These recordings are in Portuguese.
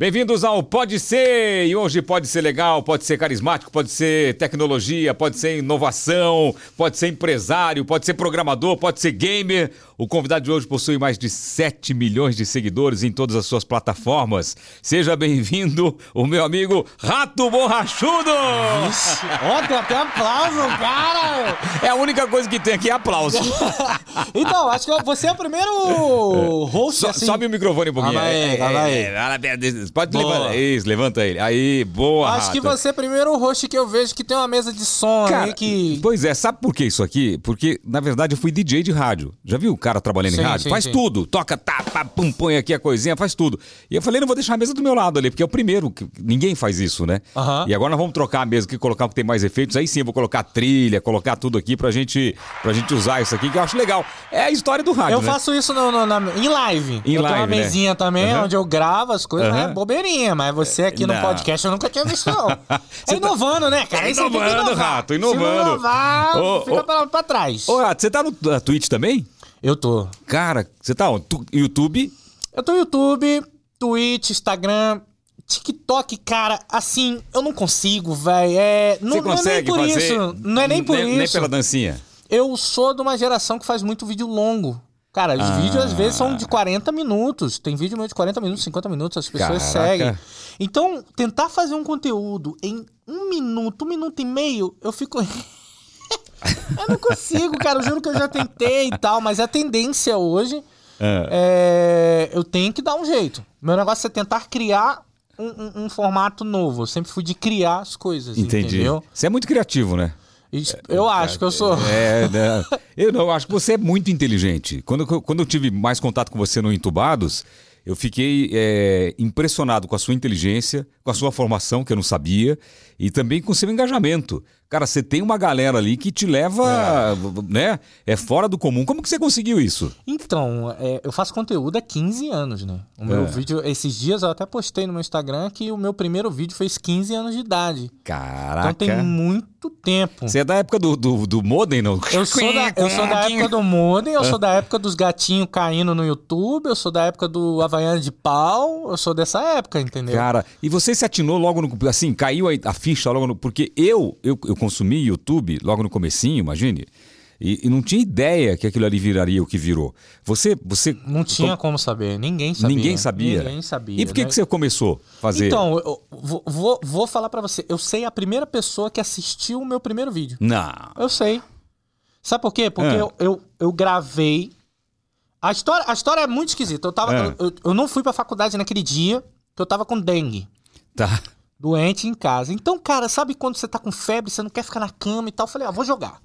Bem-vindos ao Pode Ser! E hoje pode ser legal, pode ser carismático, pode ser tecnologia, pode ser inovação, pode ser empresário, pode ser programador, pode ser gamer. O convidado de hoje possui mais de 7 milhões de seguidores em todas as suas plataformas. Seja bem-vindo, o meu amigo Rato Borrachudo! Ixi, ó, tem até aplauso, cara! É a única coisa que tem aqui é aplauso. então, acho que você é o primeiro host So- assim. Sobe o microfone um pouquinho. Calma aí, É, calma aí. é, fala perto, Pode Boa. levantar. Isso, levanta ele. Aí, boa. Acho que Rato. você é o primeiro host que eu vejo que tem uma mesa de som Cara, aí que. Pois é, sabe por que isso aqui? Porque, na verdade, eu fui DJ de rádio. Já viu o cara trabalhando Sim, em rádio? sim, faz sim. tudo. Toca, tá, pá, pum, põe aqui a coisinha, faz tudo. E eu falei, não vou deixar a mesa do meu lado ali, porque é o primeiro. que- Ninguém faz isso, né? Aham. E agora nós vamos trocar a mesa aqui, colocar o que tem mais efeitos. Aí sim, eu vou colocar trilha, colocar tudo aqui pra gente, pra gente usar isso aqui, que eu acho legal. É a história do rádio, Eu né? faço isso no, no- na- em live. Em eu tenho uma live, né? mesinha também, Aham. onde eu gravo as coisas, é bobeirinha, mas você aqui no Não. podcast eu nunca tinha visto, não. Você é inovando, né, cara? É inovando, inovar. Rato, Se não inovando. inovar, Ô, fica ô. pra, pra trás. Ô, Rato, você tá no na Twitch também? Eu tô. Cara, você tá onde? Tu- YouTube? Eu tô no YouTube, Twitch, Instagram, TikTok, cara, assim, eu não consigo, velho. É, não, Você não é nem consegue por fazer? isso. Não é nem por Nem isso. pela dancinha. Eu sou de uma geração que faz muito vídeo longo. Cara, os Ah. vídeos às vezes são de 40 minutos. Tem vídeo meu de 40 minutos, 50 minutos, as pessoas Caraca. seguem. Então, tentar fazer um conteúdo em um minuto, um minuto e meio, eu fico. Eu não consigo, cara. Eu juro que eu já tentei e tal, mas a tendência hoje Ah. é, eu tenho que dar um jeito. Meu negócio é tentar criar um, um- um formato novo. Eu sempre fui de criar as coisas, Entendi. entendeu? Você é muito criativo, né? Isso- eu acho que eu sou. É, né? eu não, eu acho que você é muito inteligente. Quando, eu- quando eu tive mais contato com você no Entubados, eu fiquei é, impressionado com a sua inteligência, com a sua formação, que eu não sabia, e também com o seu engajamento. Cara, você tem uma galera ali que te leva, né? É fora do comum. Como que você conseguiu isso? Então, é, eu faço conteúdo há 15 anos, né? O meu É. vídeo, esses dias eu até postei no meu Instagram que o meu primeiro vídeo fez 15 anos de idade. Caraca. Então tem muito tempo. Você é da época do, do, do modem, não? Eu sou, da, eu sou da época do modem, eu sou da época dos gatinhos caindo no YouTube, eu sou da época do Havaiana de pau, eu sou dessa época, entendeu? Cara, e você se atinou logo no. Assim, caiu a, a ficha logo no. Porque eu, eu, eu consumi YouTube logo no comecinho, imagine. E, e não tinha ideia que aquilo ali viraria o que virou. Você. você Não tinha como saber, ninguém sabia. Ninguém sabia. Ninguém sabia. E por que, né? que você começou a fazer? Então, eu, eu vou, vou, falar pra você. Eu sei a primeira pessoa que assistiu o meu primeiro vídeo. Não. Eu sei. Sabe por quê? Porque Ah. eu, eu, eu gravei. A história, a história é muito esquisita. Eu, tava, eu, eu- eu não fui pra faculdade naquele dia que eu tava com dengue. Tá. Doente em casa. Então, cara, sabe quando você tá com febre, você não quer ficar na cama e tal? Eu falei, ah, vou jogar.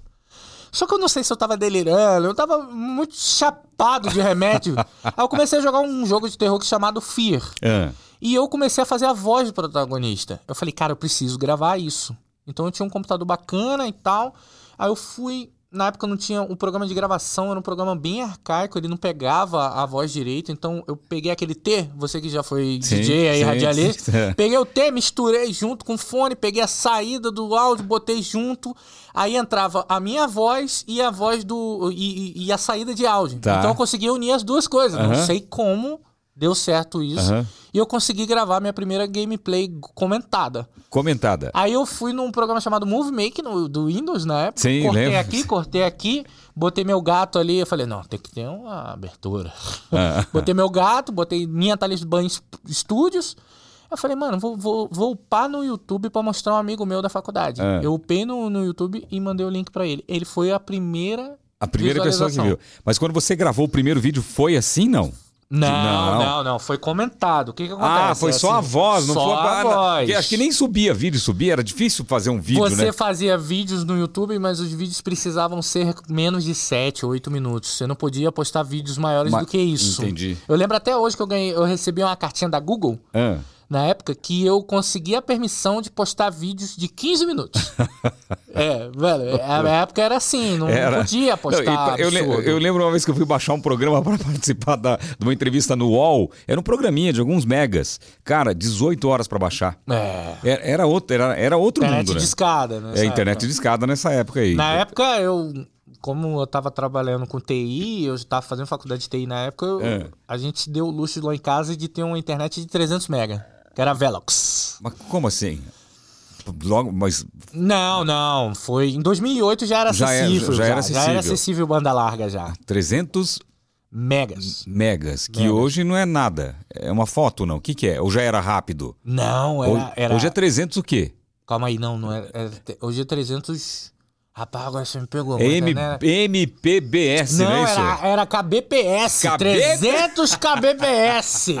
Só que eu não sei se eu tava delirando, eu tava muito chapado de remédio. Aí eu comecei a jogar um jogo de terror chamado Fear. Ah, E eu comecei a fazer a voz do protagonista. Eu falei, cara, eu preciso gravar isso. Então eu tinha um computador bacana e tal. Aí eu fui. Na época não tinha um programa de gravação, era um programa bem arcaico, ele não pegava a voz direito. Então eu peguei aquele T, você que já foi Sim, DJ aí, sim, radialista. sim. Peguei o T, misturei junto com o fone, peguei a saída do áudio, botei junto. Aí entrava a minha voz e a voz do. e, e- e a saída de áudio. Tá. Então eu consegui unir as duas coisas. Aham. Não sei como deu certo isso. Aham. E eu consegui gravar minha primeira gameplay comentada. comentada. Aí eu fui num programa chamado Movie Make no, do Windows na época. Sim, cortei lembro. aqui, cortei aqui, botei meu gato ali. Eu falei, não, tem que ter uma abertura. Ah. botei meu gato, botei minha Talismã Studios. Eu falei, mano, vou, vou, vou upar no YouTube pra mostrar um amigo meu da faculdade. Ah. Eu upei no, no YouTube e mandei o link pra ele. Ele foi a primeira. A primeira pessoa que viu. Mas quando você gravou o primeiro vídeo, foi assim, não? Não, Não. não, não, Foi comentado. O que que acontece? Ah, foi É só a assim, voz, não só foi a voz. porque Acho que nem subia vídeo, subia, era difícil fazer um vídeo, Você né? fazia vídeos no YouTube, mas os vídeos precisavam ser menos de 7, 8 minutos. Você não podia postar vídeos maiores Ma- do que isso. Entendi. Eu lembro até hoje que eu ganhei, eu recebi uma cartinha da Google Ah. Na época que eu consegui a permissão de postar vídeos de 15 minutos. é, velho, a época era assim, não, não podia postar. Não, eu, le- eu lembro uma vez que eu fui baixar um programa para participar da, de uma entrevista no UOL. Era um programinha de alguns megas. Cara, 18 horas para baixar. É. Era, era outro, era, era outro Internet mundo, né? de escada, né? É, internet de escada nessa época aí. Na época, eu, como eu tava trabalhando com TI, eu tava fazendo faculdade de TI na época, eu- É. a gente deu o luxo lá em casa de ter uma internet de 300 mega. Que era Velox. Mas como assim? Logo, mas Não, não, foi em 2008 já era Já era- acessível. já Já, era já era acessível. acessível banda larga já. 300 Megas. megas, que Megas. hoje não é nada. É uma foto, não. O que, que é? Ou já era rápido? Não, era, Hoje- era... Hoje é 300 o quê? Calma aí, não, não era... era te- Hoje é 300... Rapaz, agora você me pegou. É M- mas, né? MPBS, não, Não, é isso? era, era KBPS. KB? 300 KBPS.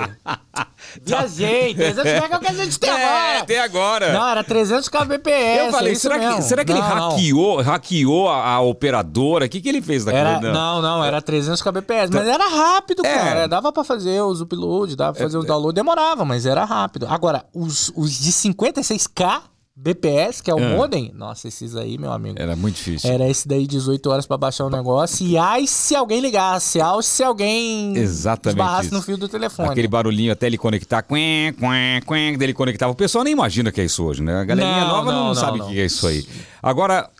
Viajei. 300 mega é o que a gente tem É, agora. até agora. Não, era 300 KBPS. Eu falei, é será, que, será que ele Não, não. hackeou, hackeou a, a operadora? O que, que ele fez daquilo? Era, não, não, era 300 kbps. Mas era rápido, É. cara. Dava pra fazer os upload, dava pra fazer os download. Demorava, mas era rápido. Agora, os, os de 56k BPS, que é o É. modem, nossa, esses aí, meu amigo. Era muito difícil. Era esse daí 18 horas pra baixar o negócio. E ai se alguém ligasse, ai se alguém Exatamente esbarrasse isso. no fio do telefone. Aquele barulhinho até ele conectar, quen, quen, quen, dele conectava. O pessoal nem imagina que é isso hoje, né? A galerinha Não, nova não, não, não, sabe o que é isso aí. Agora,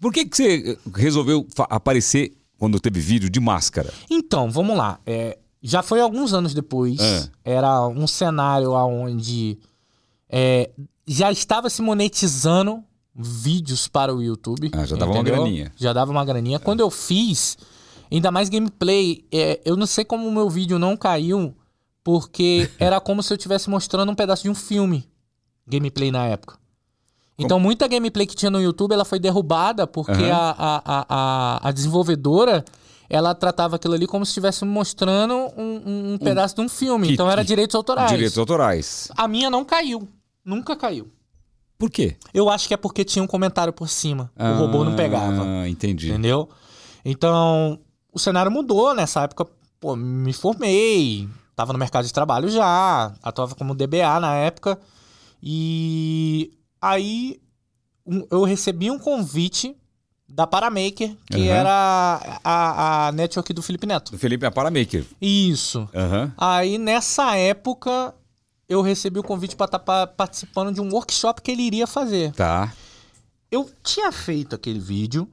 por que, que você resolveu aparecer quando teve vídeo de máscara? Então, vamos lá. É, já foi alguns anos depois. É. Era um cenário onde é, já estava se monetizando vídeos para o YouTube. Ah, já dava uma entendeu? graninha. Já dava uma graninha. Quando eu fiz, ainda mais gameplay, é, eu não sei como o meu vídeo não caiu, porque era como se eu estivesse mostrando um pedaço de um filme. Gameplay na época. Então, muita gameplay que tinha no YouTube, ela foi derrubada porque Aham. a, a, a, a, desenvolvedora, ela tratava aquilo ali como se estivesse mostrando um, um- um pedaço de um filme. que- então, era direitos autorais. Direitos autorais. A minha não caiu. Nunca caiu. Por quê? Eu acho que é porque tinha um comentário por cima. o robô não pegava. Ah, entendi. Entendeu? Então, o cenário mudou nessa época. Pô, me formei, tava no mercado de trabalho já, atuava como DBA na época. E aí um- eu recebi um convite da Paramaker, que Aham. era a, a network do Felipe Neto. O Felipe é Paramaker. Isso. Aham. Aí nessa época eu recebi o convite para estar participando de um workshop que ele iria fazer. Tá. Eu tinha feito aquele vídeo,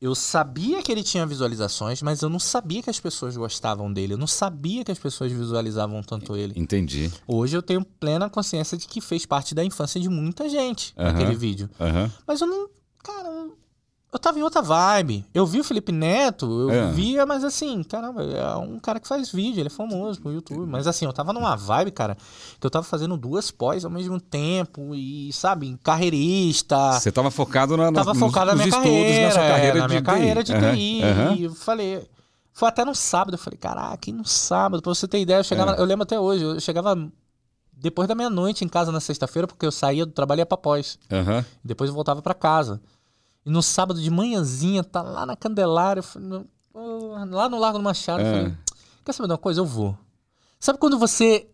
eu sabia que ele tinha visualizações, mas eu não sabia que as pessoas gostavam dele, eu não sabia que as pessoas visualizavam tanto ele. Entendi. Hoje eu tenho plena consciência de que fez parte da infância de muita gente Aham. aquele vídeo. Aham. Mas eu não. Eu- tava em outra vibe. Eu vi o Felipe Neto, eu É. via, mas assim, caramba, é um cara que faz vídeo, ele é famoso pro YouTube. Mas assim, eu tava numa vibe, cara, que eu tava fazendo duas pós ao mesmo tempo e, sabe, carreirista. Você tava focado na, na, Tava nos- focado na minha estudos, carreira, na sua é, carreira na de minha TI. carreira de TI. aham. E eu falei, foi até no sábado, eu falei, caraca, e no sábado, pra você ter ideia, eu chegava, É. eu lembro até hoje, eu chegava depois da meia-noite em casa na sexta-feira, porque eu saía do trabalho e ia pra pós. Aham. Depois eu voltava pra casa. E no sábado de manhãzinha, tá lá na Candelária, lá no Largo do Machado, É. falei, quer saber de uma coisa? Eu vou. Sabe quando você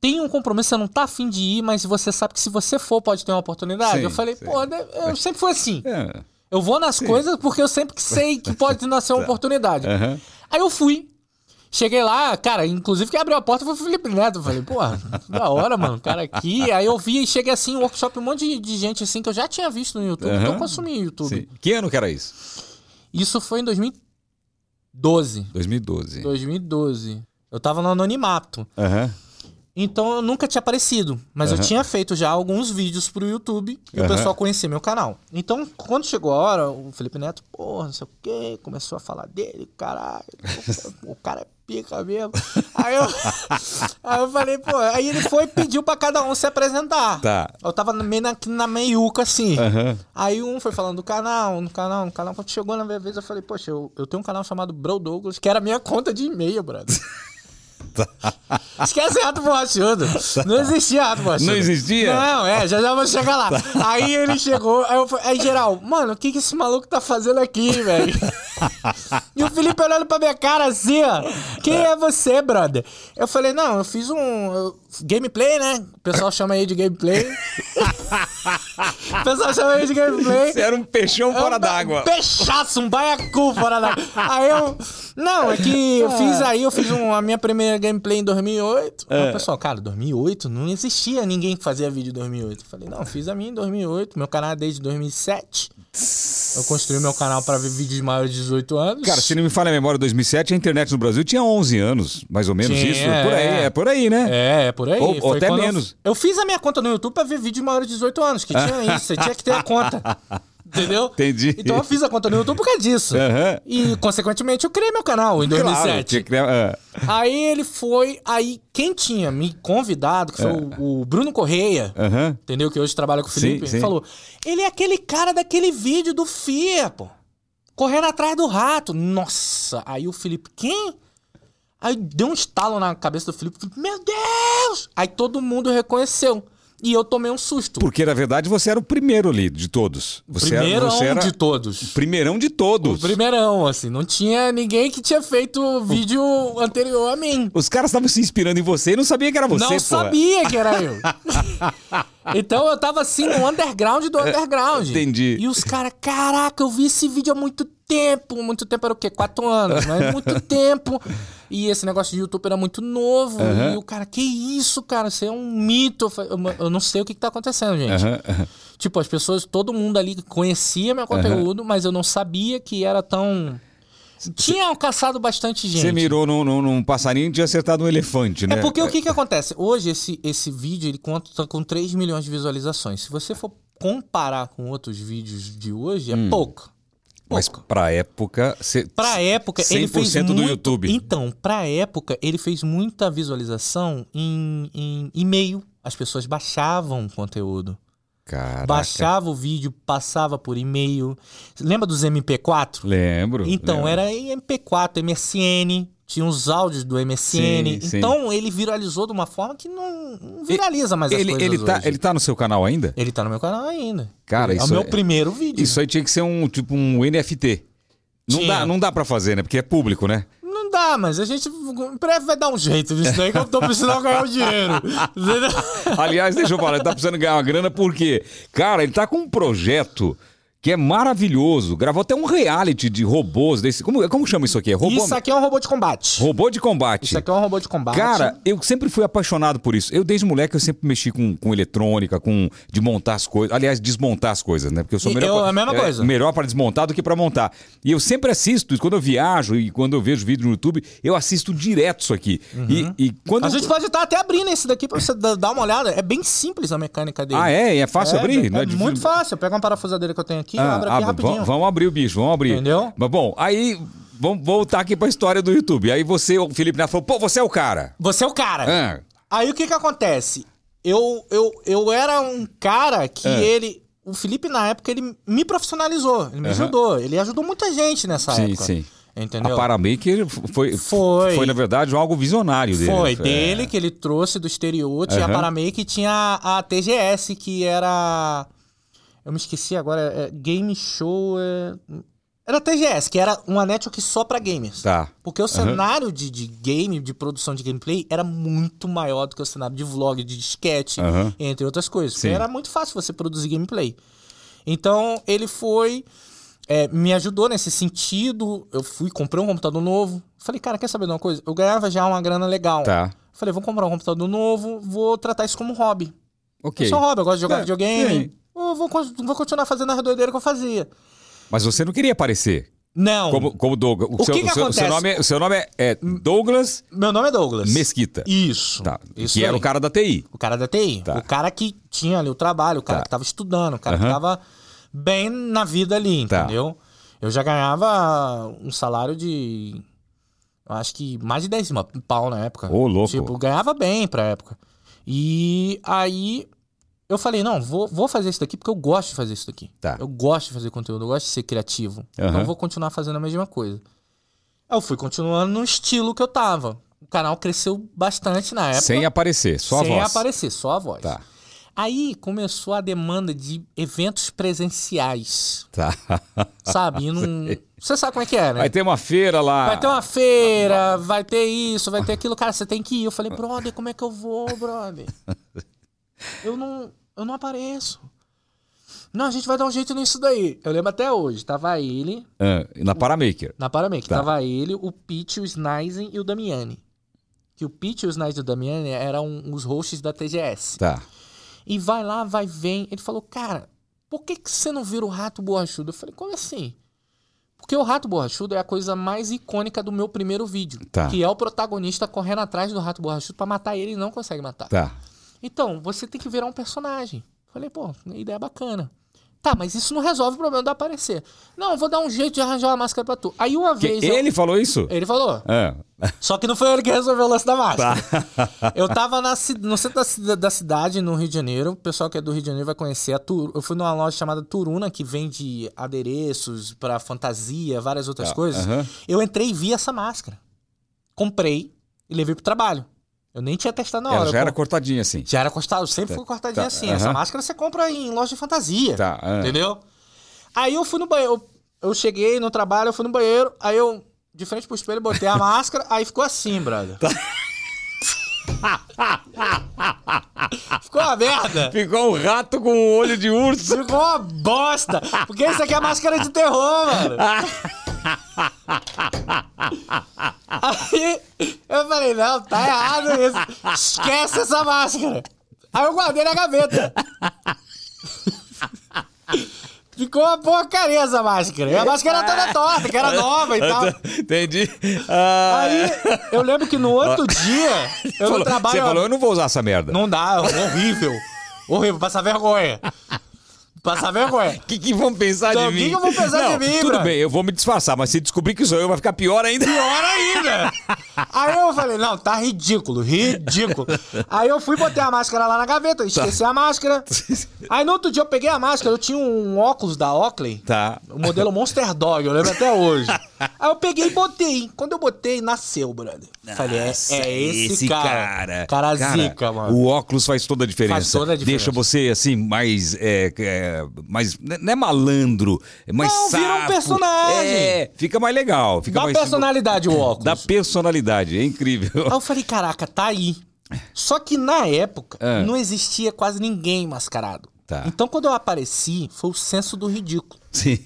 tem um compromisso, você não tá afim de ir, mas você sabe que se você for, pode ter uma oportunidade? Sim, eu falei, sim. pô, né, eu sempre fui assim. É. Eu vou nas coisas porque eu sempre sei que pode nascer uma oportunidade. Aham. Aí eu fui. Cheguei lá, cara, inclusive quem abriu a porta foi o Felipe Neto. Eu falei, pô, da hora, mano, cara aqui. Aí eu vi e cheguei assim, um workshop, um monte de, de gente assim que eu já tinha visto no YouTube, Aham. então eu consumi YouTube. Sim. Que ano que era isso? Isso foi em 2012. 2012. 2012. Eu tava no anonimato. Aham. Então eu nunca tinha aparecido. Mas eu Aham. tinha feito já alguns vídeos pro YouTube e o Aham. pessoal conhecia meu canal. Então, quando chegou a hora, o Felipe Neto, porra, não sei o quê, começou a falar dele, caralho. o cara é pica mesmo. Aí eu, aí eu falei, pô, aí ele foi e pediu pra cada um se apresentar. Tá. Eu tava meio na, na meiuca assim. Aham. Aí um foi falando do canal, no canal, no canal. Quando chegou na minha vez, eu falei, poxa, eu, eu tenho um canal chamado Bro Douglas, que era minha conta de e-mail, brother. Esquece rato borrachudo. Não existia rato borrachudo. Não existia? Não, é, já já vou chegar lá. Aí ele chegou, aí, eu, aí geral, mano, o que, que esse maluco tá fazendo aqui, velho? e o Felipe olhando pra minha cara assim, ó. Quem é você, brother? Eu falei, não, eu fiz um eu- gameplay, né? O pessoal chama aí de gameplay. o pessoal chama aí de gameplay. Você era um peixão fora É um d'água. Peixaço, um baiacu fora d'água. Aí eu. Não, é que eu fiz aí, eu fiz um- a minha primeira gameplay em 2008. Aí É. o pessoal, cara, 2008? Não existia ninguém que fazia vídeo em 2008. Eu falei, não, fiz a minha em 2008. Meu canal é desde 2007. Eu construí meu canal pra ver vídeos maiores de 18 anos. Cara, se não me falha a memória, 2007, a internet no Brasil tinha 11 anos, mais ou menos isso. Por aí, é. é por aí, né? É, é por aí. Ou- ou até quando eu- menos. Eu, fiz a minha conta no YouTube pra ver vídeo maior de 18 anos, que tinha isso, você tinha que ter a conta. Entendeu? Entendi. Então eu fiz a conta no YouTube por causa disso. Aham. E, consequentemente, eu criei meu canal em 2007. Claro, tinha que é. Aí ele foi. Aí quem tinha me convidado, que foi o, o Bruno Correia, entendeu? Que hoje trabalha com o Sim, Felipe, sim. falou: ele é aquele cara daquele vídeo do FIA, pô. Correndo atrás do rato. Nossa! Aí o Felipe, quem? Aí deu um estalo na cabeça do. Felipe, Meu Deus! Aí todo mundo reconheceu. E eu tomei um susto. Porque, na verdade, você era o primeiro ali de todos. Você era, Primeirão você era de todos. primeirão de todos. O primeirão, assim. Não tinha ninguém que tinha feito vídeo anterior a mim. Os caras estavam se inspirando em você e não sabia que era você, não porra. sabia que era eu. então eu tava assim no underground do underground. entendi. E os caras, caraca, eu vi esse vídeo há muito tempo. Muito tempo era o quê? Quatro anos, mas muito tempo. E esse negócio de YouTube era muito novo. Aham. E o cara, que isso, cara? Você é um mito. Eu não sei o que, que tá acontecendo, gente. Aham. Tipo, as pessoas, todo mundo ali conhecia meu conteúdo, mas eu não sabia que era tão. Tinha alcançado bastante gente. Você mirou num, num- num passarinho e tinha acertado um elefante, né? É porque o que que acontece? Hoje esse, esse vídeo ele conta com 3 milhões de visualizações. Se você for comparar com outros vídeos de hoje, é pouco. Mas pra época... Você... Pra época, ele fez 100% do muito... YouTube. Então, pra época, ele fez muita visualização em, em e-mail. As pessoas baixavam o conteúdo. Caraca. Baixava o vídeo, passava por e-mail. Lembra dos MP4? Lembro. Então, lembro. era em MP4, MSN, tinha os áudios do MSN. Sim, sim. então, ele viralizou de uma forma que não, não viraliza mais as ele, coisas ele, tá, hoje. ele tá no seu canal ainda? Ele tá no meu canal ainda. Cara, é isso o meu é- primeiro vídeo. Isso aí tinha que ser um tipo um NFT. Não Tinha. dá, não dá pra fazer, né? Porque é público, né? Não dá, mas a gente em breve vai dar um jeito nisso daí que eu tô precisando ganhar o dinheiro. Aliás, deixa eu falar, ele tá precisando ganhar uma grana porque, cara, ele tá com um projeto que é maravilhoso. Gravou até um reality de robôs desse. Como, como chama isso aqui? É robô, Isso aqui é um robô de combate. robô de combate. Isso aqui é um robô de combate. Cara, eu sempre fui apaixonado por isso. Eu, desde moleque, eu sempre mexi com, com eletrônica, com de montar as coisas. Aliás, desmontar as coisas, né? Porque eu sou melhor. eu- pra- a mesma é, coisa. Melhor para desmontar do que para montar. E eu sempre assisto, quando eu viajo e quando eu vejo vídeo no YouTube, eu assisto direto isso aqui. E, e quando. Uhum. a gente pode estar até abrindo esse daqui pra você dar uma olhada. É bem simples a mecânica dele. Ah, é? E É fácil É, abrir? É, Não difícil? muito fácil. Eu pego uma parafusadeira que eu tenho aqui e Ah, aqui ah, rapidinho. vamos, abrir o bicho, vamos abrir. Entendeu? Mas bom, aí vamos voltar aqui pra história do YouTube. Aí você, o Felipe Neto falou, pô, você é o cara. Você é o cara. Ah, Aí o que que acontece? Eu, eu, eu era um cara que É. ele... O Felipe, na época, ele me profissionalizou. Ele me Aham. ajudou. Ele ajudou muita gente nessa sim, época. sim. Entendeu? A Paramaker foi, Foi. foi, na verdade, algo visionário dele. Foi É. dele que ele trouxe do exterior. Tinha Aham. a Paramake e tinha a TGS, que era. Eu me esqueci agora. é Game Show. é, Era TGS, que era uma network só pra gamers. Tá. Porque o cenário de, de game, de produção de gameplay, era muito maior do que o cenário de vlog, de sketch, Aham. entre outras coisas. Porque Sim. era muito fácil você produzir gameplay. Então, ele foi. é, me ajudou nesse sentido. Eu fui, comprei um computador novo. Falei, cara, quer saber de uma coisa? Eu ganhava já uma grana legal. Tá. Falei, vou comprar um computador novo, vou tratar isso como hobby. Ok. É só hobby, eu gosto de jogar É, videogame. Eu vou, vou continuar fazendo a doideira que eu fazia. Mas você não queria aparecer Não. como, como Douglas. O seu, que que seu- seu acontece? nome, é- o seu nome é, é Douglas Meu nome é Douglas. Mesquita. Isso. Tá. Isso que era aí. o cara da TI. O cara da TI. Tá. O cara que tinha ali o trabalho, o cara Tá. que tava estudando, o cara que tava bem na vida ali, Tá. entendeu? Eu já ganhava um salário de. Acho que mais de 10 mil pau na época. Ô, louco. Tipo, ganhava bem pra época. E aí eu falei, não, vou, vou fazer isso daqui porque eu gosto de fazer isso daqui. Tá. Eu gosto de fazer conteúdo, eu gosto de ser criativo. Aham. Então eu vou continuar fazendo a mesma coisa. Eu fui continuando no estilo que eu tava. O canal cresceu bastante na época. Sem aparecer, só sem a voz. aparecer, só a voz. Tá. Aí começou a demanda de eventos presenciais, Tá. sabe? E não- Você sabe como é que é, né? Vai ter uma feira lá. Vai ter uma feira, vai ter isso, vai ter aquilo. Cara, você tem que ir. Eu falei, brother, como é que eu vou, brother? Eu não, eu não apareço. Não, a gente vai dar um jeito nisso daí. Eu lembro até hoje. Tava ele, Ah, na Paramaker. na Paramake, Tá. tava ele, o Pete, o Snizen e o Damiani. Que o Pete, o Snizen e o Damiani eram os hosts da TGS. Tá. E vai lá, vai, vem. Ele falou, cara, por que, que você não vira o rato borrachudo? Eu falei, como assim? Porque o rato borrachudo é a coisa mais icônica do meu primeiro vídeo. Tá. Que é o protagonista correndo atrás do rato borrachudo pra matar ele e não consegue matar. Tá. Então, você tem que virar um personagem. Falei, pô, ideia bacana. Tá, mas isso não resolve o problema do aparecer. Não, eu vou dar um jeito de arranjar uma máscara pra tu. Aí uma vez. eu- ele falou isso? Ele falou. É. Só que não foi ele que resolveu o lance da máscara. Tá. Eu tava na, no centro da, cida- da cidade, no Rio de Janeiro. O pessoal que é do Rio de Janeiro vai conhecer. A Tur... Eu fui numa loja chamada Turuna, que vende adereços pra fantasia, várias outras Tá, coisas. Eu entrei e vi essa máscara. Comprei e levei pro trabalho. Eu nem tinha testado na hora. Ela já era cortadinha assim. já era cortado, sempre foi cortadinha tá, assim. Essa aham. máscara você compra em loja de fantasia. Tá, ah. Entendeu? Aí eu fui no banheiro. Eu, eu cheguei no trabalho, eu fui no banheiro, aí eu, de frente pro espelho, botei a máscara, aí ficou assim, brother. Tá. ficou uma merda. Ficou um rato com um olho de urso. Ficou uma bosta. Porque isso aqui é máscara de terror, mano. Aí eu falei, não, tá errado isso. Esquece essa máscara. Aí eu guardei na gaveta. Ficou uma porcaria essa máscara. E a máscara era toda torta, que era nova e tal. Entendi. Ah, Aí eu lembro que no outro dia, eu falou- no trabalho. Você falou, eu não vou usar essa merda. Não dá, horrível. Horrível, passar vergonha. Passar vergonha. O que, que vão pensar Então, de o mim? que que vão pensar Não, de mim, Tudo brother? bem, eu vou me disfarçar, mas se descobrir que sou eu, vai ficar pior ainda. Pior ainda. Aí eu falei, não, tá ridículo, ridículo. Aí eu fui botei a máscara lá na gaveta, eu esqueci a máscara. Aí no outro dia eu peguei a máscara, eu tinha um óculos da Oakley, Tá. o modelo Monster Dog, eu lembro até hoje. Aí eu peguei e botei. Quando eu botei, nasceu, brother. Falei, é, Nossa, é esse, cara. Cara, zica, mano. O óculos faz toda a diferença. Faz toda a diferença. Deixa você, assim, mais. É, é, mais não é malandro, é mais Não, vira um personagem. É, fica mais legal. Fica Dá mais, personalidade o óculos. Dá personalidade, é incrível. Aí eu falei, caraca, tá aí. Só que na época, É. não existia quase ninguém mascarado. Tá. Então quando eu apareci, foi o senso do ridículo. Sim.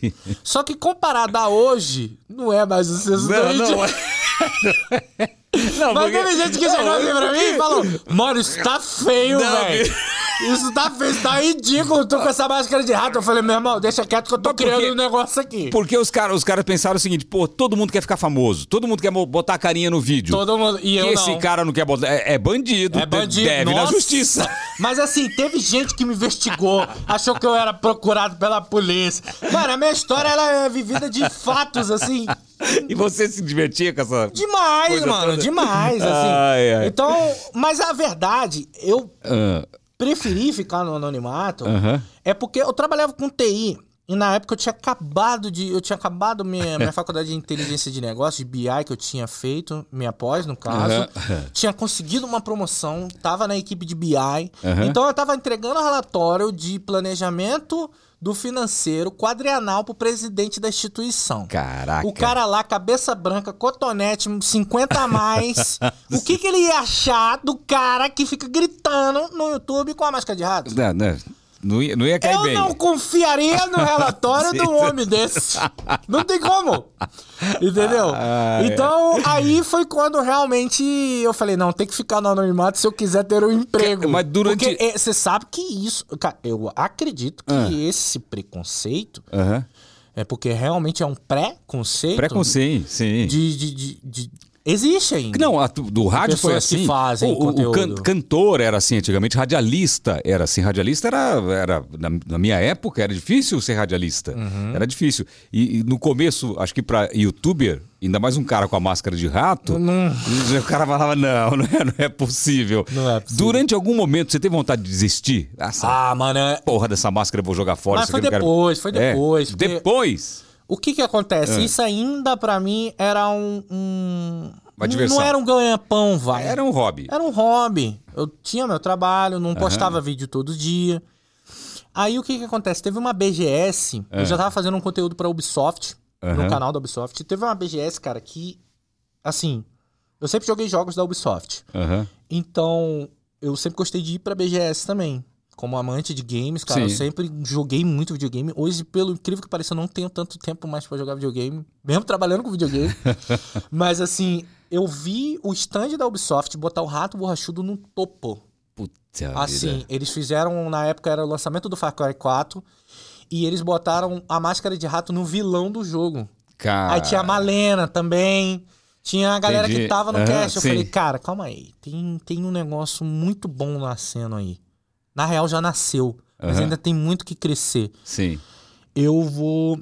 Só que comparado a hoje, não é mais o senso do Não, ridículo. não. Não, Mas porque- teve gente que chegou Não, aqui pra mim e falou: Mano, isso tá feio, Não, velho. Isso tá feio, tá ridículo. Tu com essa máscara de rato. Eu falei, meu irmão, deixa quieto que eu tô Mas por criando um negócio aqui. Porque os caras os cara pensaram o seguinte, pô, todo mundo quer ficar famoso, todo mundo quer botar a carinha no vídeo. Todo mundo. E eu esse não. cara não quer botar. É, é bandido. É bandido. Deve na Nossa. justiça. Mas assim, teve gente que me investigou, achou que eu era procurado pela polícia. Mano, a minha história ela é vivida de fatos, assim, E você se divertia com essa. demais, mano, toda. demais, assim. Ai, ai. Então, mas a verdade, eu Ah, preferi ficar no anonimato Aham. é porque eu trabalhava com TI. E na época eu tinha acabado de. Eu tinha acabado minha, minha faculdade de inteligência de negócio, de BI que eu tinha feito, minha pós, no caso. Aham. Tinha conseguido uma promoção, tava na equipe de BI. Aham. Então eu tava entregando relatório de planejamento do financeiro quadrianal pro presidente da instituição. Caraca. O cara lá, cabeça branca, cotonete, 50 a mais. o que, que ele ia achar do cara que fica gritando no YouTube com a máscara de rato? Não, não, não ia, não ia cair Eu bem. não confiaria no relatório de um homem desse. Não tem como. Entendeu? Ah, é. então, aí foi quando realmente eu falei, não, tem que ficar no anonimato se eu quiser ter um emprego. Mas durante- Porque é, você sabe que isso... cara, eu acredito que Ah. esse preconceito Aham. é porque realmente é um pré-conceito. Preconceito, sim. De, de, de, de- Existe ainda. Não, a, do rádio foi Pessoas que assim. fazem o, o- can- cantor era assim antigamente, radialista era assim. Radialista era, era na, na minha época era difícil ser radialista. Uhum. Era difícil. E, e no começo, acho que pra youtuber, ainda mais um cara com a máscara de rato, o cara falava não, não é, não é possível. Não é possível. Durante algum momento você teve vontade de desistir? Essa Ah, mano, é- porra dessa máscara eu vou jogar fora. Mas foi não quero- depois, foi É, depois, Depois. O que que acontece? Ah. Isso ainda pra mim era um. um- Uma não- diversão. Não era um ganha-pão, vai. Era um hobby. Era um hobby. Eu tinha meu trabalho, não postava vídeo todo dia. Aí o que que acontece? Teve uma BGS, eu já tava fazendo um conteúdo pra Ubisoft, É. Aham. no canal da Ubisoft. Teve uma BGS, cara, que. Assim. Eu sempre joguei jogos da Ubisoft. Então, eu sempre gostei de ir pra BGS também. Como amante de games, cara, eu Sim. sempre joguei muito videogame. Hoje, pelo incrível que pareça, eu não tenho tanto tempo mais pra jogar videogame, mesmo trabalhando com videogame. Mas assim, eu vi o stand da Ubisoft botar o rato borrachudo no topo. Puta Assim, vida. eles fizeram, na época era o lançamento do Far Cry 4. e eles botaram a máscara de rato no vilão do jogo. Cara. Aí tinha a Malena também. Tinha a galera Entendi. que tava no Aham, cast. Eu sim. falei, cara, calma aí. Tem, tem um negócio muito bom nascendo aí. Na real, já nasceu. Mas Aham. ainda tem muito que crescer. Sim. Eu vou.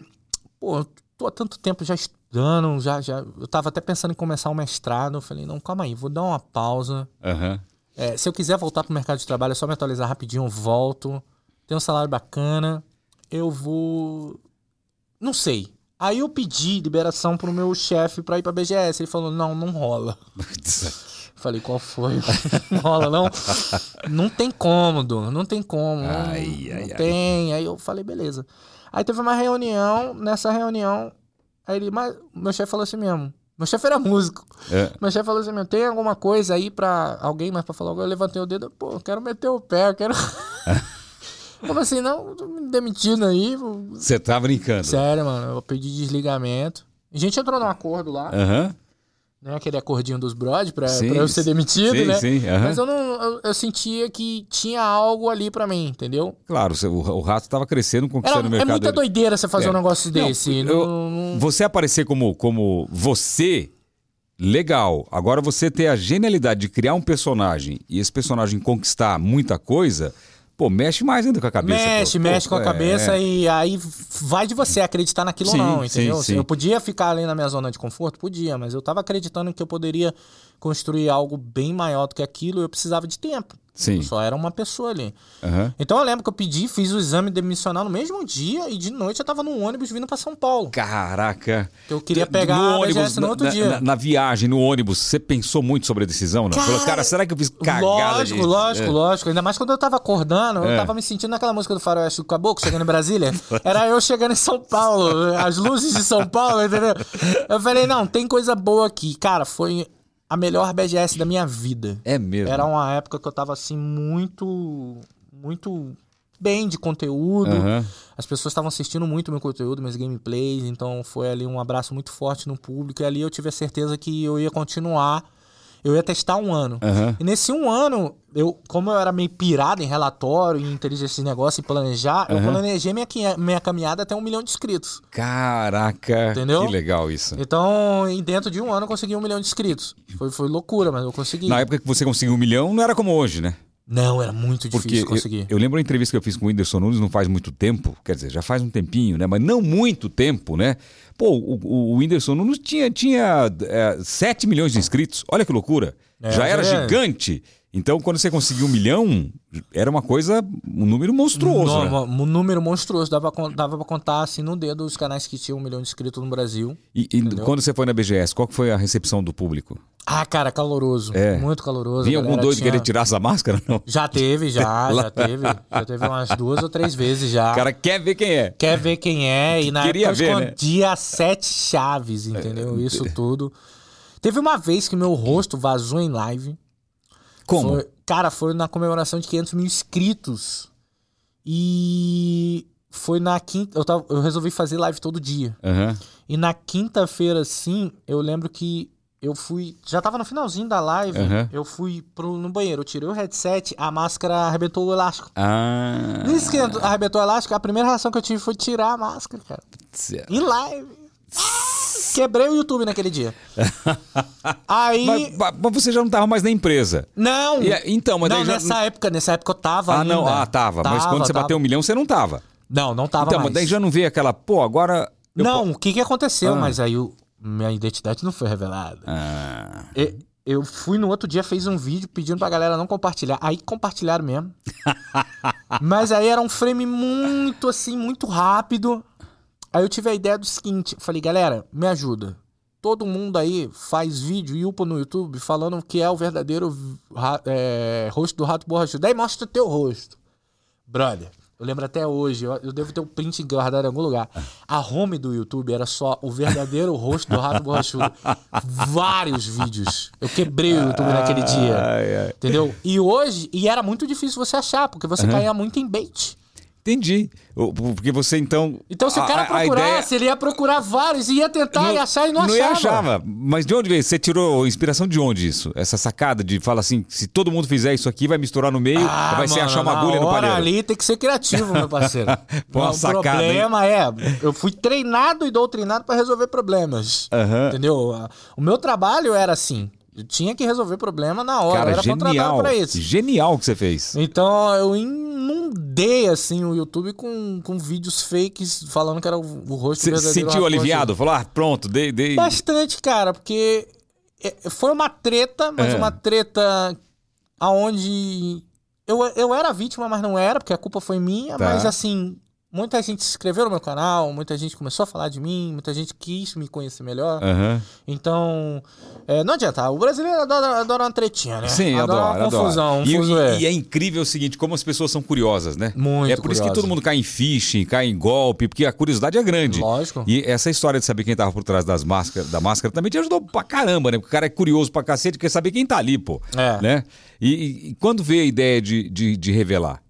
Pô, tô há tanto tempo já estudando, já, já. Eu tava até pensando em começar o mestrado. Eu falei, não, calma aí, vou dar uma pausa. Aham. É, se eu quiser voltar pro mercado de trabalho, é só me atualizar rapidinho, eu volto. Tem um salário bacana. Eu vou. Não sei. Aí eu pedi liberação pro meu chefe pra ir pra BGS. Ele falou: não, não rola. Falei, qual foi? rola, não? Não tem cômodo, não tem como. não- Ai, não ai, ai. tem. Aí eu falei, beleza. Aí teve uma reunião, nessa reunião, aí ele, mas meu chefe falou assim mesmo. Meu chefe era músico. É. Meu chefe falou assim, meu, tem alguma coisa aí pra alguém mais pra falar? Eu levantei o dedo, pô, quero meter o pé, quero... Como assim, não, tô me demitindo aí. Você tá brincando. Sério, mano, eu pedi desligamento. A gente entrou num acordo lá, Aham. Né, aquele acordinho dos Sim, pra eu ser demitido, sim, né? sim, aham. Mas eu não, eu, eu sentia que tinha algo ali pra mim, entendeu? Claro, o, o rato tava crescendo, Era, conquistando o é mercado. muita doideira você fazer É. um negócio Não, desse. eu- não- não- Você aparecer como, como você, legal. Agora você ter a genialidade de criar um personagem e esse personagem conquistar muita coisa, pô, mexe mais ainda com a cabeça. Mexe, pô. mexe Pô, com a é, cabeça é. e aí vai de você acreditar naquilo Sim, ou não, sim, entendeu? sim. Eu podia ficar ali na minha zona de conforto? Podia, mas eu tava acreditando que eu poderia construir algo bem maior do que aquilo eu precisava de tempo. Sim. Eu só era uma pessoa ali. Aham. Então eu lembro que eu pedi, fiz o exame demissional no mesmo dia e de noite eu tava num ônibus vindo pra São Paulo. Caraca. Eu queria pegar a BGS no outro na- dia. Na, na viagem, no ônibus, você pensou muito sobre a decisão, não? Cara, Falou, cara, será que eu fiz cagada Lógico, de... lógico, É. lógico. Ainda mais quando eu tava acordando, eu É. tava me sentindo naquela música do Faroeste do Caboclo, chegando em Brasília. Era eu chegando em São Paulo, as luzes de São Paulo, entendeu? Eu falei, não, tem coisa boa aqui. Cara, foi a melhor BGS da minha vida. É mesmo. Era uma época que eu tava assim, muito. Muito bem de conteúdo. Aham. As pessoas estavam assistindo muito meu conteúdo, meus gameplays, então foi ali um abraço muito forte no público. E ali eu tive a certeza que eu ia continuar. Eu ia testar um ano. Aham. E nesse um ano, eu, como eu era meio pirado em relatório, em inteligência esse negócio e planejar, eu Aham. planejei minha, minha caminhada até um milhão de inscritos. Caraca. Entendeu? Que legal isso. Então, em dentro de um ano, eu consegui um milhão de inscritos. Foi, foi loucura, mas eu consegui. Na época que você conseguiu um milhão, não era como hoje, né? Não, era muito Porque difícil eu, conseguir. eu lembro uma entrevista que eu fiz com o Whindersson Nunes não faz muito tempo, quer dizer, já faz um tempinho, né? Mas não muito tempo, né? Pô, o, o- o Whindersson Nunes tinha, tinha é, 7 milhões de inscritos. Olha que loucura. É, já era é. gigante. Então, quando você conseguiu um milhão, era uma coisa, um número monstruoso. No- né? Um número monstruoso. Dava, dava pra contar assim no dedo os canais que tinham um milhão de inscritos no Brasil. E, e quando você foi na BGS, qual foi a recepção do público? Ah, cara, caloroso. É. Muito caloroso. Vinha algum doido tinha- querer tirar essa máscara? Não. Já teve, já, já teve. Já teve umas duas ou três vezes já. O cara quer ver quem é. Quer ver quem é, e na Queria época eu ver, né? escondia sete chaves, entendeu? Isso tudo. Teve uma vez que meu rosto vazou em live. Como? Foi- cara, foi na comemoração de 500 mil inscritos. E foi na quinta. Eu, tava- eu resolvi fazer live todo dia. Aham. E na quinta-feira, assim, eu lembro que eu fui. Já tava no finalzinho da live. Aham. Eu fui pro, no banheiro. Eu tirei o headset, a máscara arrebentou o elástico. Ah. Nisso que arrebentou o elástico, a primeira reação que eu tive foi tirar a máscara, cara. Em live. Quebrei o YouTube naquele dia. Aí. Mas, mas você já não estava mais na empresa. Não! E- então, mas não, já- nessa época, nessa época eu tava Ah, ainda. não. Ah, tava. Mas quando você tava. bateu um milhão, você não tava. Não, não tava então, mais. mas daí já não veio aquela, pô, agora. eu Não, o que que aconteceu? Ah. Mas aí o- minha identidade não foi revelada. Ah. E- Eu fui no outro dia, fez um vídeo pedindo pra galera não compartilhar. Aí compartilharam mesmo. Mas aí era um frame muito assim, muito rápido. Aí eu tive a ideia do seguinte: falei, galera, me ajuda. Todo mundo aí faz vídeo e upa no YouTube falando que é o verdadeiro é, rosto do rato borrachudo. Daí mostra o teu rosto. Brother, eu lembro até hoje, eu, eu devo ter um print guardado em algum lugar. A home do YouTube era só o verdadeiro rosto do rato borrachudo. Vários vídeos. Eu quebrei o YouTube naquele dia. Ai, ai. Entendeu? E hoje, e era muito difícil você achar, porque você caía muito em bait. Entendi. Porque você então. Então, se o cara a- a procurasse, ideia- ele ia procurar vários e ia tentar e achar e não, não achava. achava. Mas de onde veio? Você tirou inspiração de onde isso? Essa sacada de falar assim: se todo mundo fizer isso aqui, vai misturar no meio, Ah, vai ser achar uma agulha no palheiro. ali tem que ser criativo, meu parceiro. Pô, uma o sacada, problema é, eu fui treinado e doutrinado pra resolver problemas. Aham. Entendeu? O meu trabalho era assim. Tinha que resolver problema na hora. Cara, era genial. pra isso. Genial o que você fez. Então eu inundei assim o YouTube com, com vídeos fakes falando que era o, o rosto Você verdadeiro. sentiu aliviado? Falou, ah, pronto, dei. dei... Bastante, cara, porque é, foi uma treta, mas É. uma treta aonde eu, eu era vítima, mas não era, porque a culpa foi minha, Tá. mas assim, muita gente se inscreveu no meu canal, muita gente começou a falar de mim, muita gente quis me conhecer melhor. Aham. Então, é, não adianta, o brasileiro adora, adora uma tretinha, né? Sim, adora adora, uma confusão, adora. um E, fuzuê. e- é incrível o seguinte, como as pessoas são curiosas, né? Muito É por isso que todo mundo cai em phishing, cai em golpe, porque a curiosidade é grande. Lógico. E essa história de saber quem tava por trás das máscaras, da máscara também te ajudou pra caramba, né? Porque o cara é curioso pra cacete, quer saber quem tá ali, pô. É. Né? E, e- e quando veio a ideia de, de, de revelar?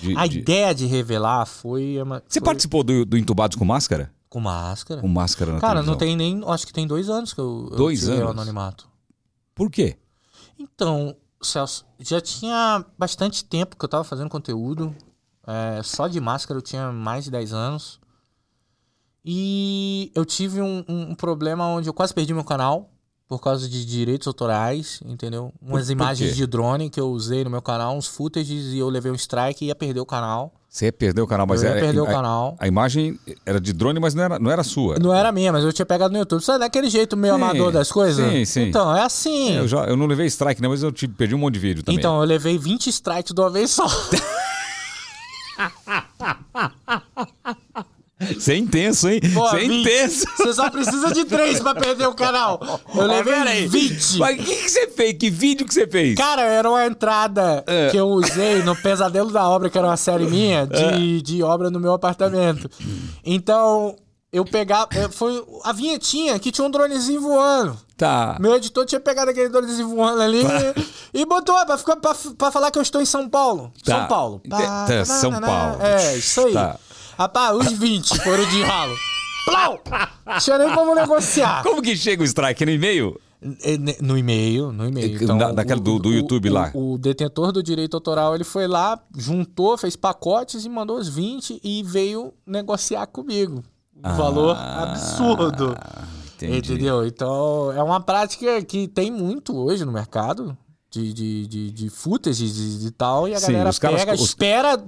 De- A de- ideia de revelar foi, uma- Você foi participou do, do Entubados com Máscara? com máscara. Com máscara na Cara, televisão. não tem nem. Acho que tem dois anos que eu, eu Dois tirei o anos? anonimato. Por quê? Então, Celso, já tinha bastante tempo que eu tava fazendo conteúdo. É, só de máscara eu tinha mais de 10 anos. E eu tive um, um- um problema onde eu quase perdi meu canal por causa de direitos autorais, entendeu? Umas por imagens de drone que eu usei no meu canal, uns footages e eu levei um strike e ia perder o canal. Você ia perder o canal, mas eu ia era. perder o a, canal. a imagem era de drone, mas não era, não era sua. Não era minha, mas eu tinha pegado no YouTube. Sabe daquele jeito meio Sim, amador das coisas? sim, sim. Então, é assim. Eu, já, eu não levei strike, não, mas eu te, perdi um monte de vídeo também. Então, eu levei 20 strikes de uma vez só. Você é intenso, hein? Pô, Você é 20. intenso. Você só precisa de três pra perder o canal. Eu levei aí. 20. Mas o que, que você fez? Que vídeo que você fez? Cara, era uma entrada É. que eu usei no Pesadelo da Obra, que era uma série minha, É. de, de obra no meu apartamento. Então, eu pegava. eh, Foi a vinhetinha que tinha um dronezinho voando. Tá. Meu editor tinha pegado aquele dronezinho voando ali e botou pra, ficar, pra, pra falar que eu estou em São Paulo. Tá. São Paulo. Ente- tá, São Paulo. É, isso aí. Tá. Rapaz, os 20 foram de ralo. Plau! Tinha nem como negociar. Como que chega o strike? No e-mail? É, No e-mail, no e-mail. Então, Na- naquela do- do YouTube lá. O, o detentor do direito autoral, ele foi lá, juntou, fez pacotes e mandou os 20 e veio negociar comigo. Um valor absurdo. Ah, Entendi. Entendeu? Então, é uma prática que tem muito hoje no mercado. De, de, de, de footage e de, tal, e a Sim, galera os caras- pega, os- espera,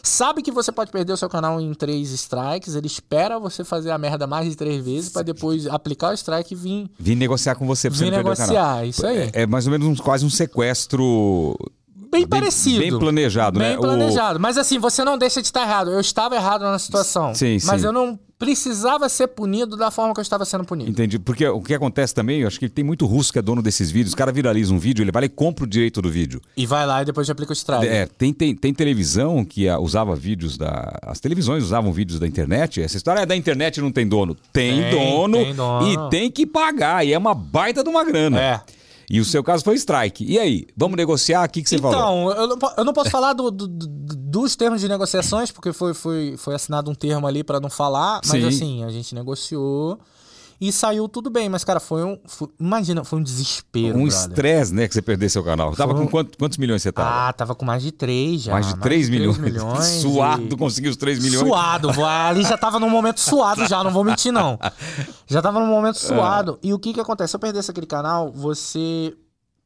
sabe que você pode perder o seu canal em três strikes, ele espera você fazer a merda mais de três vezes pra depois aplicar o strike e vir Vim negociar com você pra você Vim não perder o canal. negociar, isso aí. É, é mais ou menos um- quase um sequestro. Bem, parecido. Bem planejado, né? Bem O- planejado. Mas assim, você não deixa de estar errado. Eu estava errado na situação. Sim, Mas sim. eu não precisava ser punido da forma que eu estava sendo punido. Entendi. Porque o que acontece também, eu acho que tem muito russo que é dono desses vídeos. O cara viraliza um vídeo, ele vai lá e compra o direito do vídeo. E vai lá e depois aplica o strike. É, tem, tem, tem televisão que ah, usava vídeos da. As televisões usavam vídeos da internet. Essa história é da internet não tem dono. Tem, Tem, dono, tem dono. e tem que pagar. E é uma baita de uma grana. É. E o seu caso foi strike. E aí? Vamos negociar? O que, que você falou? Então, eu não, eu não posso falar do- do- do- dos termos de negociações, porque foi, foi, foi assinado um termo ali pra não falar, mas Sim. assim, a gente negociou e saiu tudo bem. Mas, cara, foi um. foi- imagina, foi um desespero. Um estresse, né, que você perder seu canal. Tava Foi um- com quanto- quantos milhões você tava? Ah, tava com mais de três já. mais de 3 milhões. milhões Suado, e- conseguiu os 3 milhões. Suado, ali já tava num momento suado já, não vou mentir não. Já tava num momento suado. E o que que acontece? Se eu perdesse aquele canal, você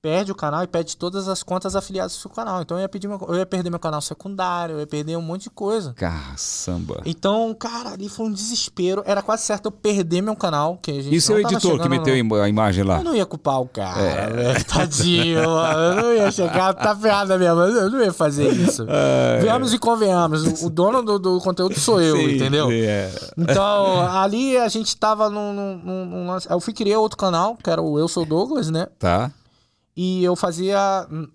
perde o canal e perde todas as contas afiliadas do seu canal. Então eu ia, pedir meu- eu ia perder meu canal secundário, eu ia perder um monte de coisa. Caçamba. Então, cara, ali foi um desespero. Era quase certo eu perder meu canal. Que a gente E seu editor que meteu no- a imagem lá? eu não ia culpar o cara, É. velho. Tadinho, mano. Eu não ia chegar, tá ferrada mesmo. Eu não ia fazer isso. Venhamos e convenhamos. O, dono do, do conteúdo sou eu, Sim, entendeu? é. Então, ali a gente tava num, num, num- num. Eu fui criar outro canal, que era o Eu Sou Douglas, né? Tá. E eu fazia.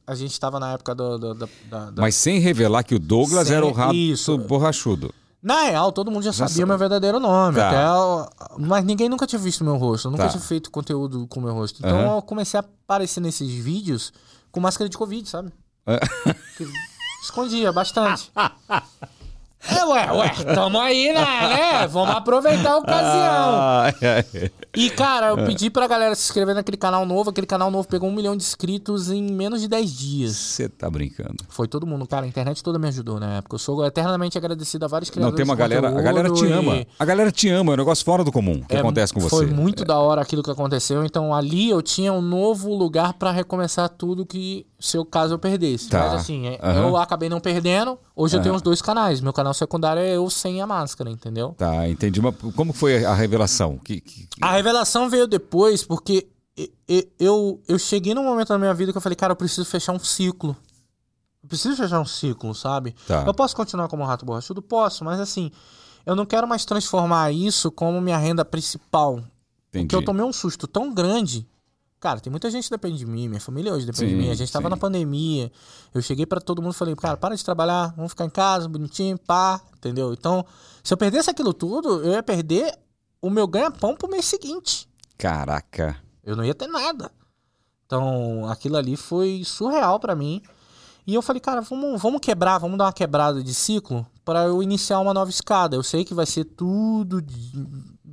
A gente tava na época do. do- da- da- da- Mas sem revelar que o Douglas Sem- era o rato isso. borrachudo. Na real, todo mundo já, Já sabia sa- meu verdadeiro nome. Tá. até Mas ninguém nunca tinha visto meu rosto. Eu nunca Tá. tinha feito conteúdo com meu rosto. Então Aham. eu comecei a aparecer nesses vídeos com máscara de Covid, sabe? É. Escondia bastante. É, ué, ué, tamo aí, né? né? Vamos aproveitar a ocasião. E, cara, eu pedi pra galera se inscrever naquele canal novo. Aquele canal novo pegou um milhão de inscritos em menos de 10 dias. Você tá brincando. Foi todo mundo, cara. A internet toda me ajudou na época. Eu sou eternamente agradecido a vários Não, criadores tem uma galera. A galera te conteúdo ama. e- A galera te ama. É um negócio fora do comum que É, acontece com você. Foi muito da hora aquilo que aconteceu. Então ali eu tinha um novo lugar pra recomeçar tudo que, se o caso eu perdesse. Tá. Mas assim, Aham. eu acabei não perdendo. Hoje eu tenho os dois canais. Meu canal secundário é eu sem a máscara, entendeu? Tá, entendi. Mas como foi a revelação? Que, que- A revelação veio depois porque eu, eu cheguei num momento na minha vida que eu falei, cara, eu preciso fechar um ciclo. Eu preciso fechar um ciclo, sabe? Tá. Eu posso continuar como rato borrachudo? Posso, mas assim, eu não quero mais transformar isso como minha renda principal. Entendi. Porque eu tomei um susto tão grande. Cara, tem muita gente que depende de mim, minha família hoje depende Sim, de mim. A gente tava sim. na pandemia. Eu cheguei pra todo mundo e falei, cara, para de trabalhar, vamos ficar em casa, bonitinho, pá, entendeu? Então, se eu perdesse aquilo tudo, eu ia perder o meu ganha-pão pro mês seguinte. Caraca. Eu não ia ter nada. Então, aquilo ali foi surreal pra mim. E eu falei, cara, vamos, vamos quebrar, vamos dar uma quebrada de ciclo pra eu iniciar uma nova escada. Eu sei que vai ser tudo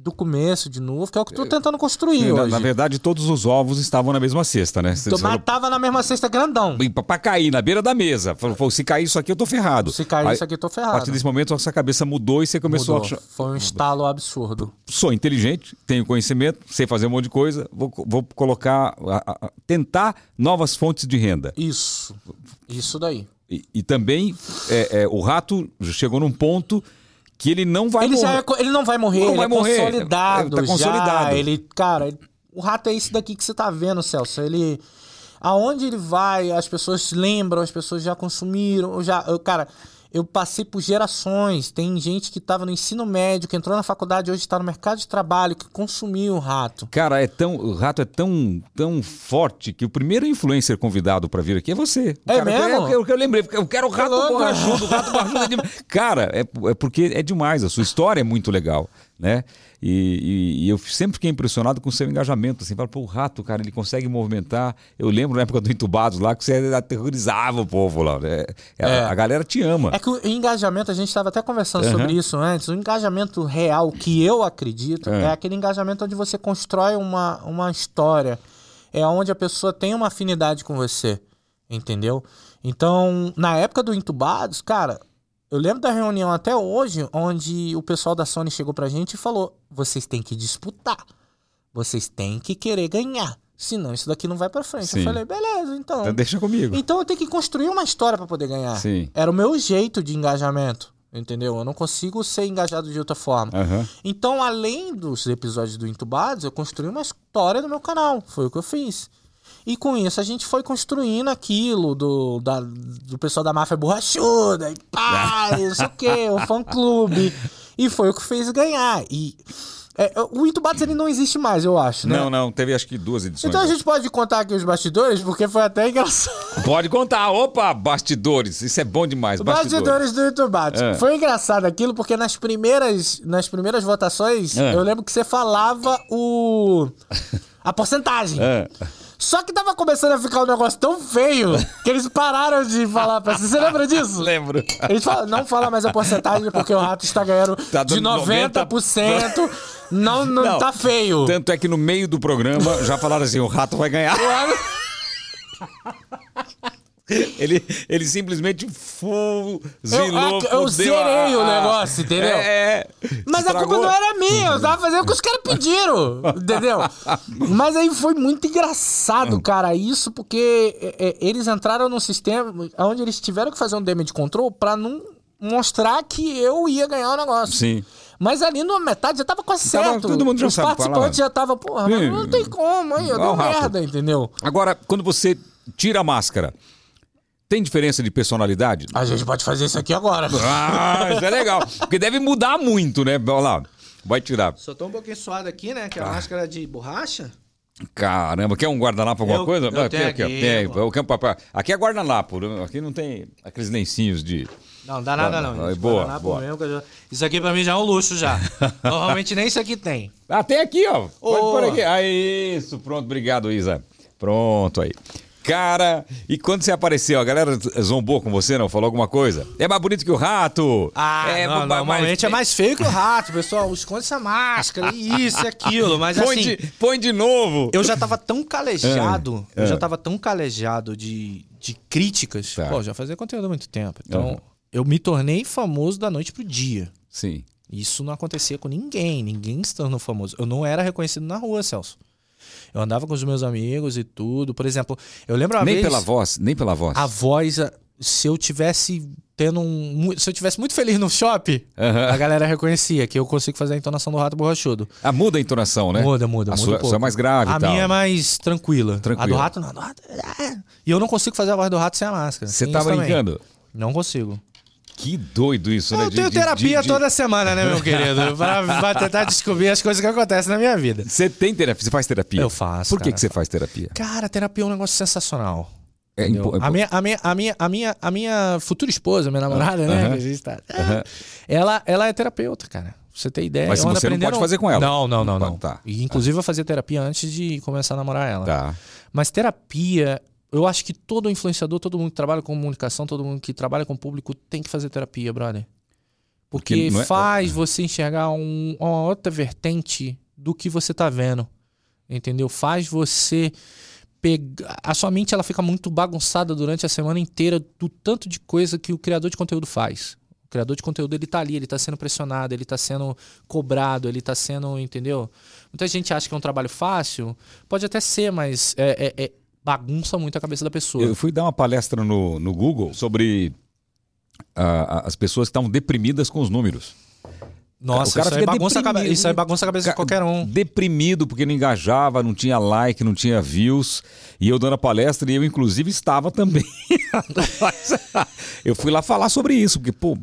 do começo de novo, que é o que eu tô tentando construir Na, hoje. na verdade, todos os ovos estavam na mesma cesta, né? Você Tô- falou, mas tava na mesma cesta grandão. "Pra- pra cair na beira da mesa. Falou, "Pô, se cair isso aqui, eu tô ferrado. Se cair Aí, isso aqui, eu tô A ferrado. partir desse momento, a sua cabeça mudou e você começou Mudou. a achar. Foi um estalo absurdo. Sou inteligente, tenho conhecimento, sei fazer um monte de coisa, vou, vou colocar. a- a- a- tentar novas fontes de renda. Isso. Isso daí. E, e também é, é, o rato chegou num ponto que ele não vai Ele, já morrer. é ele não vai morrer, Não ele vai é morrer. consolidado. Tá já. consolidado. Ele, cara, o rato é esse daqui que você tá vendo, Celso. Ele. Aonde ele vai, as pessoas lembram, as pessoas já consumiram. Já, cara, eu passei por gerações. Tem gente que tava no ensino médio, que entrou na faculdade, hoje está no mercado de trabalho, que consumiu o rato. Cara, é tão, o rato é tão, tão forte que o primeiro influencer convidado pra vir aqui é você. O É cara, mesmo? Eu, eu, eu lembrei, porque eu quero o rato borrachudo, o rato borrachudo é. Cara, é, é porque é demais, a sua história é muito legal, né? E, e- e eu sempre fiquei impressionado com o seu engajamento, assim, fala, pô, o rato, cara, ele consegue movimentar. Eu lembro na época do Entubados lá que você aterrorizava o povo lá, né? A, É. a galera te ama. É que o engajamento, a gente estava até conversando Aham. sobre isso antes. O engajamento real que eu acredito É. é. aquele engajamento onde você constrói uma, uma história. É onde a pessoa tem uma afinidade com você. Entendeu? Então, na época do Entubados, cara, eu lembro da reunião até hoje, onde o pessoal da Sony chegou pra gente e falou: vocês têm que disputar. Vocês têm que querer ganhar. Senão isso daqui não vai pra frente. Sim. Eu falei, beleza, então. Então deixa comigo. Então eu tenho que construir uma história pra poder ganhar. Sim. Era o meu jeito de engajamento, entendeu? Eu não consigo ser engajado de outra forma. Aham. Então, além dos episódios do Entubados, eu construí uma história no meu canal. Foi o que eu fiz. E com isso a gente foi construindo aquilo do, da- do pessoal da máfia borrachuda, e pá, não sei o quê, o fã clube. E foi o que fez ganhar. E é, o Entubados ele não existe mais, eu acho, né? Não, não, teve acho que duas edições. Então a gente pode contar aqui os bastidores, porque foi até engraçado. Pode contar. Opa, bastidores. Isso é bom demais. Bastidores do YouTube. É. Foi engraçado aquilo, porque nas primeiras, nas primeiras votações, É. eu lembro que você falava o. a porcentagem. É. Só que tava começando a ficar um negócio tão feio que eles pararam de falar pra você. Você lembra disso? Lembro. Eles falam, não fala mais a porcentagem porque o rato está ganhando Tá de dando 90%. Não, não, Não. tá feio. Tanto é que no meio do programa já falaram assim: o rato vai ganhar. Ele, ele simplesmente fuzilou. Eu- eu zerei a- o a- negócio, entendeu? É. é. Mas a Estragou. culpa não era minha, eu tava fazendo o que os caras pediram, entendeu? Mas aí foi muito engraçado, cara, isso, porque é, é, eles entraram num sistema onde eles tiveram que fazer um damage control pra não mostrar que eu ia ganhar o negócio. Sim. Mas ali na metade já tava quase Tava- certo. todo mundo já Os sabe, participantes já tava, porra, não tem como, aí eu rato. merda, entendeu? Agora, quando você tira a máscara, tem diferença de personalidade? A gente pode fazer isso aqui agora. Ah, isso é legal. Porque deve mudar muito, né? Olha lá. Vai tirar. Só tô um pouquinho suado aqui, né? Ah. Que é a máscara de borracha. Caramba, quer um guardanapo, alguma Eu- coisa? eu Ah, tenho aqui, ó, aqui, tem. Eu quero papel. Aqui é guardanapo, né? aqui não tem aqueles lencinhos de. Não, dá nada não. Gente. boa, boa. por mesmo, já- Isso aqui pra mim já é um luxo já. Normalmente nem isso aqui tem. Ah, tem aqui, ó. Pode Ô. pôr aqui. Aí, isso, pronto. Obrigado, Isa. Pronto aí. Cara, e quando você apareceu, a galera zombou com você, não? Falou alguma coisa? É mais bonito que o rato! Ah, é, não, mais- normalmente é mais feio que o rato, pessoal. Esconde essa máscara, isso e aquilo. Mas Põe, assim, de, põe de novo! eu já tava tão calejado, É, eu é. já tava tão calejado de, de críticas. Tá. Pô, já fazia conteúdo há muito tempo. Então, Aham. eu me tornei famoso da noite pro dia. Sim. Isso não acontecia com ninguém, ninguém se tornou famoso. Eu não era reconhecido na rua, Celso. Eu andava com os meus amigos e tudo. Por exemplo, eu lembro uma Nem vez... pela voz, nem pela voz. A voz, se eu tivesse tendo um... Se eu tivesse muito feliz no shopping, Aham. a galera reconhecia que eu consigo fazer a entonação do rato borrachudo. Ah, muda a entonação, né? Muda, muda, A muda sua, um sua é mais grave A minha é mais tranquila. Tranquila. A do rato não. Do rato... E eu não consigo fazer a voz do rato sem a máscara. Você tá isso também. brincando? Não consigo. Que doido isso, né? Eu tenho de- terapia de- de- toda semana, né, meu querido? Pra, pra tentar descobrir as coisas que acontecem na minha vida. Você tem terapia? Você faz terapia? Eu faço, Por que, cara. que você faz terapia? Cara, terapia é um negócio sensacional. É impo- A, minha, a, minha, a, minha, a, minha, a minha futura esposa, minha namorada, né? Aham. Que a gente tá. Aham. Ela, ela é terapeuta, cara. Pra você ter ideia. Mas eu você não pode aprendendo- fazer com ela. Não, não, não, Não não. pode, tá. E, inclusive, eu fazia terapia antes de começar a namorar ela. Tá. Mas terapia, eu acho que todo influenciador, todo mundo que trabalha com comunicação, todo mundo que trabalha com público tem que fazer terapia, brother. Porque, Porque é- faz você enxergar um- uma outra vertente do que você tá vendo. Entendeu? Faz você pegar. A sua mente ela fica muito bagunçada durante a semana inteira do tanto de coisa que o criador de conteúdo faz. O criador de conteúdo ele tá ali, ele tá sendo pressionado, ele tá sendo cobrado, ele tá sendo, entendeu? Muita gente acha que é um trabalho fácil, pode até ser, mas é, é- é- bagunça muito a cabeça da pessoa. Eu fui dar uma palestra no, no Google sobre as pessoas que estavam deprimidas com os números. Nossa, o cara isso, aí bagunça a isso aí bagunça a cabeça de qualquer um. Deprimido porque não engajava, não tinha like, não tinha views. E eu dando a palestra, e eu inclusive estava também. Eu fui lá falar sobre isso, porque, pô,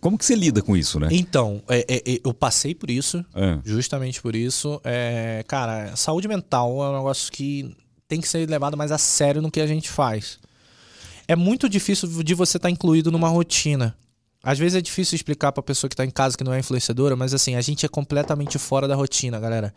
como que você lida com isso, né? Então, é- é- é- eu passei por isso, É. justamente por isso. É, cara, saúde mental é um negócio que tem que ser levado mais a sério no que a gente faz. É muito difícil de você estar incluído numa rotina. Às vezes é difícil explicar pra pessoa que tá em casa que não é influenciadora, mas assim, a gente é completamente fora da rotina, galera.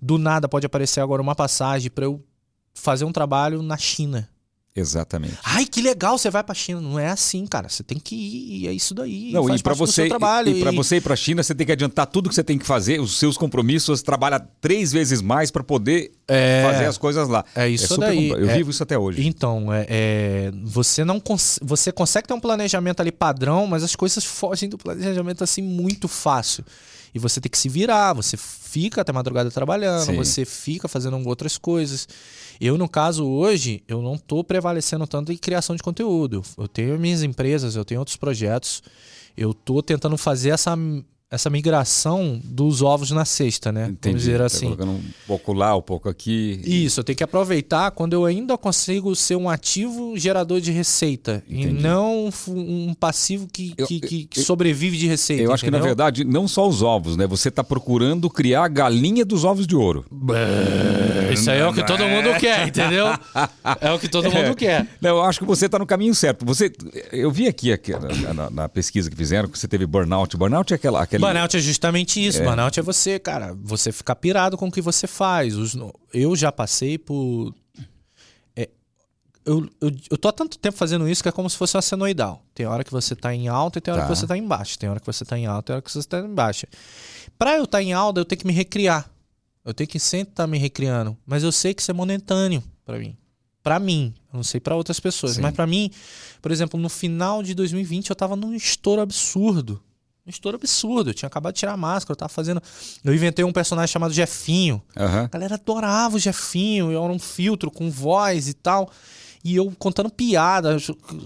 Do nada pode aparecer agora uma passagem pra eu fazer um trabalho na China. Exatamente. Ai, que legal, você vai pra China. Não é assim, cara. Você tem que ir, e é isso daí. Não, e para você, trabalho. e para e- você ir para a China, você tem que adiantar tudo que você tem que fazer, os seus compromissos, você trabalha três vezes mais para poder É. fazer as coisas lá. É isso super daí. compl- Eu É- vivo isso até hoje. Então, é, é, você não cons- você consegue ter um planejamento ali padrão, mas as coisas fogem do planejamento assim muito fácil. E você tem que se virar, você fica até madrugada trabalhando, Sim. você fica fazendo outras coisas. Eu, no caso, hoje, eu não tô prevalecendo tanto em criação de conteúdo. Eu tenho minhas empresas, eu tenho outros projetos. Eu tô tentando fazer essa, essa migração dos ovos na cesta, né? Entendi. Vamos dizer Tá assim. colocando um pouco lá, um pouco aqui. Isso, eu tenho que aproveitar quando eu ainda consigo ser um ativo gerador de receita e Entendi. não fu- um passivo que, Eu- que, que eu- sobrevive de receita. Eu acho que, na verdade, não só os ovos, né? Você está procurando criar a galinha dos ovos de ouro. Isso aí é o que todo mundo quer, entendeu? É o que todo mundo quer. Não, eu acho que você está no caminho certo. Você, eu vi aqui, aqui na, na- na pesquisa que fizeram que você teve burnout. Burnout é aquela. aquele, Burnout é justamente isso. Burnout é você, cara, você ficar pirado com o que você faz. Os- eu já passei por. é, eu, eu, eu tô há tanto tempo fazendo isso que é como se fosse uma senoidal. Tem hora que você tá em alta e tem hora Tá. que você tá em baixo. Tem hora que você tá em alta e tem hora que você tá em baixa. Pra eu estar em alta, eu tenho que me recriar. Eu tenho que sempre estar me recriando. Mas eu sei que isso é momentâneo pra mim. Pra mim. Eu não sei pra outras pessoas. Sim. Mas pra mim, por exemplo, no final de 2020 eu tava num estouro absurdo. Um estouro absurdo. Eu tinha acabado de tirar a máscara, eu tava fazendo. Eu inventei um personagem chamado Jefinho. Aham. A galera adorava o Jefinho, eu era um filtro com voz e tal. E eu contando piada,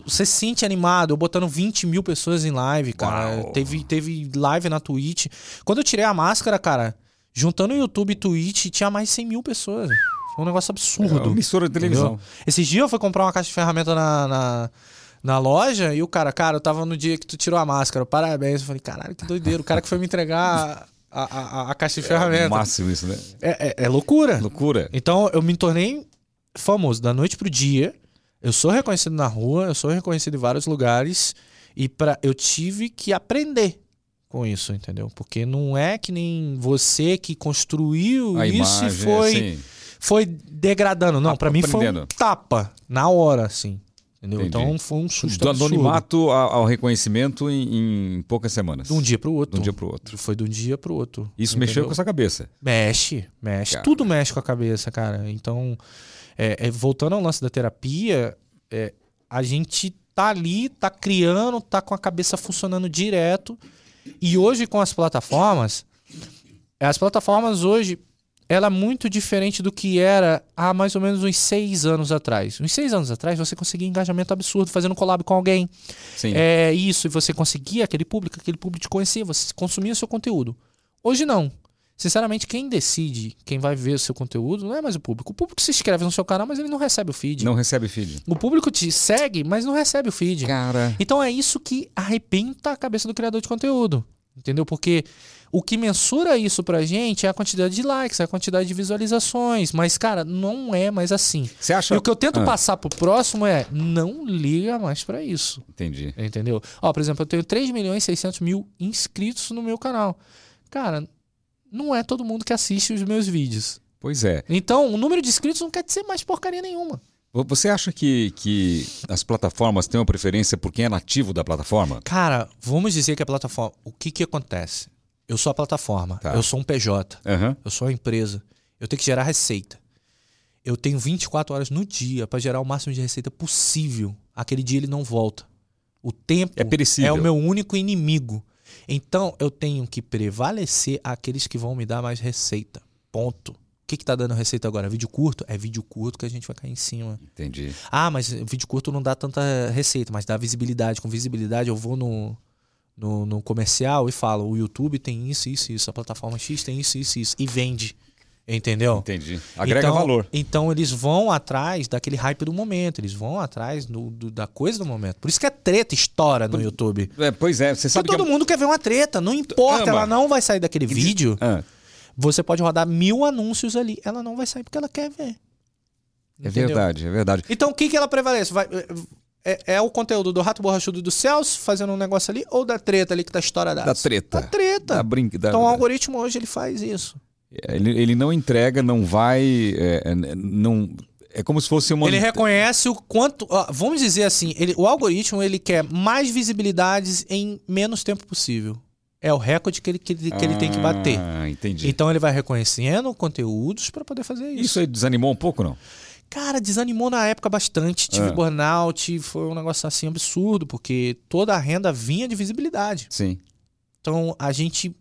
você se sente animado, eu botando 20 mil pessoas em live, cara. Uau. Teve, teve live na Twitch. Quando eu tirei a máscara, cara, juntando YouTube e Twitch, tinha mais de 100 mil pessoas. Foi um negócio É absurdo. uma emissora de televisão. Entendeu? Esses dias eu fui comprar uma caixa de ferramenta na, na, na loja e o cara, cara, eu tava no dia que tu tirou a máscara, parabéns. Eu falei, caralho, que doideira. O cara que foi me entregar a, a, a- a caixa de É ferramenta. máximo isso, né? É, é- é loucura. Loucura. Então eu me tornei famoso da noite pro dia. Eu sou reconhecido na rua, eu sou reconhecido em vários lugares e para eu tive que aprender com isso, entendeu? Porque não é que nem você que construiu A isso imagem, e foi assim, foi degradando. Não, pra mim foi um tapa na hora, assim. Entendeu? Entendi. Então foi um susto Do absurdo. anonimato ao, ao reconhecimento em, em poucas semanas. De um dia pro outro. De um dia pro outro. Foi de um dia pro outro. Isso entendeu? mexeu com a sua cabeça. Mexe, mexe. Cara. Tudo mexe com a cabeça, cara. Então, é, é, voltando ao lance da terapia, é, a gente tá ali, tá criando, tá com a cabeça funcionando direto. E hoje com as plataformas, as plataformas hoje, ela é muito diferente do que era há mais ou menos uns seis anos atrás. Uns seis anos atrás, você conseguia engajamento absurdo fazendo collab com alguém. Sim. É isso, e você conseguia aquele público, aquele público te conhecia, você consumia seu conteúdo. Hoje não. Sinceramente, quem decide, quem vai ver o seu conteúdo, não é mais o público. O público se inscreve no seu canal, mas ele não recebe o feed. Não recebe feed. O público te segue, mas não recebe o feed. Cara. Então é isso que arrebenta a cabeça do criador de conteúdo. Entendeu? Porque o que mensura isso pra gente é a quantidade de likes, é a quantidade de visualizações. Mas, cara, não é mais assim. Você acha. E o que eu tento Ah, passar pro próximo é não liga mais pra isso. Entendi. Entendeu? Ó, por exemplo, eu tenho 3 milhões e 600 mil inscritos no meu canal. Cara, não é todo mundo que assiste os meus vídeos. Pois é. Então, o número de inscritos não quer dizer mais porcaria nenhuma. Vo- Você acha que, que as plataformas têm uma preferência por quem é nativo da plataforma? Cara, vamos dizer que a plataforma. O que que acontece? Eu sou a plataforma, Tá. eu sou um PJ, Aham. eu sou a empresa. Eu tenho que gerar receita. Eu tenho 24 horas no dia para gerar o máximo de receita possível. Aquele dia ele não volta. O tempo É perecível. é o meu único inimigo. Então eu tenho que prevalecer aqueles que vão me dar mais receita. Ponto. O que, que tá dando receita agora? Vídeo curto? É vídeo curto que a gente vai cair em cima. Entendi. Ah, mas vídeo curto não dá tanta receita, mas dá visibilidade. Com visibilidade eu vou no, no, no comercial e falo: o YouTube tem isso, isso, isso. A plataforma X tem isso, isso, isso. E vende. Entendeu? Entendi. Agrega então, valor. Então eles vão atrás daquele hype do momento, eles vão atrás do, do- da coisa do momento. Por isso que a treta estoura no YouTube. É, pois é, você Porque sabe que. todo mundo quer ver uma treta, não importa, Ama. ela não vai sair daquele vídeo. Ah, Você pode rodar mil anúncios ali, ela não vai sair porque ela quer ver. é Entendeu? verdade, é verdade. Então o que, que ela prevalece? Vai- é, é o conteúdo do Rato Borrachudo do Celso fazendo um negócio ali ou da treta ali que tá estourada? Da treta. Da treta. Da brinca, da- Então o algoritmo hoje ele faz isso. ele, ele não entrega, não vai. é, é, não, é como se fosse uma. Ele reconhece o quanto. ó, vamos dizer assim, ele- o algoritmo ele quer mais visibilidades em menos tempo possível. É o recorde que ele, que ele, que ele tem que bater. Ah, entendi. Então ele vai reconhecendo conteúdos para poder fazer isso. Isso aí desanimou um pouco, não? Cara, desanimou na época bastante. Tive Ah. burnout, foi um negócio assim absurdo, porque toda a renda vinha de visibilidade. Sim. Então a gente.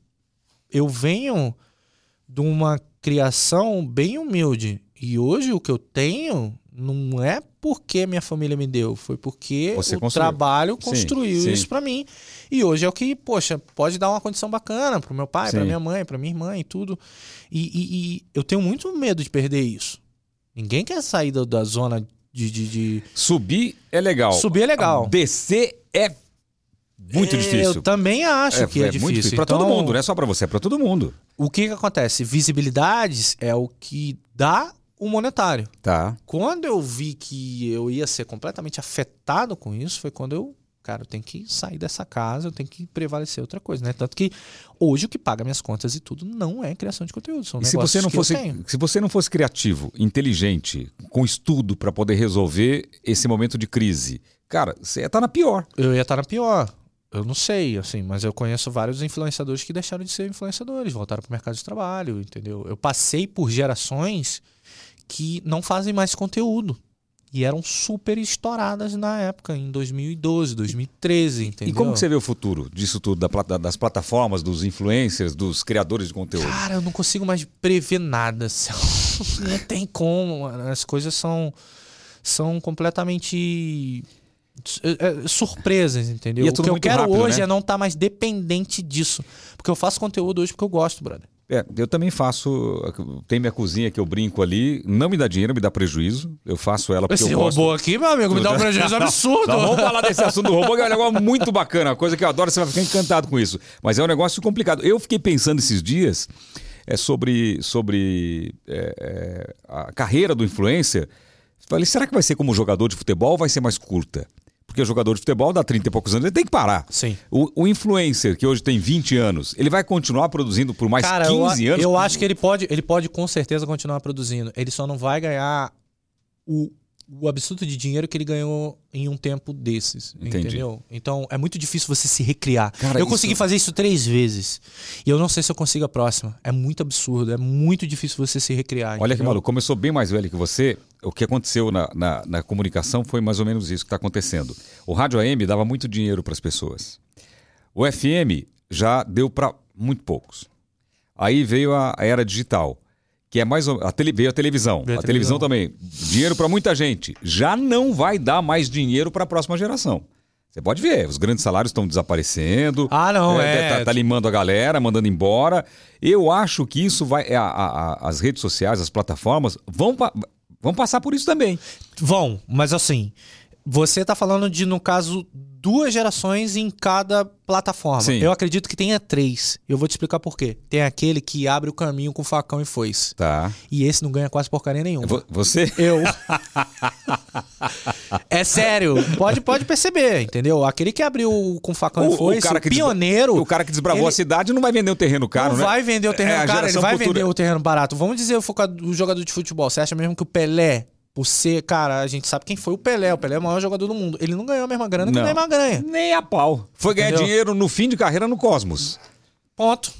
Eu venho de uma criação bem humilde. E hoje o que eu tenho não é porque minha família me deu, foi porque Você o construiu. trabalho construiu sim. isso pra mim. E hoje é o que, poxa, pode dar uma condição bacana pro meu pai, pra Sim. minha mãe, pra minha irmã e tudo. E, e- e eu tenho muito medo de perder isso. Ninguém quer sair da, da zona de- de- de... Subir é legal. Subir é legal. Descer é muito É, difícil. Eu também acho que é, muito difícil. difícil. Pra todo Então, mundo, não é só pra você, é pra todo mundo. O que, que acontece? Visibilidades é o que dá o monetário. Tá. Quando eu vi que eu ia ser completamente afetado com isso, foi quando eu, cara, eu tenho que sair dessa casa, eu tenho que prevalecer outra coisa, né? Tanto que hoje o que paga minhas contas e tudo não é criação de conteúdo, são E se você não fosse, se você não fosse criativo, inteligente, com estudo pra poder resolver esse momento de crise, cara, você ia estar na pior. Eu ia estar na pior. Eu não sei, assim, mas eu conheço vários influenciadores que deixaram de ser influenciadores, voltaram para o mercado de trabalho, entendeu? Eu passei por gerações que não fazem mais conteúdo. E eram super estouradas na época, em 2012, 2013, entendeu? E como que você vê o futuro disso tudo, das plataformas, dos influencers, dos criadores de conteúdo? Cara, eu não consigo mais prever nada. Não tem como. As coisas são, são completamente é, é, surpresas, entendeu? E é o que eu quero rápido, hoje né? é não estar mais dependente disso. Porque eu faço conteúdo hoje porque eu gosto, brother. É, eu também faço. Tem minha cozinha que eu brinco ali, não me dá dinheiro, me dá prejuízo. Eu faço ela porque Esse eu gosto. robô aqui, meu amigo, me dá um prejuízo absurdo. Não, vamos falar desse assunto do robô, que é um negócio muito bacana, uma coisa que eu adoro, você vai ficar encantado com isso. Mas é um negócio complicado. Eu fiquei pensando esses dias é, sobre, sobre é, é, a carreira do influencer. Falei, será que vai ser como jogador de futebol ou vai ser mais curta? Porque o jogador de futebol dá 30 e poucos anos, ele tem que parar. Sim. O, o influencer, que hoje tem 20 anos, ele vai continuar produzindo por mais Cara, 15 eu, anos? eu acho que ele pode, ele pode com certeza continuar produzindo. Ele só não vai ganhar o, o absurdo de dinheiro que ele ganhou em um tempo desses. Entendi. Entendeu? Então é muito difícil você se recriar. Cara, eu isso- consegui fazer isso três vezes. E eu não sei se eu consigo a próxima. É muito absurdo. É muito difícil você se recriar. Olha que entendeu? maluco, como eu sou bem mais velho que você, o que aconteceu na, na, na comunicação foi mais ou menos isso que está acontecendo. O rádio AM dava muito dinheiro para as pessoas. O FM já deu para muito poucos. Aí veio a, a era digital, que é mais ou, a tele, veio a televisão. Veio a a televisão televisão. também, dinheiro para muita gente. Já não vai dar mais dinheiro para a próxima geração. Você pode ver, os grandes salários estão desaparecendo. Ah, não, é. Tá, tá limando a galera, mandando embora. Eu acho que isso vai. a- a- a- as redes sociais, as plataformas vão, pa- vão passar por isso também. Vão, mas assim, você tá falando de, no caso, duas gerações em cada plataforma. Sim. Eu acredito que tenha três. Eu vou te explicar por quê. Tem aquele que abre o caminho com facão e foice. Tá. E esse não ganha quase porcaria nenhuma. Vo- Você. Eu. é sério. Pode, pode perceber, entendeu? Aquele que abriu com facão O- e o foice, o, cara que pioneiro. O cara que desbravou ele- a cidade não vai vender um terreno caro, não né? vai vender o terreno É, caro, ele vai futura- vender o terreno barato. Vamos dizer o, o jogador de futebol. Você acha mesmo que o Pelé, por ser, cara, a gente sabe quem foi o Pelé. O Pelé é o maior jogador do mundo. Ele não ganhou a mesma grana que Não. o Neymar ganha. Nem a pau. Foi ganhar Entendeu? dinheiro no fim de carreira no Cosmos. Ponto.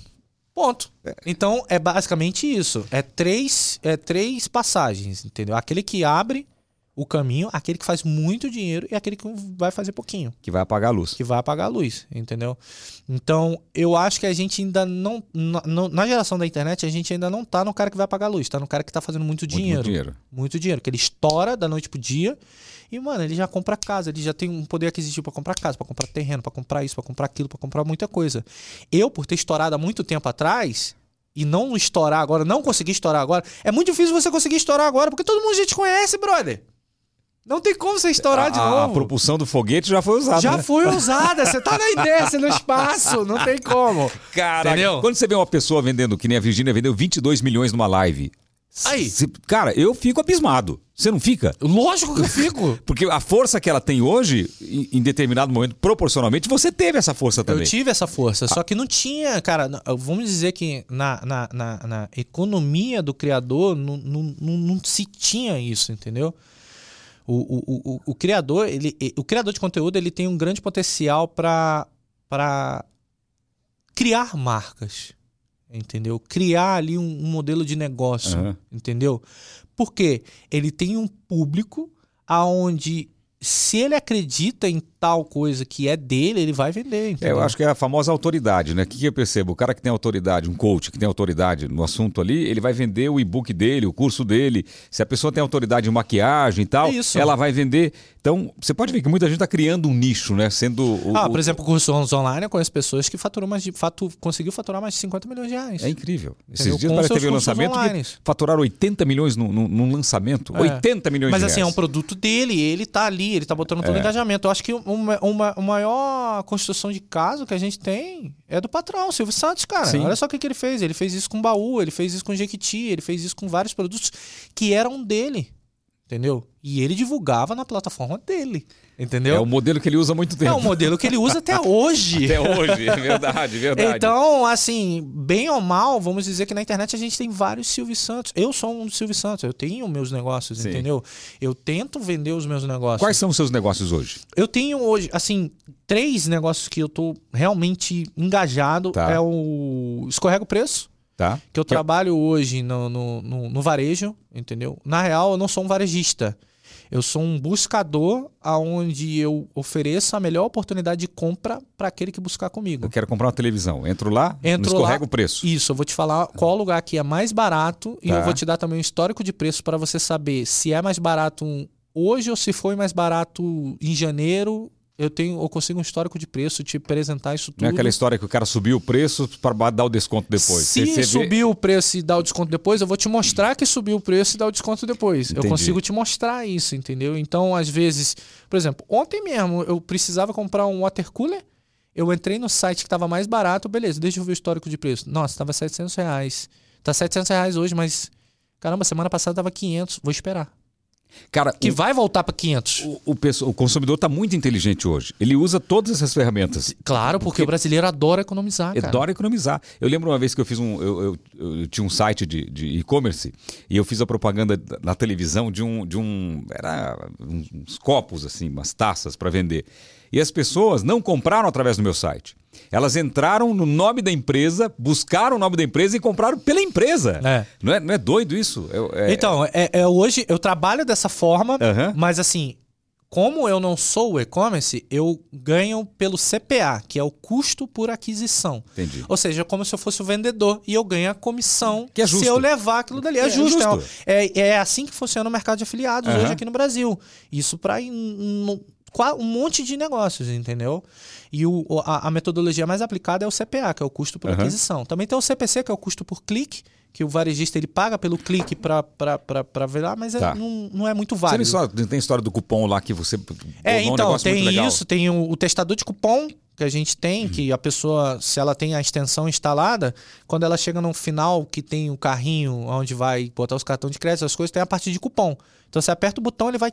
Ponto. Então é basicamente isso. É três, é três passagens, entendeu? Aquele que abre o caminho, aquele que faz muito dinheiro e aquele que vai fazer pouquinho. Que vai apagar a luz. que vai apagar a luz, entendeu? Então, eu acho que a gente ainda não. Na, na- geração da internet, a gente ainda não tá no cara que vai apagar a luz, tá no cara que tá fazendo muito Muito, dinheiro. muito dinheiro. Muito dinheiro, que ele estoura da noite pro dia. E, mano, ele já compra casa, ele já tem um poder aquisitivo pra comprar casa, pra comprar terreno, pra comprar isso, pra comprar aquilo, pra comprar muita coisa. Eu, por ter estourado há muito tempo atrás, e não estourar agora, não conseguir estourar agora, é muito difícil você conseguir estourar agora, porque todo mundo já te conhece, brother. Não tem como você estourar de a, novo. a propulsão do foguete já foi usada. Já né? foi usada, você tá na inércia no espaço, não tem como. Entendeu? quando você vê uma pessoa vendendo, que nem a Virgínia vendeu 22 milhões numa live. Aí. cê- cara, eu fico abismado. Você não fica? Lógico que eu fico. Porque a força que ela tem hoje, em, determinado momento, proporcionalmente, você teve essa força também. Eu tive essa força, só que não tinha, cara. Vamos dizer que na, na, na, na economia do criador não, não, não, não se tinha isso, entendeu? O, o, o, o- criador, ele, o criador de conteúdo, ele tem um grande potencial para para criar marcas, entendeu? Criar ali um, um modelo de negócio, Aham. entendeu? Porque ele tem um público aonde se ele acredita em tal coisa que é dele, ele vai vender, É, eu acho que é a famosa autoridade, né? O que, que eu percebo? O cara que tem autoridade, um coach que tem autoridade no assunto ali, ele vai vender o e-book dele, o curso dele. Se a pessoa tem autoridade em maquiagem e tal, É isso. ela vai vender. Então, você pode ver que muita gente está criando um nicho, né? Sendo o, Ah, o- por exemplo, cursos online, eu conheço pessoas que faturam mais de, fatu, conseguiu faturar mais de 50 milhões de reais. É incrível. Esses Entendeu? dias parece que teve um lançamento online. que faturaram 80 milhões num, lançamento. É. 80 milhões Mas de assim, é um reais. produto dele, ele tá ali, ele tá botando todo o engajamento. Eu acho que uma, uma, a maior construção de caso que a gente tem é do patrão, Silvio Santos, cara. Sim. Olha só o que, que ele fez. Ele fez isso com baú, ele fez isso com Jequiti, ele fez isso com vários produtos que eram dele. Entendeu? E ele divulgava na plataforma dele. Entendeu? É o modelo que ele usa há muito É tempo. o modelo que ele usa até hoje. Até hoje, é verdade, verdade. Então, assim, bem ou mal, vamos dizer que na internet a gente tem vários Silvio Santos. Eu sou um Silvio Santos, eu tenho meus negócios, Sim. entendeu? Eu tento vender os meus negócios. Quais são os seus negócios hoje? Eu tenho hoje, assim, três negócios que eu tô realmente engajado. Tá. É o Escorrega o Preço, Tá? que eu é- trabalho hoje no, no, no- no varejo, entendeu? Na real, eu não sou um varejista. Eu sou um buscador aonde eu ofereço a melhor oportunidade de compra para aquele que buscar comigo. Eu quero comprar uma televisão. Entro lá, Entro escorrega lá, o preço. Isso, eu vou te falar qual lugar que é mais barato e Tá. eu vou te dar também um histórico de preço para você saber se é mais barato um- hoje ou se foi mais barato em janeiro. Eu tenho, eu consigo um histórico de preço, te apresentar isso tudo. Não é aquela história que o cara subiu o preço para dar o desconto depois. Se Você- você vê- o preço e dar o desconto depois, eu vou te mostrar que subiu o preço e dar o desconto depois. Entendi. Eu consigo te mostrar isso, entendeu? Então, às vezes, por exemplo, ontem mesmo eu precisava comprar um water cooler. Eu entrei no site que estava mais barato, beleza, deixa eu ver o histórico de preço. Nossa, estava 700 reais. Tá 700 reais hoje, mas caramba, semana passada tava 500. Vou esperar. Cara, que o, vai voltar para 500. o, o, o consumidor está muito inteligente hoje. Ele usa todas essas ferramentas. Claro, porque, o brasileiro adora economizar, cara. Adora economizar. Eu lembro uma vez que eu fiz um. Eu, eu- eu tinha um site de de e-commerce e eu fiz a propaganda na televisão de um. De um era uns copos, assim, umas taças para vender. E as pessoas não compraram através do meu site. Elas entraram no nome da empresa, buscaram o nome da empresa e compraram pela empresa. É. Não, é, não é doido isso? É- é- Então, é, é hoje eu trabalho dessa forma, mas assim, como eu não sou o e-commerce, eu ganho pelo CPA, que é o custo por aquisição. Entendi. Ou seja, como se eu fosse o vendedor e eu ganho a comissão Que é justo. se eu levar aquilo dali. É, É justo. justo. É, é assim que funciona o mercado de afiliados hoje aqui no Brasil. Isso para um monte de negócios, entendeu? E o, a, a metodologia mais aplicada é o CPA, que é o custo por Aham. aquisição. Também tem o CPC, que é o custo por clique, que o varejista ele paga pelo clique para ver lá, mas é- Tá. não, não é muito Você válido. tem história, tem história do cupom lá que você. É, um então, muito tem isso, tem o, o testador de cupom que a gente tem, Uhum. que a pessoa, se ela tem a extensão instalada, quando ela chega no final que tem o carrinho onde vai botar os cartões de crédito, as coisas, tem a parte de cupom. Então você aperta o botão, ele vai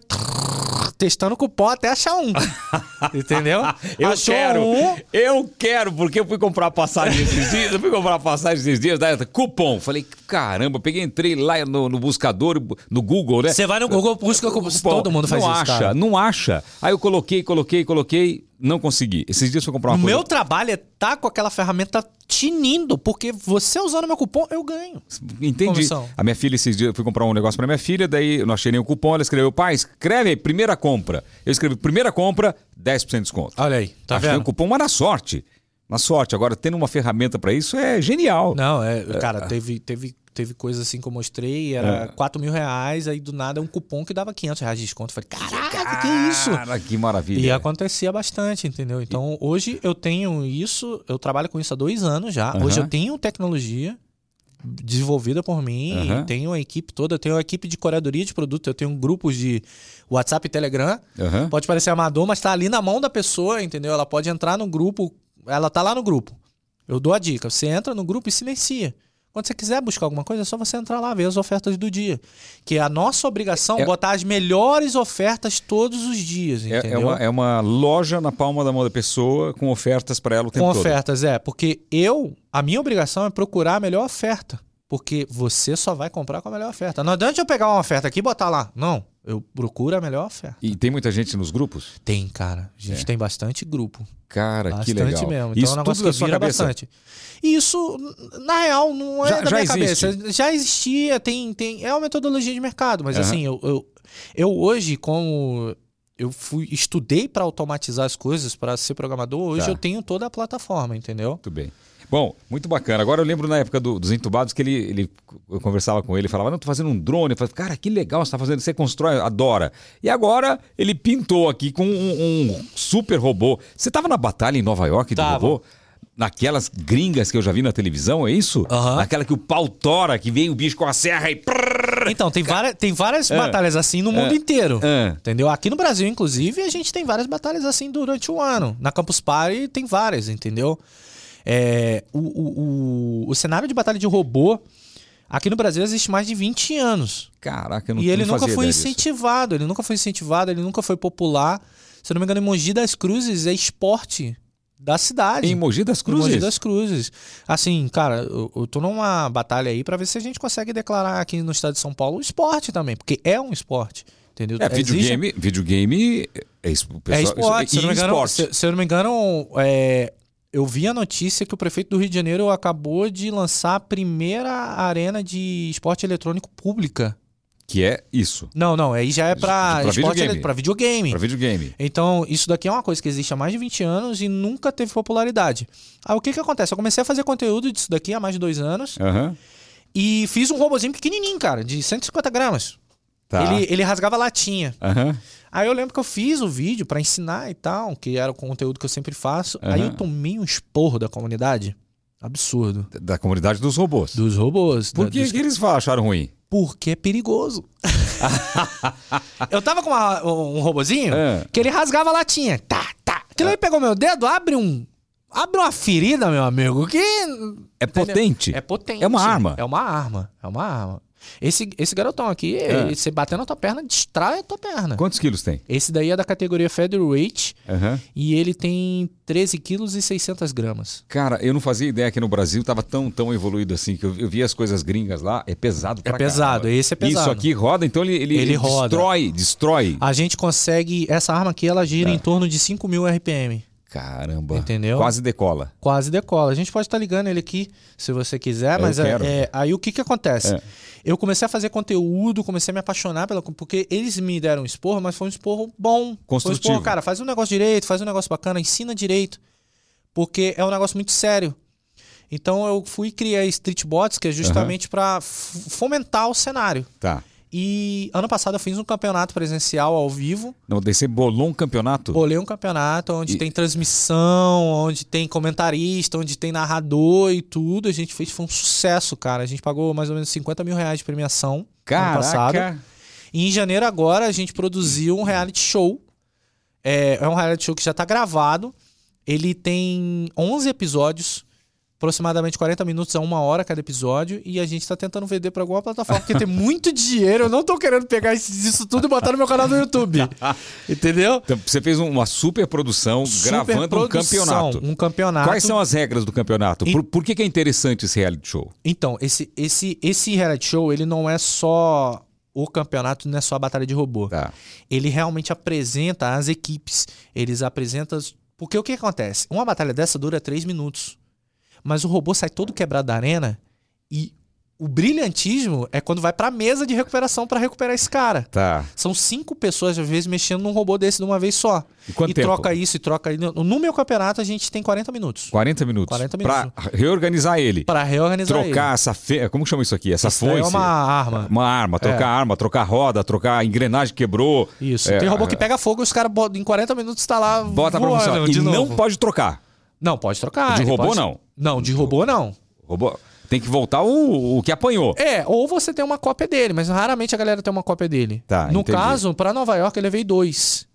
testando o cupom até achar um. Entendeu? Eu Achou quero, um, eu quero, porque eu fui comprar passagem esses dias, eu fui comprar passagem esses dias, daí, cupom. Falei, caramba, peguei, entrei lá no, no buscador, no Google, né? Você vai no Google, busca cupom. Todo mundo faz não isso, acha, cara. não acha. Aí eu coloquei, coloquei, coloquei, não consegui. Esses dias eu fui comprar uma O coisa. meu trabalho é estar com aquela ferramenta tinindo, porque você usando meu cupom, eu ganho. Entendi. Comissão. A minha filha, esses dias, eu fui comprar um negócio pra minha filha, daí eu não achei nenhum cupom, ela escreveu, pai, escreve aí, primeira compra. Eu escrevi, primeira compra, 10% de desconto. Olha aí, tá Achei vendo? um cupom, mas na sorte. Na sorte. Agora, tendo uma ferramenta pra isso é genial. Não, é, cara, teve, teve, teve coisa assim que eu mostrei, era É. 4 mil reais, aí do nada um cupom que dava 500 reais de desconto. Eu falei, caraca, que isso? Cara, que maravilha. E acontecia bastante, entendeu? Então, hoje eu tenho isso, eu trabalho com isso há dois anos já. Aham. Hoje eu tenho tecnologia desenvolvida por mim, e tenho a equipe toda, eu tenho a equipe de curadoria de produto, eu tenho grupos de WhatsApp e Telegram. Aham. Pode parecer amador, mas tá ali na mão da pessoa, entendeu? Ela pode entrar no grupo, ela tá lá no grupo. Eu dou a dica, você entra no grupo e silencia. Quando você quiser buscar alguma coisa, é só você entrar lá, ver as ofertas do dia. Que é a nossa obrigação É- botar as melhores ofertas todos os dias, É, entendeu? é uma, é uma loja na palma da mão da pessoa com ofertas pra ela o tempo Com todo. ofertas, é. Porque eu, a minha obrigação é procurar a melhor oferta. Porque você só vai comprar com a melhor oferta. Não adianta eu pegar uma oferta aqui e botar lá. Não. Eu procuro a melhor oferta. E tem muita gente nos grupos? Tem, cara. A gente É. tem bastante grupo. Cara, Bastante que legal. mesmo. Então Isso é um negócio tudo que vira bastante. E isso, na real, não é Já- da minha existe. cabeça. Já existia, tem, tem. É uma metodologia de mercado, mas Aham. assim, eu, eu, eu hoje, como eu fui, estudei para automatizar as coisas, para ser programador, hoje Tá. eu tenho toda a plataforma, entendeu? Muito bem. Bom, muito bacana. Agora eu lembro na época do- dos entubados que ele, ele eu conversava com ele, falava: "Não, tô fazendo um drone". Eu falei: "Cara, que legal você tá fazendo, você constrói, adora". E agora ele pintou aqui com um, um super robô. Você tava na batalha em Nova York de Tava. robô? Naquelas gringas que eu já vi na televisão, é isso? Naquela que o pau tora, que vem o bicho com a serra e. Então, tem várias, tem várias batalhas assim no mundo inteiro. É. Entendeu? Aqui no Brasil, inclusive, a gente tem várias batalhas assim durante o ano. Na Campus Party tem várias, entendeu? É, o, o, o, o cenário de batalha de robô aqui no Brasil existe mais de 20 anos. Caraca, eu não e ele não nunca foi ideia disso. incentivado, ele nunca foi incentivado, ele nunca foi popular. Se eu não me engano, em Mogi das Cruzes é esporte da cidade. Em Mogi das Em Mogi Cruzes? das Cruzes. Assim, cara, eu, eu tô numa batalha aí pra ver se a gente consegue declarar aqui no estado de São Paulo esporte também, porque é um esporte. Entendeu? É, Existe- videogame, videogame é, es- o É pessoal- esporte. Se eu não me engano, se, se eu não me engano é, eu vi a notícia que o prefeito do Rio de Janeiro acabou de lançar a primeira arena de esporte eletrônico pública. Que é isso, Não, não, aí já é pra, Pra esporte videogame. pra videogame. para videogame. Então, isso daqui é uma coisa que existe há mais de 20 anos e nunca teve popularidade. Aí o que que acontece? Eu comecei a fazer conteúdo disso daqui há mais de dois anos Aham. e fiz um robozinho pequenininho, cara, de 150 gramas. Tá. Ele, ele rasgava latinha. Aham. Aí eu lembro que eu fiz o vídeo pra ensinar e tal, que era o conteúdo que eu sempre faço. Aí Aham. eu tomei um esporro da comunidade. Absurdo. Da comunidade dos robôs. Dos robôs. Por da- que, dos- que eles acharam ruim? Porque é perigoso. eu tava com uma- um robozinho É. que ele rasgava a latinha. Tá, tá. Aquilo aí pegou meu dedo, abre um. Abre uma ferida, meu amigo, que. É potente. É potente. É uma arma. É uma arma. É uma arma. Esse, esse garotão aqui, É. você bater na tua perna, distrai a tua perna. Quantos quilos tem? Esse daí é da categoria featherweight Aham. e ele tem 13 quilos e 600 gramas. Cara, eu não fazia ideia que no Brasil tava tão, tão evoluído assim, que eu, eu via as coisas gringas lá, é pesado É pra pesado, caramba. esse é pesado. Isso aqui roda, então ele, ele, Ele ele destrói, destrói. A gente consegue, essa arma aqui, ela gira Tá. em torno de 5 mil RPM. Caramba. Entendeu? Quase decola. Quase decola. A gente pode estar ligando ele aqui, se você quiser, mas é, é- aí o que que acontece? É. Eu comecei a fazer conteúdo, comecei a me apaixonar pela. Porque eles me deram um esporro, mas foi um esporro bom. Foi um Construtivo. esporro, cara, faz um negócio direito, faz um negócio bacana, ensina direito. Porque é um negócio muito sério. Então eu fui e criei a Street Bots, que é justamente pra f- fomentar o cenário. Tá. E ano passado eu fiz um campeonato presencial ao vivo. Não, você bolou um campeonato? Bolei um campeonato onde E- tem transmissão, onde tem comentarista, onde tem narrador e tudo. A gente fez, foi um sucesso, cara. A gente pagou mais ou menos 50 mil reais de premiação ano passado. Caraca. E em janeiro agora a gente produziu um reality show. É, é um reality show que já tá gravado. Ele tem 11 episódios, aproximadamente 40 minutos a uma hora cada episódio. E a gente tá tentando vender pra alguma plataforma, porque tem muito dinheiro. Eu não tô querendo pegar isso tudo e botar no meu canal do YouTube. Entendeu? Então, você fez uma super produção gravando um Superprodução, campeonato. Um campeonato. Quais são as regras do campeonato? Por, por que, que é interessante esse reality show? Então, esse, esse, esse reality show, ele não é só o campeonato, não é só a batalha de robô. Tá. Ele realmente apresenta as equipes. Eles apresentam. Porque o que acontece? Uma batalha dessa dura três minutos. Mas o robô sai todo quebrado da arena e o brilhantismo é quando vai pra mesa de recuperação pra recuperar esse cara. Tá. São cinco pessoas, às vezes, mexendo num robô desse de uma vez só. E quanto e tempo? troca isso e troca. No no meu campeonato, a gente tem 40 minutos. 40 minutos. 40 Pra reorganizar ele. Pra reorganizar ele. trocar essa fe... Como chama isso aqui? Essa Isso daí foice? é uma arma. Uma arma, trocar arma, trocar roda, trocar engrenagem que quebrou. Isso. É, Tem robô que pega fogo e os caras em 40 minutos tá lá Bota pra voando funcionar. de E não pode trocar. Não, pode trocar. De robô, pode- não? Não, de robô não. Robô... Tem que voltar o, o que apanhou. É, ou você tem uma cópia dele, mas raramente a galera tem uma cópia dele. Tá, no entendi. caso, pra Nova York eu levei dois.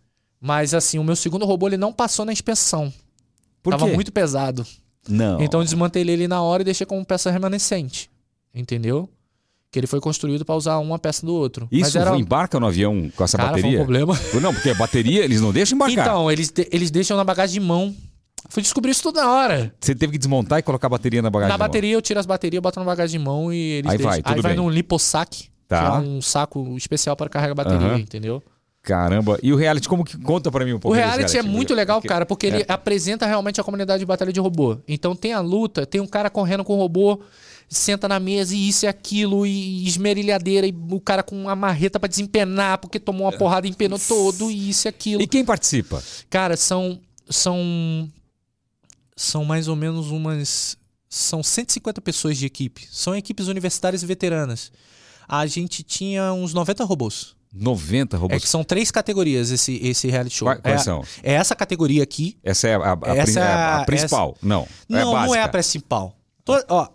Mas assim, o meu segundo robô ele não passou na inspeção. Por Tava quê? muito pesado. Não. Então eu desmantelei ele na hora e deixei como peça remanescente. Entendeu? Que ele foi construído pra usar uma peça do outro. Isso era... embarca no avião com essa Cara, foi um bateria? problema. Não, porque a bateria eles não deixam embarcar. Então, eles, de- eles deixam na bagagem de mão. Fui descobrir isso tudo na hora. Você teve que desmontar e colocar a bateria na bagagem. Na de mão. bateria, eu tiro as baterias, boto na bagagem de mão e eles Aí deixam. vai, tudo Aí vai bem. num lipossac, Tá. que é um saco especial para carregar a bateria, Aham. entendeu? Caramba. E o reality, como que conta pra mim um pouco O desse reality é muito legal, cara, porque ele apresenta realmente a comunidade de batalha de robô. Então tem a luta, tem um cara correndo com o robô, senta na mesa e isso e aquilo, e esmerilhadeira, e o cara com uma marreta pra desempenar, porque tomou uma porrada e empenou todo, e isso e aquilo. E quem participa? Cara, são. São. São mais ou menos umas. São 150 pessoas de equipe. São equipes universitárias e veteranas. A gente tinha uns 90 robôs. 90 É robôs. que são três categorias esse, esse reality show. Quais- é, são? É essa categoria aqui. Essa é a, a- Essa é a- a a- principal. Não. Não, é não básica. é a principal. To- ó,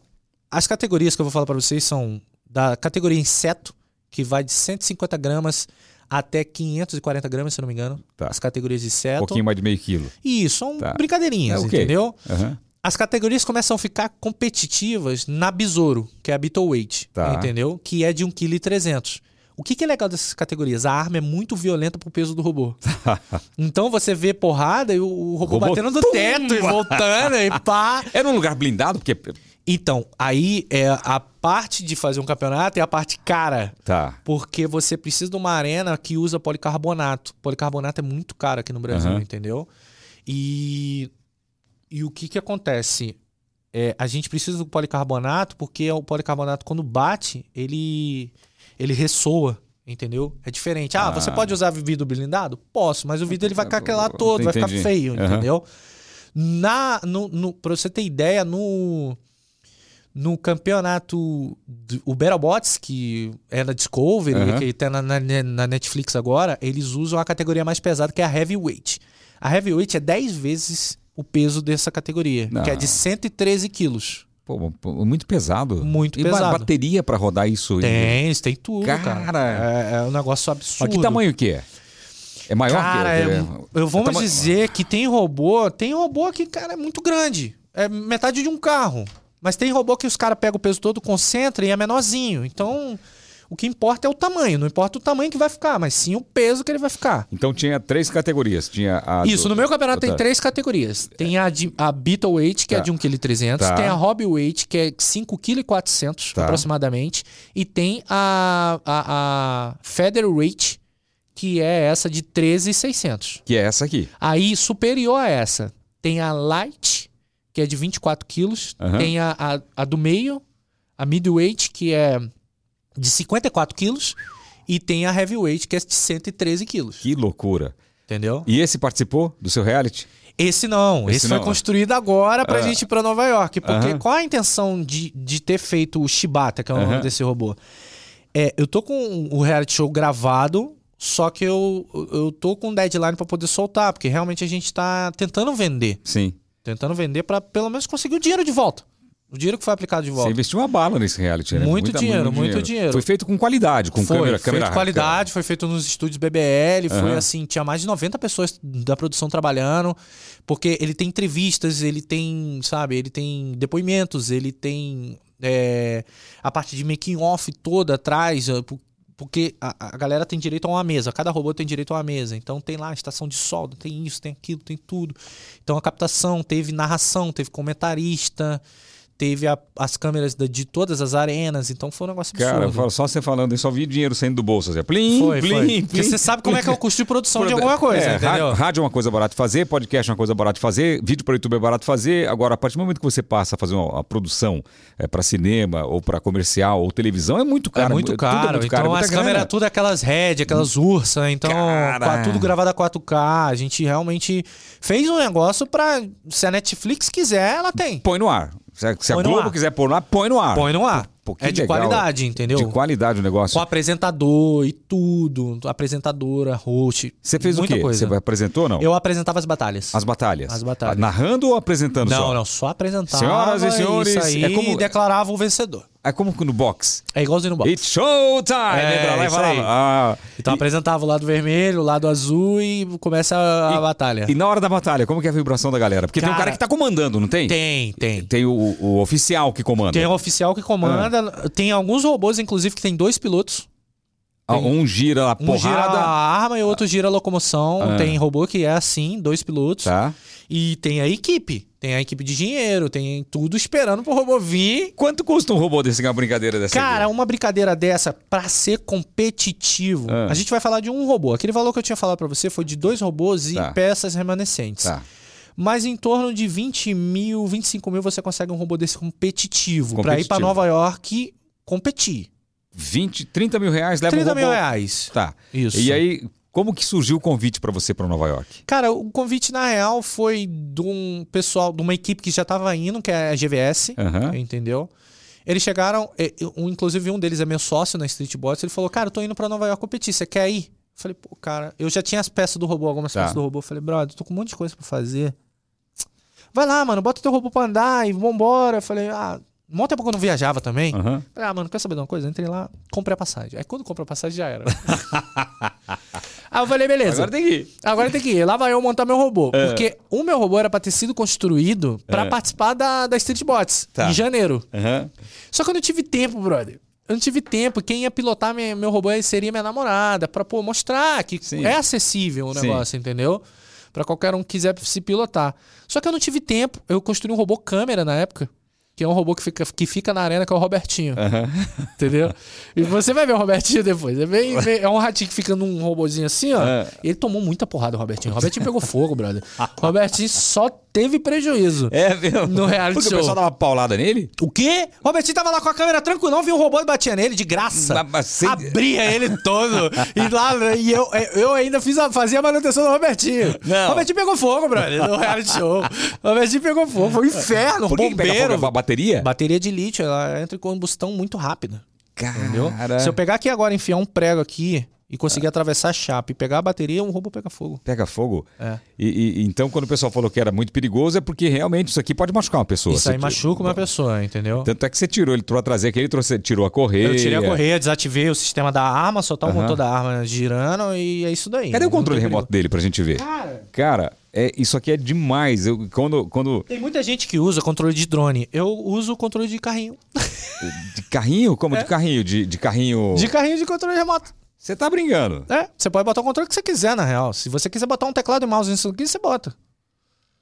as categorias que eu vou falar pra vocês são da categoria inseto, que vai de 150 gramas até 540 gramas, se não me engano. Tá. As categorias de Um inseto. pouquinho mais de meio quilo. Isso, são Tá. brincadeirinhas, É, ok. entendeu? Aham. As categorias começam a ficar competitivas na Besouro, que é a Beetleweight, Tá. entendeu? Que é de 1,3 kg. O que, que é legal dessas categorias? A arma é muito violenta pro peso do robô. então você vê porrada e o, o robô, Robô, batendo no teto e voltando e pá. Era um lugar blindado? Porque. Então, aí é a parte de fazer um campeonato é a parte cara. Tá. Porque você precisa de uma arena que usa policarbonato. Policarbonato é muito caro aqui no Brasil, Aham. entendeu? E, e o que que acontece? É, a gente precisa do policarbonato porque o policarbonato, quando bate, ele, ele ressoa, entendeu? É diferente. Ah, Ah. você pode usar vidro blindado? Posso, mas o vidro ele vai craquelar Entendi. todo, vai ficar feio, Aham. entendeu? Na, no, no, pra você ter ideia, no, no campeonato do, o Battlebots, que é na Discovery, Aham. que tá na, na, na Netflix agora, eles usam a categoria mais pesada, que é a Heavyweight. A Heavyweight é 10 vezes o peso dessa categoria, Não. que é de 113 quilos. Pô, muito pesado. Muito e pesado. bateria pra rodar isso? Tem, eles têm tudo, cara. Cara. É, é um negócio absurdo. Mas que tamanho que é? É maior Cara, que... é- eu vou é tama- dizer que tem robô, tem robô que, cara, é muito grande. É metade de um carro. Mas tem robô que os caras pegam o peso todo, concentram e é menorzinho. Então, O que importa é o tamanho. Não importa o tamanho que vai ficar, mas sim o peso que ele vai ficar. Então tinha três categorias. Tinha Isso, do- no meu campeonato tem tá. três categorias. Tem a, de, a Beetle Weight, que é Tá. de 1,3 kg. Tá. Tem a Hobby Weight, que é 5,4 kg Tá. aproximadamente. E tem a, a, a Feather Weight, que é essa de 13,600. Que é essa aqui. Aí, superior a essa, tem a Light, que é de 24 quilos. Aham. Tem a, a, a do meio, a Midweight, que é de 54 quilos. E tem a Heavyweight, que é de 113 quilos. Que loucura. Entendeu? E esse participou do seu reality? Esse não, Esse esse, foi não. construído agora pra Ah. gente ir pra Nova York. Porque qual a intenção de, de ter feito o Shibata, que é o nome desse robô? É, eu tô com o reality show gravado, só que eu, eu tô com um deadline pra poder soltar, porque realmente a gente tá tentando vender. Sim. Tentando vender pra pelo menos conseguir o dinheiro de volta. O dinheiro que foi aplicado de Você volta. investiu uma bala nesse reality, né? Muito dinheiro, muito dinheiro. Foi feito com qualidade, com foi câmera, feito câmera qualidade, foi feito nos estúdios BBL, foi Aham. assim, tinha mais de 90 pessoas da produção trabalhando, porque ele tem entrevistas, ele tem, sabe, ele tem depoimentos, ele tem é, a parte de making off toda atrás, eh, porque a, a galera tem direito a uma mesa, cada robô tem direito a uma mesa, então tem lá estação de solda, tem isso, tem aquilo, tem tudo. Então a captação, teve narração, teve comentarista, teve a- as câmeras da- de todas as arenas, então foi um negócio absurdo. Cara, só você falando, eu só vi dinheiro saindo do bolso. Assim, plim, Foi, plim, foi. plim. Porque você sabe como é que é o custo de produção de alguma coisa, É, entendeu? Rádio é uma coisa barata de fazer, podcast é uma coisa barata de fazer, vídeo para YouTube é barato de fazer. Agora, a partir do momento que você passa a fazer uma, produção é, para cinema ou para comercial ou televisão, é muito caro. é muito caro. é muito então caro, é muita as câmeras, grana. tudo aquelas Red, aquelas Ursa, então Cara. tudo gravado a 4K. A gente realmente fez um negócio pra. Se a Netflix quiser, ela tem. Põe no ar. Se a, se Globo quiser pôr no ar, põe no ar. Põe no ar. Pô, é de legal. qualidade, entendeu? De qualidade o negócio. Com apresentador e tudo. Apresentadora, host. Você fez muita o quê? Coisa. Você apresentou ou não? Eu apresentava as batalhas. As batalhas. As batalhas. Narrando ou apresentando Não, só? não, só apresentava. Senhoras e senhores, isso é como- e declarava o vencedor. É como no box. É igualzinho no box. It's showtime! É, Entra lá e. Ah, Então e, apresentava o lado vermelho, o lado azul e começa a, a batalha. e na hora da batalha, como que é a vibração da galera? Porque tem um Cara, cara que tá comandando, não tem? Tem, tem. Tem o, o oficial que comanda. Tem um oficial que comanda. Tem alguns robôs, inclusive, que tem dois pilotos. Ah, Um gira a Um porrada. gira a arma e o outro gira a locomoção. Ah. Tem robô que é assim, dois pilotos. Tá. E tem a equipe. Tem a equipe de dinheiro, tem tudo esperando pro robô vir. Quanto custa um robô desse, uma brincadeira dessa? Cara, aqui? uma brincadeira dessa, pra ser competitivo, Ah. a gente vai falar de um robô. Aquele valor que eu tinha falado pra você foi de dois robôs e Tá. peças remanescentes. Tá. Mas em torno de 20 mil, 25 mil você consegue um robô desse competitivo, pra ir pra Competitivo. Nova York competir. 20, 30 mil reais leva 30 o robô. mil reais. Tá. Isso. E aí, como que surgiu o convite pra você pra Nova York? Cara, o convite na real foi de um pessoal, de uma equipe que já tava indo, que é a GVS, Aham. entendeu? Eles chegaram, um, inclusive um deles é meu sócio na Street Bots, ele falou, cara, eu tô indo pra Nova York competir, você quer ir? Eu falei, pô, cara, eu já tinha as peças do robô, algumas Tá. peças do robô, eu falei, brother, tô com um monte de coisa pra fazer. Vai lá, mano, bota teu robô pra andar e vambora. Eu falei, ah, um monte de tempo que eu não viajava também. Aham. Falei, ah, mano, quer saber de uma coisa? Entrei lá, comprei a passagem. Aí quando comprei a passagem já era. Aí eu falei, beleza. Agora tem que ir. Agora tem que ir. Lá vai eu montar meu robô. É. Porque o meu robô era pra ter sido construído pra É. participar da, da Street Bots Tá. em janeiro. Aham. Só que eu não tive tempo, brother. Eu não tive tempo. Quem ia pilotar minha- meu robô seria minha namorada. Pra pô, mostrar que Sim. é acessível o Sim. negócio, entendeu? Pra qualquer um que quiser se pilotar. Só que eu não tive tempo. Eu construí um robô câmera na época. Que é um robô que fica, que fica na arena, que é o Robertinho. Aham. Entendeu? E você vai ver o Robertinho depois. É, bem- bem- é um ratinho que fica num robozinho assim, ó. E ele tomou muita porrada, o Robertinho. O Robertinho pegou fogo, brother. O Robertinho só teve prejuízo. É mesmo? No reality Porque show. o pessoal dava paulada nele? O quê? O Robertinho tava lá com a câmera tranquilão, viu um robô e batia nele de graça. Mas- mas sem- Abria ele todo. e lá, e eu, eu ainda fiz a, fazia a manutenção do Robertinho. Não. O Robertinho pegou fogo, brother, no reality show. O Robertinho pegou fogo. Foi um inferno, Por que, bombeiro. fogo? A bateria? Bateria de lítio, ela entra em combustão muito rápida. Entendeu? Cara. Se eu pegar aqui agora, enfiar um prego aqui e conseguir atravessar a chapa e pegar a bateria, um robô pega fogo. Pega fogo? É. E, e- então, quando o pessoal falou que era muito perigoso, é porque realmente isso aqui pode machucar uma pessoa. Isso aí Você- machuca uma pessoa, entendeu? Tanto é que você tirou, ele trouxe a trazer aqui, ele trouxe, tirou a correia. Eu tirei a correia, desativei o sistema da arma, só tá o Aham. motor da arma girando e é isso daí. Cadê o controle remoto dele pra gente ver? perigo. Cara, Cara, É, isso aqui é demais. Eu, quando, quando. Tem muita gente que usa controle de drone. Eu uso o controle de carrinho. De carrinho? Como de carrinho? De, de carrinho. De carrinho de controle remoto. Você tá brincando? É, você pode botar o controle que você quiser, na real. Se você quiser botar um teclado e mouse nisso aqui, você bota.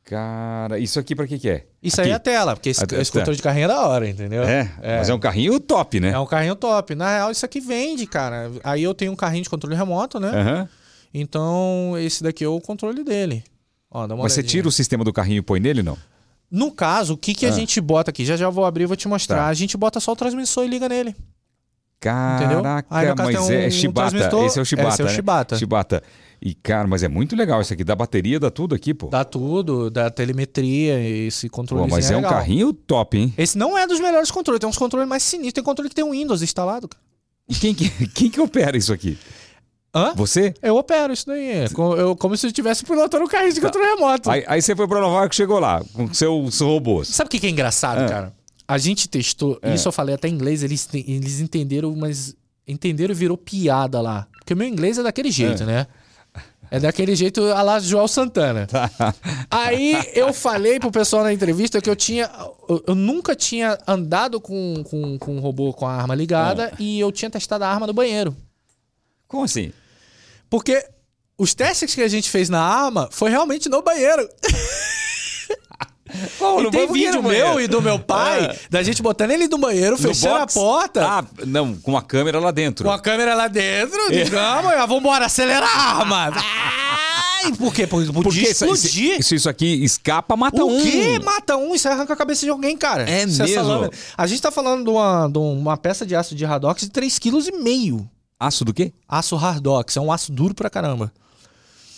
Cara, isso aqui pra que que é? Isso Aqui. aí é a tela, porque esse, A esse controle de carrinho é da hora, entendeu? É, mas é um carrinho top, né? É um carrinho top. Na real, isso aqui vende, cara. Aí eu tenho um carrinho de controle remoto, né? Aham. Então, esse daqui é o controle dele. Ó, dá uma Mas você olhadinha. tira o sistema do carrinho e põe nele, não? No caso, o que, que a Ah. gente bota aqui? Já já vou abrir e vou te mostrar. Tá. A gente bota só o transmissor e liga nele. Entendeu? Caraca, caso, mas um- é um Shibata. transmistor- Esse é o Shibata. esse é o né? Shibata. Shibata. E, cara, mas é muito legal isso aqui. Dá bateria, dá tudo aqui, pô. Dá tudo, dá telemetria, esse controle. Pô, mas é um carrinho top, hein? Esse não é dos melhores controles, tem uns controles mais sinistros. Tem controle que tem um Windows instalado. cara. E quem que, quem que opera isso aqui? Hã? Você? Eu opero isso daí. É co- eu- como se eu estivesse pilotando um carrinho de controle remoto. Aí, aí você foi pra Nova York e chegou lá, com seus robôs. Sabe o que que é engraçado, Ah. cara? A gente testou, É. isso eu falei até em inglês, eles, eles entenderam, mas entenderam e virou piada lá. Porque o meu inglês é daquele jeito, É. né? É daquele jeito a lá Joel Santana. Tá. Aí eu falei pro pessoal na entrevista que eu tinha. Eu, eu nunca tinha andado com, com, com um robô com a arma ligada É. e eu tinha testado a arma no banheiro. Como assim? Porque os testes que a gente fez na arma foi realmente no banheiro. E tem vídeo meu e do meu pai, Ah. da gente botando ele no banheiro, fechando a porta. Ah, não, com a câmera lá dentro. Com a câmera lá dentro, digamos, ah, vambora, acelerar arma. Ai, por quê? Porque podia Porque isso, explodir. isso, isso aqui escapa, mata o um. quê? Mata um, isso arranca a cabeça de alguém, cara. É Isso essa mesmo? A gente tá falando de uma, de uma peça de aço de Hardox de 3,5 kg. Aço do quê? Aço Hardox, é um aço duro pra caramba.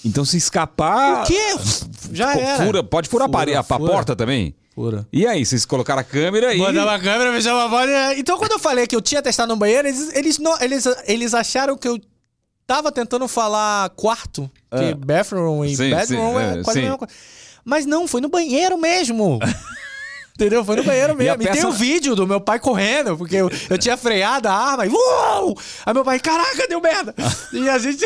Então se escapar... O quê? Já era. Fura, pode furar Fura, a, parede, a fura. porta também? Fura. E aí, vocês colocaram a câmera e... Mandava a câmera, fechava a porta. Então, quando eu falei que eu tinha testado no banheiro, eles, eles, não, eles, eles acharam que eu tava tentando falar quarto. Que Ah. bathroom e Sim, bedroom sim, é é, quase sim. a mesma coisa. Mas não, foi no banheiro mesmo. Entendeu? Foi no banheiro E a mesmo. E, tem peça- um vídeo do meu pai correndo, porque eu, eu tinha freado a arma e. Uou! Aí meu pai, caraca, deu merda! e a gente.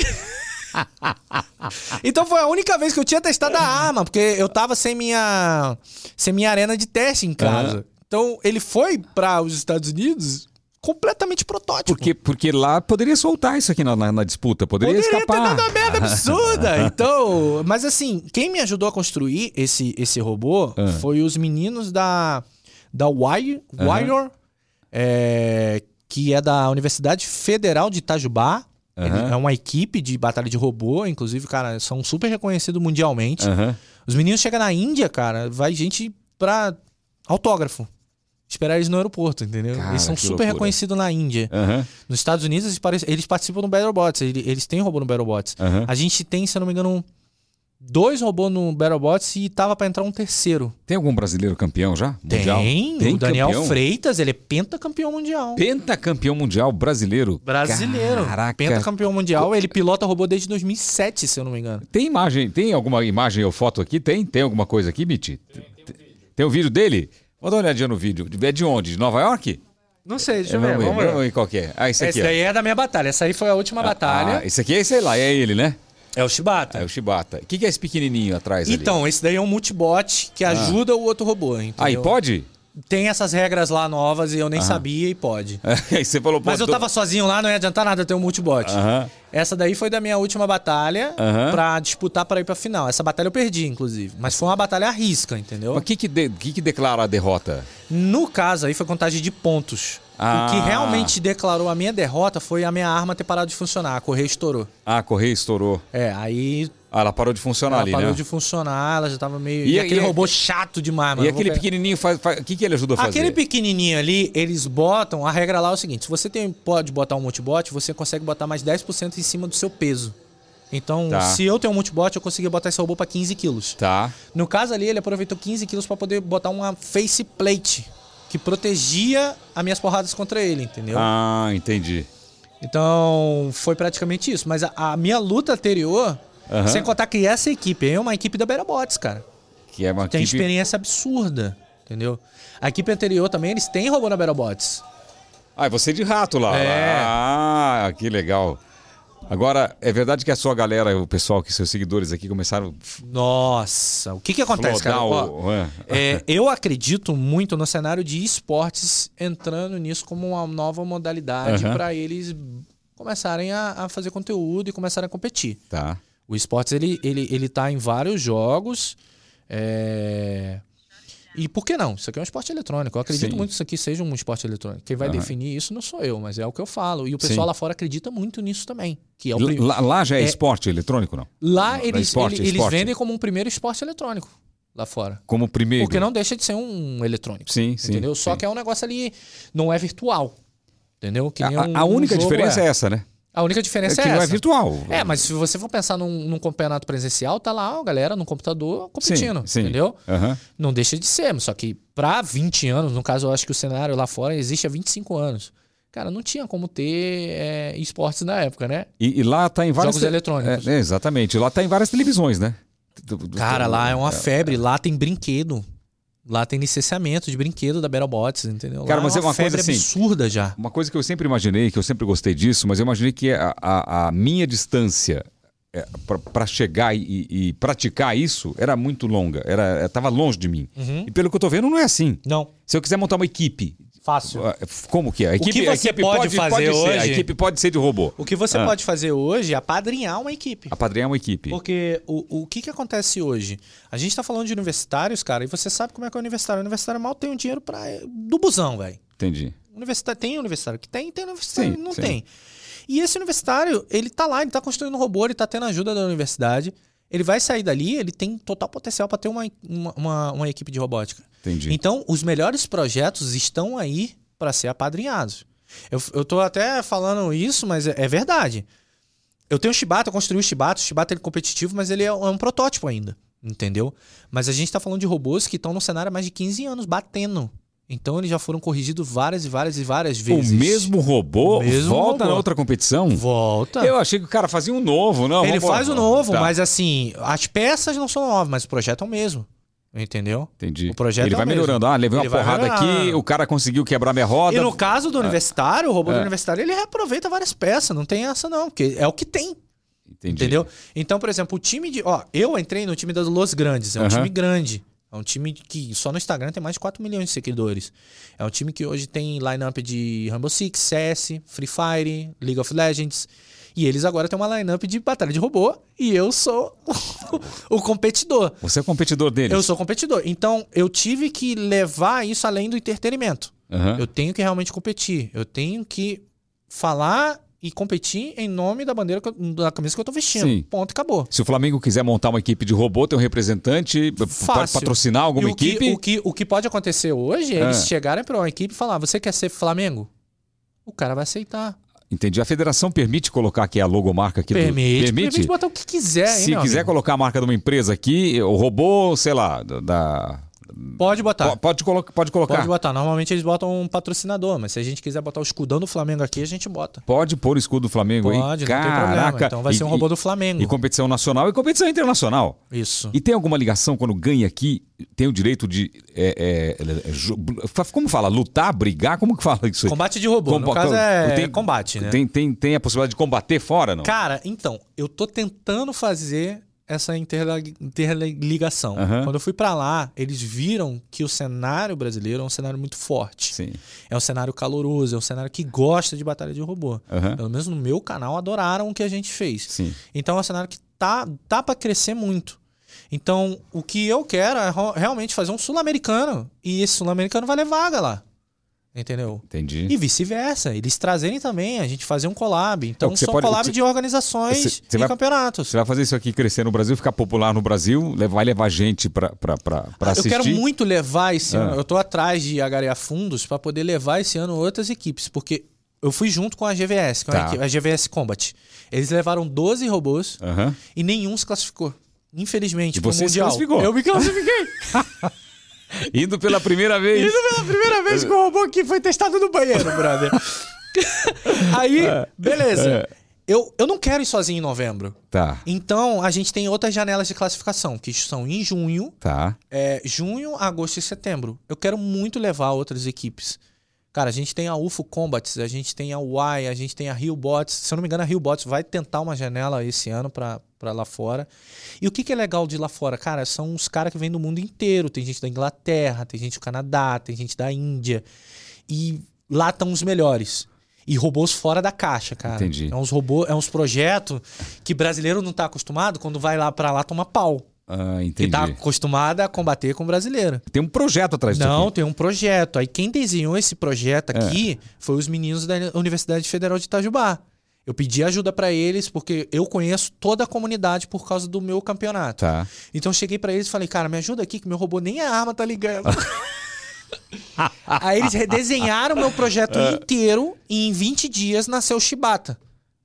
então foi a única vez que eu tinha testado a arma, porque eu tava sem minha. sem minha arena de teste em casa. Aham. Então ele foi para os Estados Unidos completamente protótipo. Porque, porque lá poderia soltar isso aqui na, na- na disputa, poderia, Poderia ter escapar. dado uma merda absurda. Então, mas assim, quem me ajudou a construir esse, esse robô Ah. foi os meninos da, da Wire, Wire é, que é da Universidade Federal de Itajubá. Aham. É uma equipe de batalha de robô, inclusive, cara, são super reconhecidos mundialmente. Aham. Os meninos chegam na Índia, cara, vai gente pra autógrafo. Esperar eles no aeroporto, entendeu? Cara, eles são super reconhecidos na Índia. Aham. Nos Estados Unidos, eles, participam do BattleBots. Eles, eles têm robô no BattleBots. A gente tem, se eu não me engano, dois robôs no BattleBots e tava pra entrar um terceiro. Tem algum brasileiro campeão já? Mundial? Tem, o Daniel campeão? Freitas, ele é pentacampeão mundial. Pentacampeão mundial brasileiro. Brasileiro. Caraca. Pentacampeão mundial. Ele pilota robô desde 2007, se eu não me engano. Tem imagem, tem alguma imagem ou foto aqui? Tem? Tem alguma coisa aqui, Mitch? Tem o vídeo dele? Vou dar uma olhadinha no vídeo. É de onde? De Nova York? Não sei, deixa É, vamos ver, vamos ver qual que é. Ah, esse aqui. Esse ó. daí é da minha batalha. Essa aí foi a última batalha. Ah, esse aqui é, sei lá, é ele, né? É o Shibata. É o Shibata. O que, que é esse pequenininho atrás ali? Então, esse daí é um multibot que ajuda o outro robô. Entendeu? Ah, e pode? Tem essas regras lá novas e eu nem sabia e pode. Aí você falou... Mas eu tava sozinho lá, não ia adiantar nada ter um multibot. Aham. Essa daí foi da minha última batalha Aham. pra disputar para ir pra final. Essa batalha eu perdi, inclusive. Mas foi uma batalha à risca, entendeu? Mas o que que, de- que que declara a derrota? No caso aí foi contagem de pontos. Ah. O que realmente declarou a minha derrota foi a minha arma ter parado de funcionar. A correia estourou. Ah, a correia estourou. É, aí Ah, ela parou de funcionar ela ali, parou né? de funcionar, ela já tava meio. E- E, aquele e- robô chato demais, mano. E aquele pequenininho faz... faz- O que, que ele ajuda a fazer? Aquele pequenininho ali, eles botam. A regra lá é o seguinte: se você tem, pode botar um multibot, você consegue botar mais 10% em cima do seu peso. Então, Tá. se eu tenho um multibot, eu consegui botar esse robô pra 15 quilos. Tá. No caso ali, ele aproveitou 15 quilos pra poder botar uma face plate que protegia as minhas porradas contra ele, entendeu? Ah, entendi. Então, foi praticamente isso. Mas a, a minha luta anterior, Aham. sem contar que essa equipe é uma equipe da Battlebots, cara. Que é uma Tem equipe... experiência absurda, entendeu? A equipe anterior também, eles têm robô na Battlebots. Ah, você de rato lá. É. Ah, que legal. Agora, é verdade que a sua galera, o pessoal, que seus seguidores aqui começaram Nossa, o que que acontece, cara? o... é. é, eu acredito muito no cenário de esportes entrando nisso como uma nova modalidade Aham. para eles começarem a, a fazer conteúdo e começarem a competir. Tá. O esportes ele, ele, ele tá em vários jogos. é, E por que não? Isso aqui é um esporte eletrônico. Eu acredito Sim. muito que isso aqui seja um esporte eletrônico. Quem vai Aham. definir isso não sou eu, mas é o que eu falo. E o pessoal Sim. lá fora acredita muito nisso também. Que é o prim- Lá, lá já é, É- esporte eletrônico, não? Lá Não, eles, esporte, ele- eles vendem como um primeiro esporte eletrônico lá fora. Como primeiro. Porque não deixa de ser um eletrônico. Sim, sim. entendeu? Só sim. que é um negócio ali, não é virtual. Entendeu? Que A, um- a única um diferença é. essa, né? A única É diferença é, que não é virtual. É, mas se você for pensar num, num campeonato presencial, tá lá a galera no computador competindo, Sim, sim. entendeu? Aham. Não deixa de ser, só que pra 20 anos, no caso eu acho que o cenário lá fora existe há 25 anos. Cara, não tinha como ter é, esportes na época, né? E, e lá tá em várias. Jogos eletrônicos. É, é, exatamente. Lá tá em várias televisões, né? Cara, lá é uma febre, lá tem brinquedo. Lá tem licenciamento de brinquedo da Battlebots, entendeu? Cara, lá mas é uma coisa febre assim- absurda já. Uma coisa que eu sempre imaginei, que eu sempre gostei disso, mas eu imaginei que a, a- a minha distância para chegar e, e praticar isso era muito longa. Era, estava longe de mim. Uhum. E pelo que eu tô vendo, não é assim. Não, Se eu quiser montar uma equipe, fácil. ah, como que é? A equipe, que a você equipe pode fazer ser, a hoje- equipe pode ser de robô. O que você Ah. pode fazer hoje é apadrinhar uma equipe. Apadrinhar uma equipe. Porque o, o que, que acontece hoje? A gente tá falando de universitários, cara, e você sabe como é que é o universitário. O universitário mal tem um dinheiro para do busão, velho. Entendi. Universitário, tem universitário que tem, tem universitário que não sim. tem. E esse universitário, ele tá lá, ele tá construindo um robô, ele tá tendo ajuda da universidade. Ele vai sair dali, ele tem total potencial para ter uma, uma, uma, uma equipe de robótica. Entendi. Então, os melhores projetos estão aí para ser apadrinhados. Eu, eu tô até falando isso, mas é, é verdade. Eu tenho o Shibata, eu construí o Shibata, o Shibata ele é competitivo, mas ele é, é um protótipo ainda, entendeu? Mas a gente tá falando de robôs que estão no cenário há mais de 15 anos, batendo. Então eles já foram corrigidos várias e várias e várias o vezes. mesmo robô O mesmo volta robô. na outra competição? Volta. Eu achei que o cara fazia um novo, não. ele faz o novo, Tá, mas assim, as peças não são novas, mas o projeto é o mesmo. Entendeu? Entendi. o projeto Ele é vai mesmo. melhorando. Ah, levei uma Ele vai porrada aqui, o cara conseguiu quebrar minha roda. E no caso do universitário, o robô do É. universitário, ele reaproveita várias peças, não tem essa não, porque é o que tem, Entendi. entendeu? Então, por exemplo, o time de... Ó, eu entrei no time das Los Grandes, é um time grande. É um time que só no Instagram tem mais de 4 milhões de seguidores. É um time que hoje tem lineup de Rainbow Six, CS, Free Fire, League of Legends. E eles agora têm uma lineup de batalha de robô e eu sou o competidor. Você é competidor deles. Eu sou competidor. Então, eu tive que levar isso além do entretenimento. Aham. Eu tenho que realmente competir. Eu tenho que falar e competir em nome da bandeira, que eu- da camisa que eu tô vestindo. Sim. Ponto, acabou. Se o Flamengo quiser montar uma equipe de robô, tem um representante, pode patrocinar alguma o que- equipe. o, que, o que pode acontecer hoje é Ah. eles chegarem para uma equipe e falar: você quer ser Flamengo? O cara vai aceitar. Entendi. A federação permite colocar aqui a logomarca aqui do... Permite, Permite? permite botar o que quiser. hein, Se quiser amigo? colocar a marca de uma empresa aqui, o robô, sei lá, da... Pode botar. Po- Pode, colo... pode colocar. Pode botar. Normalmente eles botam um patrocinador, mas se a gente quiser botar o escudão do Flamengo aqui, a gente bota. Pode pôr o escudo do Flamengo aí. Pode, não tem Caraca. problema. Então vai E- ser um robô do Flamengo. E competição nacional e competição internacional. Isso. E tem alguma ligação quando ganha aqui? Tem o direito de. é, é, é, ju- como fala? Lutar, brigar? Como que fala isso aí? Combate de robô. Comba- no caso é tem- combate, né? Tem, tem, tem a possibilidade de combater fora, não? Cara, então, eu tô tentando fazer essa interligação. Aham. Quando eu fui pra lá, eles viram que o cenário brasileiro é um cenário muito forte. Sim. É um cenário caloroso, é um cenário que gosta de batalha de robô. Aham. Pelo menos no meu canal adoraram o que a gente fez. Sim. Então é um cenário que tá, tá para crescer muito. Então, o que eu quero é realmente fazer um sul-americano. E esse sul-americano vai levar vaga lá. Entendeu? Entendi. E vice-versa. Eles trazerem também, a gente fazer um collab. Então, É, o que você são pode- collab que- de organizações Você- você e vai- campeonatos. Você vai fazer isso aqui crescer no Brasil, ficar popular no Brasil, vai levar gente pra, pra, pra, pra eu assistir. quero muito levar esse Ah. ano. Eu tô atrás de agariar fundos para poder levar esse ano outras equipes, porque eu fui junto com a GVS, com a Tá. equipe- a GVS Combat. Eles levaram 12 robôs e nenhum se classificou. Infelizmente, E você se mundial. classificou. Eu me classifiquei. Indo pela primeira vez. Isso pela primeira vez que o robô aqui foi testado no banheiro, brother. Aí, beleza. Eu, eu não quero ir sozinho em novembro. Tá, Então, a gente tem outras janelas de classificação, que são em junho, tá. é, junho, agosto e setembro. Eu quero muito levar outras equipes. Cara, a gente tem a UFO Combats, a gente tem a Y, a gente tem a Rio Bots. Se eu não me engano, a Rio Bots vai tentar uma janela esse ano para lá fora. E o que, que é legal de lá fora? Cara, são os caras que vêm do mundo inteiro. Tem gente da Inglaterra, tem gente do Canadá, tem gente da Índia. E lá estão os melhores. E robôs fora da caixa, cara. Entendi. É uns robôs, é uns projetos que brasileiro não tá acostumado, quando vai lá para lá toma pau. Ah, Que entendi. tá acostumado a combater com brasileiro. Tem um projeto atrás disso Não, aqui. tem um projeto. Aí quem desenhou esse projeto É. aqui foi os meninos da Universidade Federal de Itajubá. Eu pedi ajuda pra eles porque eu conheço toda a comunidade por causa do meu campeonato. Tá. Então eu cheguei pra eles e falei, cara, me ajuda aqui que meu robô nem a arma tá ligando. Aí eles redesenharam o meu projeto É. inteiro e em 20 dias nasceu o Shibata.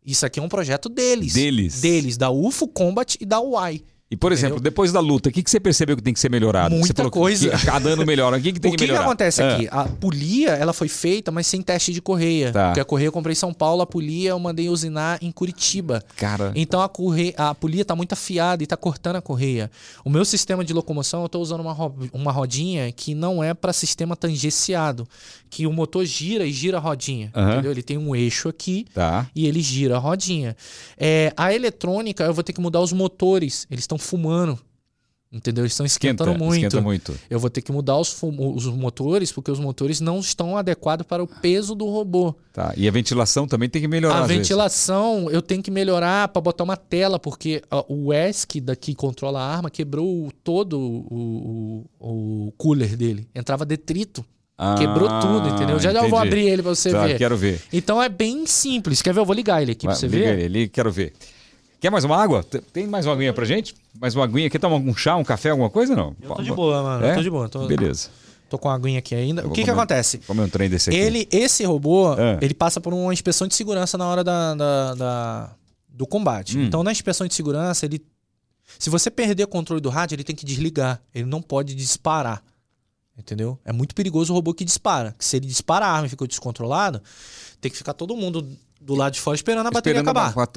Isso aqui é um projeto deles. Deles. Deles, da UFO Combat e da UAI. E, por exemplo, depois da luta, o que, que você percebeu que tem que ser melhorado? Muita que- coisa. Que cada ano melhora. O que, que tem o que, que que melhorar? acontece Ah, aqui? A polia, ela foi feita, mas sem teste de correia. Tá. Porque a correia eu comprei em São Paulo, a polia eu mandei usinar em Curitiba. Cara, Então a, correia, a polia tá muito afiada e tá cortando a correia. O meu sistema de locomoção, eu tô usando uma, ro- uma rodinha que não é para sistema tangenciado, que o motor gira e gira a rodinha, entendeu? Ele tem um eixo aqui tá. e ele gira a rodinha. É, a eletrônica, eu vou ter que mudar os motores. Eles estão fumando. Entendeu? Eles estão Esquenta, esquentando muito. esquenta muito. Eu vou ter que mudar os, os motores, porque os motores não estão adequados para o peso do robô. Tá. E a ventilação também tem que melhorar. A às vezes. ventilação eu tenho que melhorar para botar uma tela, porque ó, o ESC daqui que controla a arma quebrou todo o, o, o cooler dele. Entrava detrito. Ah, Quebrou tudo, entendeu? Já já vou abrir ele para você Tá, ver. quero ver. Então é bem simples. Quer ver? Eu vou ligar ele aqui para você liga ver. ele ali, quero ver. Quer mais uma água? Tem mais uma aguinha pra gente? Mais uma aguinha aqui? Toma um chá, um café, alguma coisa não? Eu tô de boa, mano. É? Eu tô de boa. Tô, Beleza. tô com a aguinha aqui ainda. Eu O que que acontece? Comer um trem desse aqui. Ele, esse robô, É. ele passa por uma inspeção de segurança na hora da, da- da- do combate. Hum. Então, na inspeção de segurança, ele. Se você perder o controle do rádio, ele tem que desligar. Ele não pode disparar. Entendeu? É muito perigoso o robô que dispara. Se ele dispara a arma e ficou descontrolado, tem que ficar todo mundo do lado de fora esperando a bateria Esperando acabar. a-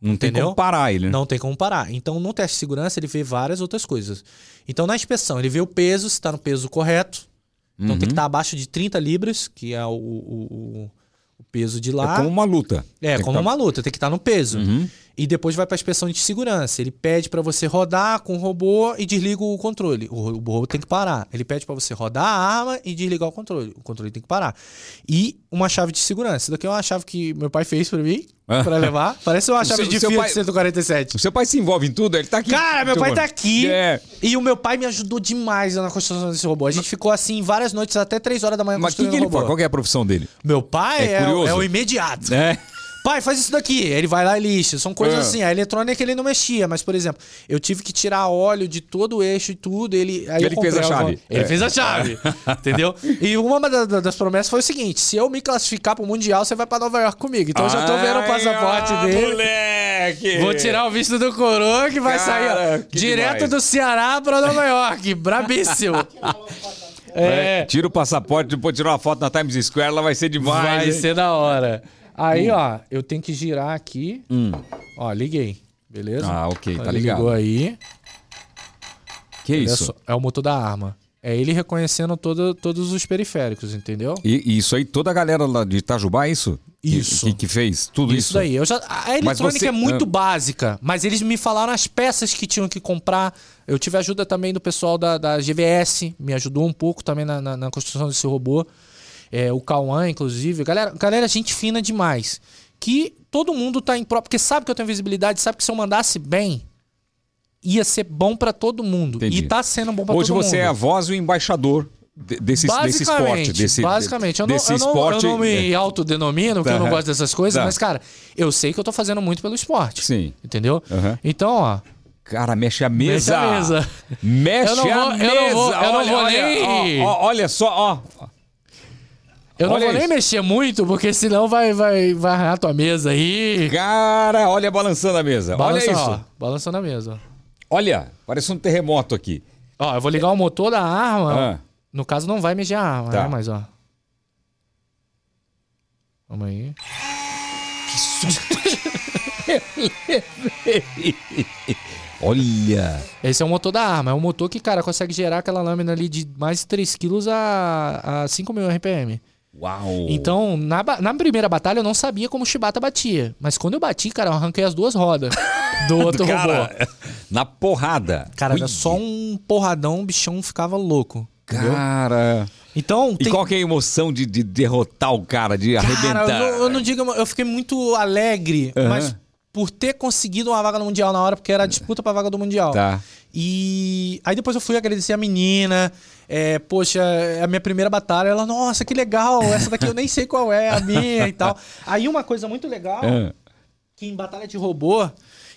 Não tem Entendeu? como parar ele, né? Não tem como parar. Então, no teste de segurança, ele vê várias outras coisas. Então, na inspeção, ele vê o peso, se está no peso correto. Então, Uhum. tem que estar abaixo de 30 libras, que é o, o- o- o peso de lá. É como uma luta. É, Tem como tá- uma luta, tem que estar no peso. Uhum. E depois vai para a inspeção de segurança. Ele pede para você rodar com o robô e desliga o controle. O ro- o robô tem que parar. Ele pede para você rodar a arma e desligar o controle. O controle tem que parar. E uma chave de segurança. Isso daqui é uma chave que meu pai fez para mim, Ah. para levar. Parece uma chave seu- de seu Fiat pai- 147. O seu pai se envolve em tudo, ele tá aqui. Cara, meu pai tá aqui. É. E o meu pai me ajudou demais na construção desse robô. A gente ficou assim várias noites até 3 horas da manhã Mas o que, que ele robô. faz? Qual que é a profissão dele? Meu pai É é, é o imediato. É. Pai, faz isso daqui. Ele vai lá e lixa. São coisas É. assim. A eletrônica ele não mexia, mas, por exemplo, eu tive que tirar óleo de todo o eixo e tudo. Ele, aí Ele fez a chave. Ele É. fez a chave. entendeu? E uma da- da- das promessas foi o seguinte: se eu me classificar pro Mundial, você vai pra Nova York comigo. Então eu já tô vendo o passaporte Ai, dele. moleque! Vou tirar o visto do coroa que vai Cara, sair ó, direto demais. do Ceará pra Nova York. Brabíssimo. É. É. Tira o passaporte, depois tirar uma foto na Times Square, ela vai ser demais. Vai hein? ser da hora. Aí, ó, eu tenho que girar aqui. Hum. Ó, liguei. Beleza? Ah, ok, tá Ele ligado. Ligou aí. Que Olha isso? só, é o motor da arma. É ele reconhecendo todo, todos os periféricos, entendeu? E, e isso aí, toda a galera lá de Itajubá, é isso? Que- Isso. Que, que fez tudo isso? Isso daí. Eu já, a eletrônica você- é muito ah. básica, mas eles me falaram as peças que tinham que comprar. Eu tive ajuda também do pessoal da, da GVS, me ajudou um pouco também na, na- na construção desse robô. É, o Cauã, inclusive. Galera, galera, gente fina demais. Que todo mundo tá em pró, porque sabe que eu tenho visibilidade, sabe que se eu mandasse bem, ia ser bom pra todo mundo. Entendi. E tá sendo bom pra Hoje todo mundo. você é a voz e o embaixador de- desse, desse esporte. Desse, basicamente. Eu não, desse eu não- esporte. eu não me autodenomino, porque eu não gosto dessas coisas, Tá. mas, cara, eu sei que eu tô fazendo muito pelo esporte. Sim. Entendeu? Aham. Então, ó. Cara, mexe a mesa. Mexe a mesa. Mexe Eu não vou- a eu não mesa. vou- eu não olha, vou olha, nem- ó, ó, olha só, ó. Eu não Olha vou nem isso. mexer muito, porque senão vai, vai, vai arranhar tua mesa aí. Cara, olha balançando a mesa. Balança, olha isso. ó. Balançando a mesa. Olha, parece um terremoto aqui. Ó, eu vou ligar o motor da arma. Ah. No caso, não vai mexer a arma, Tá. né? Mas, ó. Vamos aí. Olha. Esse é o motor da arma. É um motor que, cara, consegue gerar aquela lâmina ali de mais de 3 kg a, a 5 mil RPM. Uau! Então, na, na primeira batalha eu não sabia como o Shibata batia. Mas quando eu bati, cara, eu arranquei as duas rodas do outro robô. cara, na porrada. Cara, era Ui, só um porradão, o bichão ficava louco. entendeu? Cara. Então, E tem... qual que é a emoção de, de derrotar o cara, de Cara, arrebentar? eu não, eu não digo, eu fiquei muito alegre, Aham. mas por ter conseguido uma vaga no Mundial na hora, porque era a disputa pra vaga do Mundial. Tá. E aí depois eu fui agradecer a menina. É, poxa, é a minha primeira batalha. Ela, nossa, que legal. Essa daqui eu nem sei qual é, a minha e tal. Aí uma coisa muito legal, Ah, que em batalha de robô,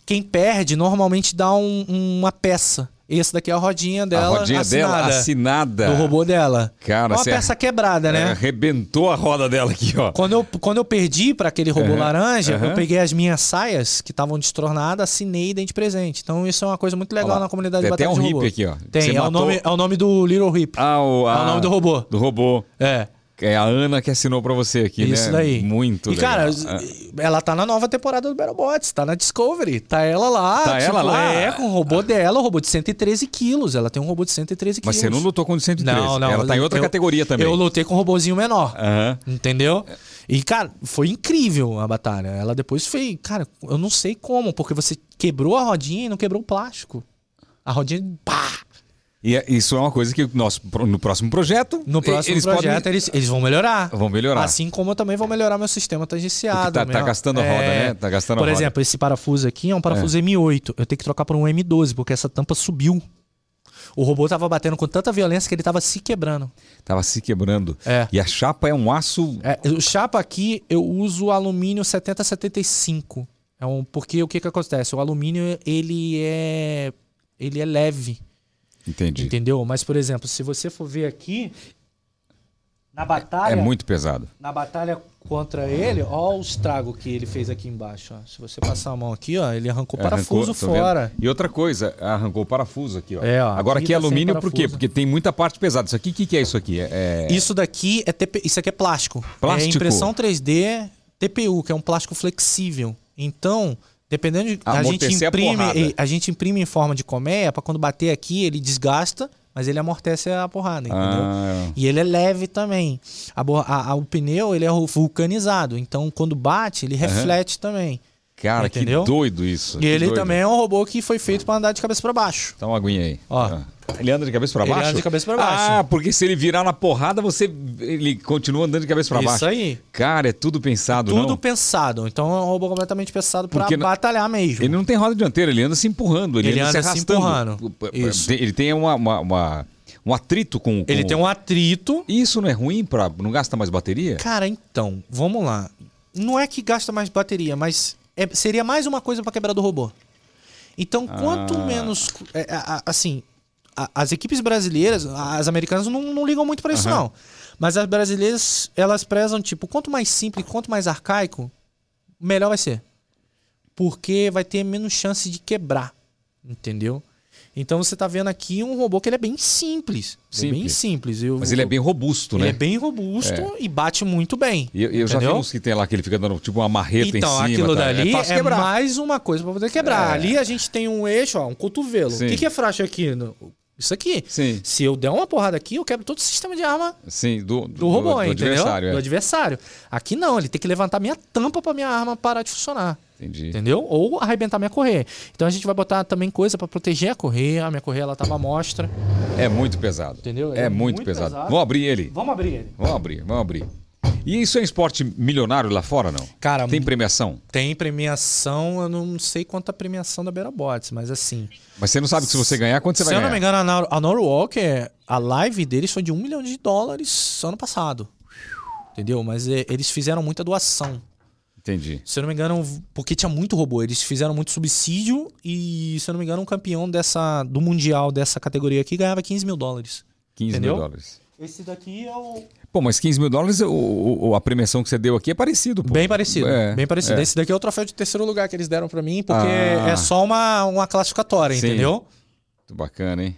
quem perde normalmente dá um- uma peça. Essa daqui é a rodinha a dela rodinha assinada. dela assinada. Do robô dela. Cara, uma peça quebrada, né? arrebentou a roda dela aqui, ó. Quando eu, quando eu perdi pra aquele robô Aham, laranja, aham. eu peguei as minhas saias que estavam destornadas, assinei e dei de presente. Então isso é uma coisa muito legal na comunidade tem de até batalha um de hip robô. aqui, ó. Tem, Você é o, matou- nome, é o nome do Little Hip. Ah, o, É o nome do robô. Do robô. É. É a Ana que assinou pra você aqui, né? Isso daí. Muito e, legal. cara, Ah, ela tá na nova temporada do Battlebots, tá na Discovery. Tá ela lá. Tá ela lá? É, com o robô dela, o robô de 113 quilos. Ela tem um robô de 113 Mas quilos. você não lutou com o de 113. Não, não. Ela tá em outra eu- categoria também. Eu lutei com um robôzinho menor. Aham. Entendeu? E, cara, foi incrível a batalha. Ela depois foi. Cara, eu não sei como, porque você quebrou a rodinha e não quebrou o plástico. A rodinha. Pá! E é- isso é uma coisa que nosso, no próximo projeto. No próximo eles projeto, podem- eles, eles vão melhorar. Vão melhorar. Assim como eu também vou melhorar meu sistema tangenciado. Tá- tá gastando a roda, né? Tá gastando Por roda. exemplo, esse parafuso aqui é um parafuso M8. Eu tenho que trocar por um M12, porque essa tampa subiu. O robô tava batendo com tanta violência que ele tava se quebrando. Tava se quebrando. É. E a chapa é um aço. É, o chapa aqui eu uso alumínio 7075. É um, porque o que que acontece? O alumínio ele é ele é leve, Entendi. entendeu? Mas por exemplo, se você for ver aqui na batalha, É muito pesado. na batalha contra ele, ó o estrago que ele fez aqui embaixo, ó. Se você passar a mão aqui, ó, ele arrancou o parafuso Arrancou, tô fora. vendo. E outra coisa, arrancou o parafuso aqui, ó. É, ó, Agora aqui aqui é tá alumínio por quê? parafuso. Porque tem muita parte pesada. Isso aqui, o que, que é isso aqui? É, é- Isso daqui é TP, isso aqui é plástico. Plástico? É impressão 3D TPU, que é um plástico flexível. Então, dependendo de a gente a imprime, porrada. a gente imprime em forma de colmeia para quando bater aqui ele desgasta, mas ele amortece a porrada, entendeu? Ah, E ele é leve também. A, a- a- o pneu ele é vulcanizado, então quando bate ele reflete também. Cara, Entendeu? que doido isso. E ele doido. também é um robô que foi feito para andar de cabeça para baixo. Dá uma aguinha aí. Ó. Ah. Ele anda de cabeça pra Ele baixo? anda de cabeça pra baixo. Ah, porque se ele virar na porrada, você ele continua andando de cabeça pra Isso baixo. aí. Cara, é tudo pensado, Tudo não? pensado. Então é um robô completamente pensado para batalhar mesmo. Ele não tem roda dianteira, ele anda se empurrando, ele, Ele anda, se anda se arrastando. empurrando. Isso. Ele tem uma, uma- uma- um atrito com, com... Ele tem um atrito. Isso não é ruim pra... Não gasta mais bateria? Cara, então, vamos lá. Não é que gasta mais bateria, mas é- seria mais uma coisa para quebrar do robô. Então, quanto Ah. menos. é, a- assim, a- as equipes brasileiras, as americanas não, não ligam muito para isso, Aham. não. Mas as brasileiras, elas prezam, tipo, quanto mais simples, quanto mais arcaico, melhor vai ser. Porque vai ter menos chance de quebrar. Entendeu? Então você tá vendo aqui um robô que ele é bem simples. Ele é bem Simples. simples. Eu- Mas ele é bem robusto, ele né? é bem robusto e bate muito bem. E eu, eu já vi uns que tem lá que ele fica dando tipo uma marreta Então, em cima. aquilo tá? dali é é, mais uma coisa pra poder quebrar. É. Ali a gente tem um eixo, ó, um cotovelo. Sim. O que, que é frágil aqui? Isso aqui. Sim, Se eu der uma porrada aqui, eu quebro todo o sistema de arma sim, do, do robô, do entendeu? adversário. é. Do adversário. Aqui não, ele tem que levantar minha tampa pra minha arma parar de funcionar. Entendi. Entendeu? Ou arrebentar minha correia. Então a gente vai botar também coisa pra proteger a correia. A minha correia ela tava à mostra. É muito pesado. Entendeu? É, É muito, muito pesado. pesado. Vamos abrir ele. Vamos abrir ele. Vamos abrir, vamos abrir. E isso é esporte milionário lá fora, não? Cara, Tem premiação? tem premiação, eu não sei quanta premiação da Beirabots, mas assim. Mas você não sabe que se você ganhar, quanto você Se vai eu ganhar? não me engano, a, Nor a Norwalker, a live deles foi de um milhão de dólares ano passado. Entendeu? Mas é, eles fizeram muita doação. Entendi. Se eu não me engano, porque tinha muito robô, eles fizeram muito subsídio e, se eu não me engano, um campeão dessa, do Mundial dessa categoria aqui ganhava 15 mil dólares. 15 Entendeu? mil dólares. Esse daqui é o. Pô, mas 15 mil dólares, o, o- a premiação que você deu aqui é parecido, pô. Bem parecido. É, bem parecido. é. Esse daqui é o troféu de terceiro lugar que eles deram pra mim, porque Ah. é só uma, uma classificatória, Sim. entendeu? Muito bacana, hein?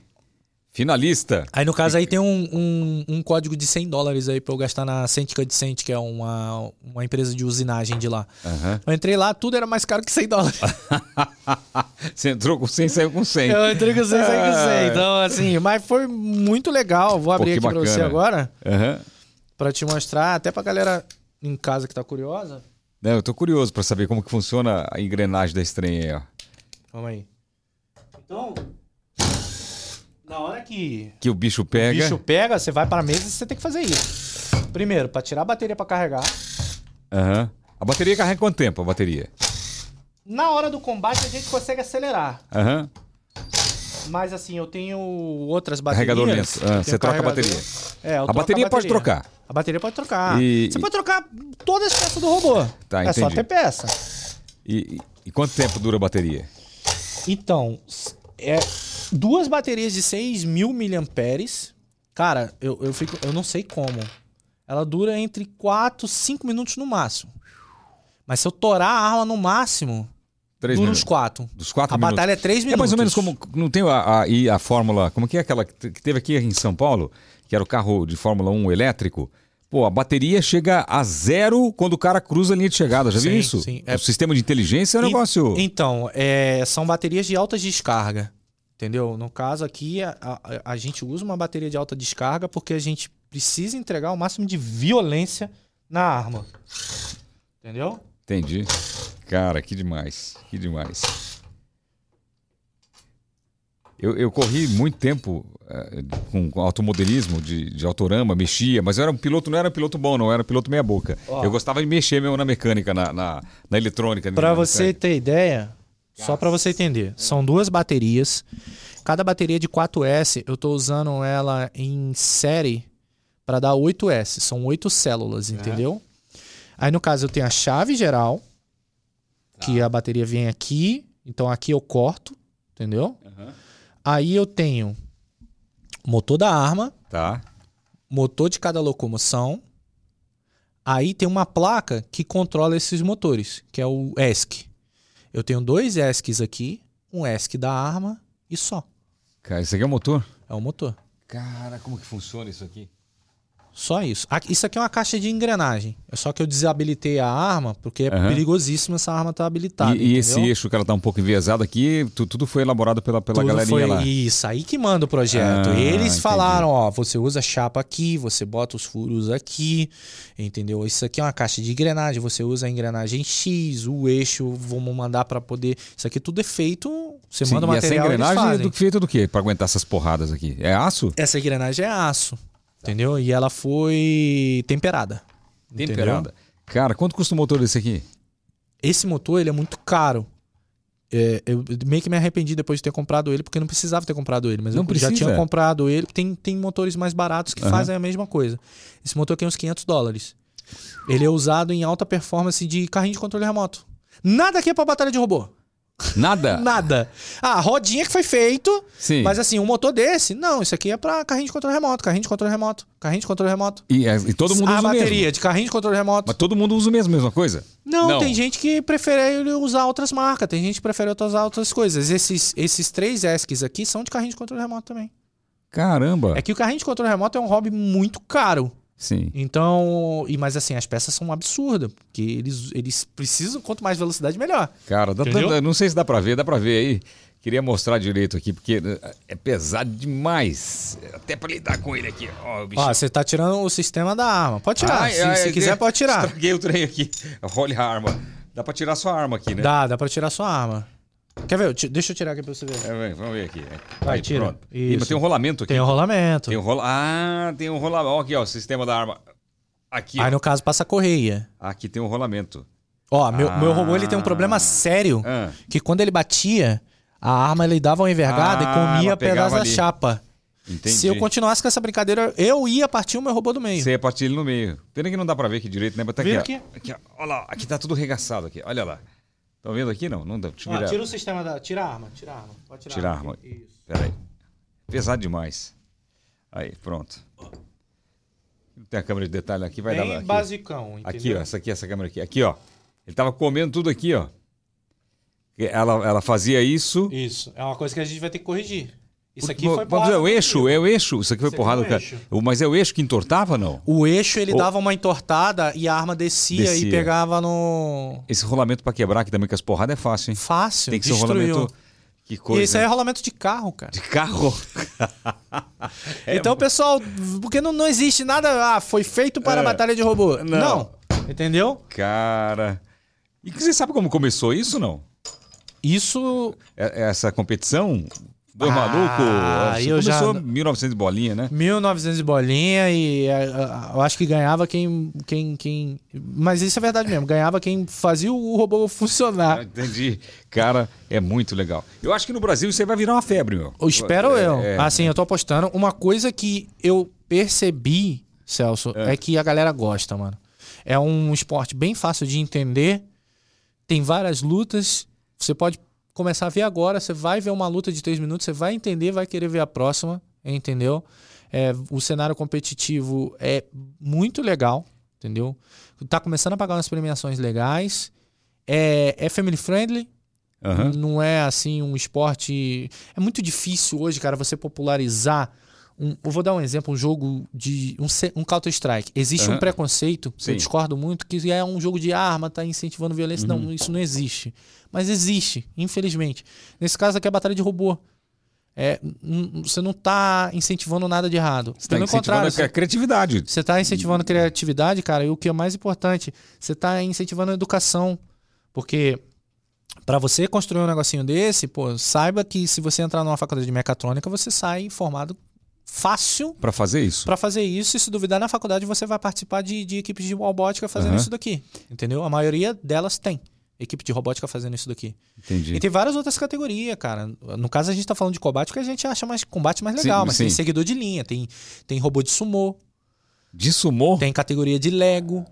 Finalista. Aí no caso aí tem um, um, um código de 100 dólares aí pra eu gastar na Centicad Cent, que é uma, uma empresa de usinagem de lá. Aham. Eu entrei lá, tudo era mais caro que 100 dólares. você entrou com 100, saiu com 100. Eu entrei com 100, saí com 100. Ah. Então, assim, mas foi muito legal. Vou abrir que aqui pra você agora, Aham. Pra te mostrar, até pra galera em casa que tá curiosa. Não, eu tô curioso pra saber como que funciona a engrenagem da estranha aí, ó. Vamos aí. Então, na hora que Que o bicho pega. o bicho pega, você vai pra mesa e você tem que fazer isso. Primeiro, pra tirar a bateria pra carregar. Aham. A bateria carrega quanto tempo, a bateria? Na hora do combate a gente consegue acelerar. Aham. Mas assim, eu tenho outras baterias. Carregador lento. Ah, você troca a bateria. É, A bateria pode trocar. A bateria pode trocar. E- Você pode trocar todas as peças do robô. Tá, é só entendi. ter peça. E, e- e quanto tempo dura a bateria? Então, é duas baterias de 6 mil miliamperes. Cara, eu, eu, fico, eu não sei como. Ela dura entre 4 5 minutos no máximo. Mas se eu torar a arma no máximo, Três dura minutos. uns 4. Dos quatro A minutos. batalha é 3 minutos. É mais ou menos como. Não tem a, a, e a fórmula. Como que é aquela que teve aqui em São Paulo? Que era o carro de Fórmula 1 elétrico. Pô, a bateria chega a zero quando o cara cruza a linha de chegada. Já viu Sim, isso? sim. É- O sistema de inteligência é um En- negócio. Então, é, são baterias de alta descarga. Entendeu? No caso aqui, a, a- a gente usa uma bateria de alta descarga porque a gente precisa entregar o máximo de violência na arma. Entendeu? Entendi. Cara, que demais. Que demais. Eu, eu corri muito tempo eh, com, automodelismo de, de autorama, mexia, mas eu era um piloto, não era um piloto bom, não, eu era um piloto meia boca. Eu gostava de mexer mesmo na mecânica, na, na, na eletrônica. Pra na você mecânica. ter ideia, só pra você entender, são duas baterias. Cada bateria de 4S, eu tô usando ela em série pra dar 8S, são 8 células, entendeu? Aí no caso eu tenho a chave geral, que a bateria vem aqui, então aqui eu corto, entendeu? Aham. Aí eu tenho motor da arma, Tá. motor de cada locomoção. Aí tem uma placa que controla esses motores, que é o ESC. Eu tenho dois ESCs aqui, um ESC da arma e só. Cara, isso aqui é o motor? É o motor. Cara, como que funciona isso aqui? Só isso. Isso aqui é uma caixa de engrenagem. É só que eu desabilitei a arma, porque é Aham. perigosíssimo essa arma estar habilitada. e, e esse eixo que ela tá um pouco enviesado aqui, tu- tudo foi elaborado pela, pela Tudo galerinha foi lá. Isso, aí que manda o projeto. Ah, Eles entendi. falaram, ó, você usa chapa aqui, você bota os furos aqui, entendeu? Isso aqui é uma caixa de engrenagem, você usa a engrenagem X, o eixo, vamos mandar pra poder... Isso aqui tudo é feito, você Sim, manda o e essa material engrenagem é do, feita do quê? Pra aguentar essas porradas aqui? É aço? Essa engrenagem é aço, entendeu? E ela foi temperada. entendeu? Temperada. Cara, quanto custa o motor desse aqui? Esse motor, ele é muito caro. É, eu meio que me arrependi depois de ter comprado ele, porque não precisava ter comprado ele, mas Não eu já precisa? tinha comprado ele. Tem, tem motores mais baratos que Aham. fazem a mesma coisa. Esse motor aqui é uns 500 dólares. Ele é usado em alta performance de carrinho de controle remoto. Nada aqui é pra batalha de robô. Nada? Nada. Ah, rodinha que foi feito, Sim. mas assim, um motor desse, não, isso aqui é pra carrinho de controle remoto, carrinho de controle remoto, carrinho de controle remoto. E, é- e todo mundo a usa o bateria de carrinho de controle remoto. Mas todo mundo usa mesmo, mesma coisa? Não, Não. tem gente que prefere usar outras marcas, tem gente que prefere usar outras coisas. Esses, esses três ESCs aqui são de carrinho de controle remoto também. Caramba. É que o carrinho de controle remoto é um hobby muito caro. Sim. Então, e mas assim, as peças são absurdas, porque eles, eles precisam, quanto mais velocidade, melhor. Cara, dá- dá- não sei se dá pra ver, dá pra ver aí. Queria mostrar direito aqui, porque eh, é pesado demais. Até pra lidar com ele aqui. Ó. Ó, você tá tirando o sistema da arma. Pode tirar, se, se quiser pode tirar. Estraguei o trem aqui. Olha a arma. Dá pra tirar sua arma aqui, né? Dá, dá pra tirar sua arma. Quer ver? Deixa eu tirar aqui pra você ver. É, vamos ver aqui. Vai, Aí, tira. pronto. Ih, mas tem um rolamento aqui. Tem o rolamento. Tem um rola... Ah, tem um rolamento. Aqui, ó, o sistema da arma. Aqui, Aí ó. no caso passa a correia. Aqui tem um rolamento. Ó, meu, Ah. meu robô ele tem um problema sério. Ah, que quando ele batia, a arma ele dava uma envergada Ah, e comia ela pegava pedaço da ali. chapa. entendi. Se eu continuasse com essa brincadeira, eu ia partir o meu robô do meio. Você ia partir ele no meio. Pena que não dá pra ver aqui direito, né? Mas tá aqui, Vira ó. aqui. Aqui, ó. Olha lá. Aqui tá tudo regaçado aqui. Olha lá. Estão vendo aqui? Não, não dá. Ó, virar. tira o sistema da. Tira a arma, tira a arma. Pode tirar Tira a aqui. arma. Isso. Pera aí. Pesado demais. Aí, pronto. Tem a câmera de detalhe aqui, vai dar Bem aqui. basicão, entendeu? Aqui, ó, essa aqui, essa câmera aqui. Aqui, ó. Ele tava comendo tudo aqui, ó. Ela, ela fazia isso. Isso. É uma coisa que a gente vai ter que corrigir. Isso aqui Vamos foi dizer, porrada o eixo, é o eixo. Isso aqui foi Isso aqui porrada é cara. Mas é o eixo que entortava, não? O eixo ele O- dava uma entortada e a arma descia, Descia. e pegava no. Esse rolamento pra quebrar aqui também com as porradas é fácil, hein? Fácil. Tem que ser um destruiu. rolamento Que coisa. E isso aí é rolamento de carro, cara. De carro. É, então, pessoal, porque não, não existe nada. Ah, foi feito para a é. batalha de robô. Não. não. Entendeu? Cara. E você sabe como começou isso não? Isso. É, essa competição Dois ah, malucos. Eu começou já... 1900 bolinha, né? 1900 bolinha e é, eu acho que ganhava quem, quem, quem. Mas isso é verdade mesmo. Ganhava quem fazia o robô funcionar. Entendi. Cara, é muito legal. Eu acho que no Brasil isso aí vai virar uma febre, meu. Eu espero é, eu. É, assim, eu tô apostando. Uma coisa que eu percebi, Celso, é. é que a galera gosta, mano. É um esporte bem fácil de entender. Tem várias lutas. Você pode começar a ver agora, você vai ver uma luta de três minutos, você vai entender, vai querer ver a próxima, entendeu? É, o cenário competitivo é muito legal, entendeu? Tá começando a pagar umas premiações legais. É, é family friendly. Uhum. Não é assim um esporte. É muito difícil hoje, cara, você popularizar. Um, eu vou dar um exemplo, um jogo de. Um, um Counter-Strike. Existe uhum. um preconceito, Sim. eu discordo muito, que é um jogo de arma, tá incentivando violência. Uhum. Não, isso não existe. Mas existe, infelizmente. Nesse caso aqui é a batalha de robô. É, você não está incentivando nada de errado. Você está incentivando a criatividade. Você está incentivando a criatividade, cara, e o que é mais importante, você está incentivando a educação. Porque para você construir um negocinho desse, pô, saiba que se você entrar numa faculdade de mecatrônica, você sai formado fácil. Para fazer isso. Para fazer isso, e se duvidar na faculdade, você vai participar de, de equipes de robótica fazendo uhum. isso daqui. Entendeu? A maioria delas tem equipe de robótica fazendo isso daqui. Entendi. E tem várias outras categorias, cara. No caso, a gente tá falando de combate porque a gente acha mais combate mais legal, sim, mas sim. tem seguidor de linha, tem, tem robô de sumô. De sumô? Tem categoria de Lego.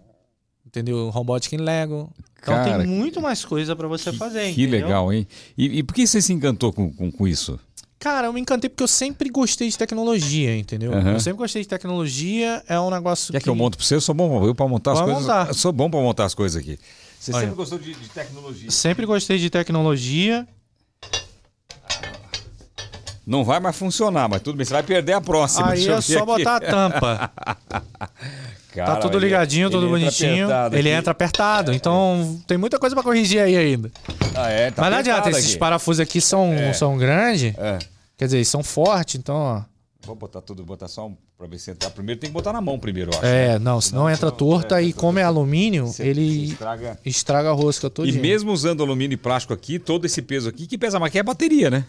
Entendeu? Robótica em Lego. Então cara, tem muito mais coisa para você que, fazer. Que entendeu? legal, hein? E, e, por que você se encantou com, com, com, isso? Cara, eu me encantei porque eu sempre gostei de tecnologia, entendeu? Uhum. Eu sempre gostei de tecnologia, é um negócio Quer que... que eu monto pra você? Eu sou bom eu pra montar as coisas. Montar. Eu sou bom pra montar as coisas aqui. Você Olha, sempre gostou de, de, tecnologia? Sempre gostei de tecnologia. Não vai mais funcionar, mas tudo bem, você vai perder a próxima. Aí é só aqui. botar a tampa. Cara, tá tudo ligadinho, ele, tudo ele bonitinho. Entra ele entra apertado. Então é. tem muita coisa para corrigir aí ainda. Ah, é? Tá mas não adianta, esses parafusos aqui são, é. são grandes. Quer dizer, são fortes, então, ó. Vou botar tudo, botar só um pra ver se entrar. Primeiro tem que botar na mão primeiro, eu acho. É, né? não, senão entra senão, torta é, e como é alumínio, ele estraga... estraga a rosca todo. E mesmo usando alumínio e plástico aqui, todo esse peso aqui, que pesa mais que é a bateria, né?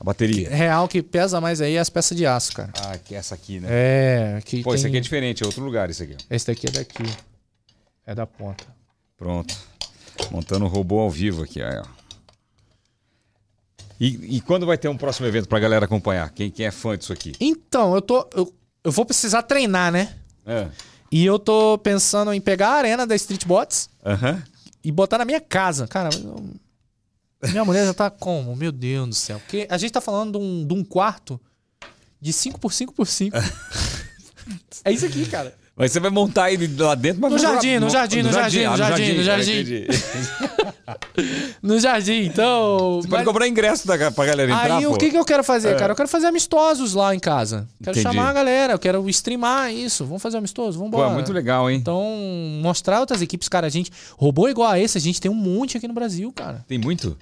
A bateria. Real que pesa mais aí é as peças de aço, cara. Ah, que é essa aqui, né? É. Que Pô, tem... esse aqui é diferente, é outro lugar esse aqui. Esse daqui é daqui. É da ponta. Pronto. Montando o robô ao vivo aqui, aí, ó. E, e, quando vai ter um próximo evento pra galera acompanhar? Quem, quem é fã disso aqui? Então, eu tô. Eu, eu vou precisar treinar, né? É. E eu tô pensando em pegar a arena da Street Bots uhum. e botar na minha casa. Cara, eu, minha mulher já tá como? Meu Deus do céu. Porque a gente tá falando de um, de um quarto de 5 por 5 por 5 É isso aqui, cara. Mas você vai montar ele lá dentro, mas no jardim, no, jardim, no, jardim, no jardim, no jardim, no jardim. No jardim, então. Você pode cobrar ingresso da, pra galera entrar. Aí pô. o que, que eu quero fazer, é. cara? Eu quero fazer amistosos lá em casa. Quero Entendi. chamar a galera, eu quero streamar isso. Vamos fazer amistoso, vamos embora. Pô, muito legal, hein? Então, mostrar outras equipes, cara. A gente. Robô igual a esse, a gente tem um monte aqui no Brasil, cara. Tem muito?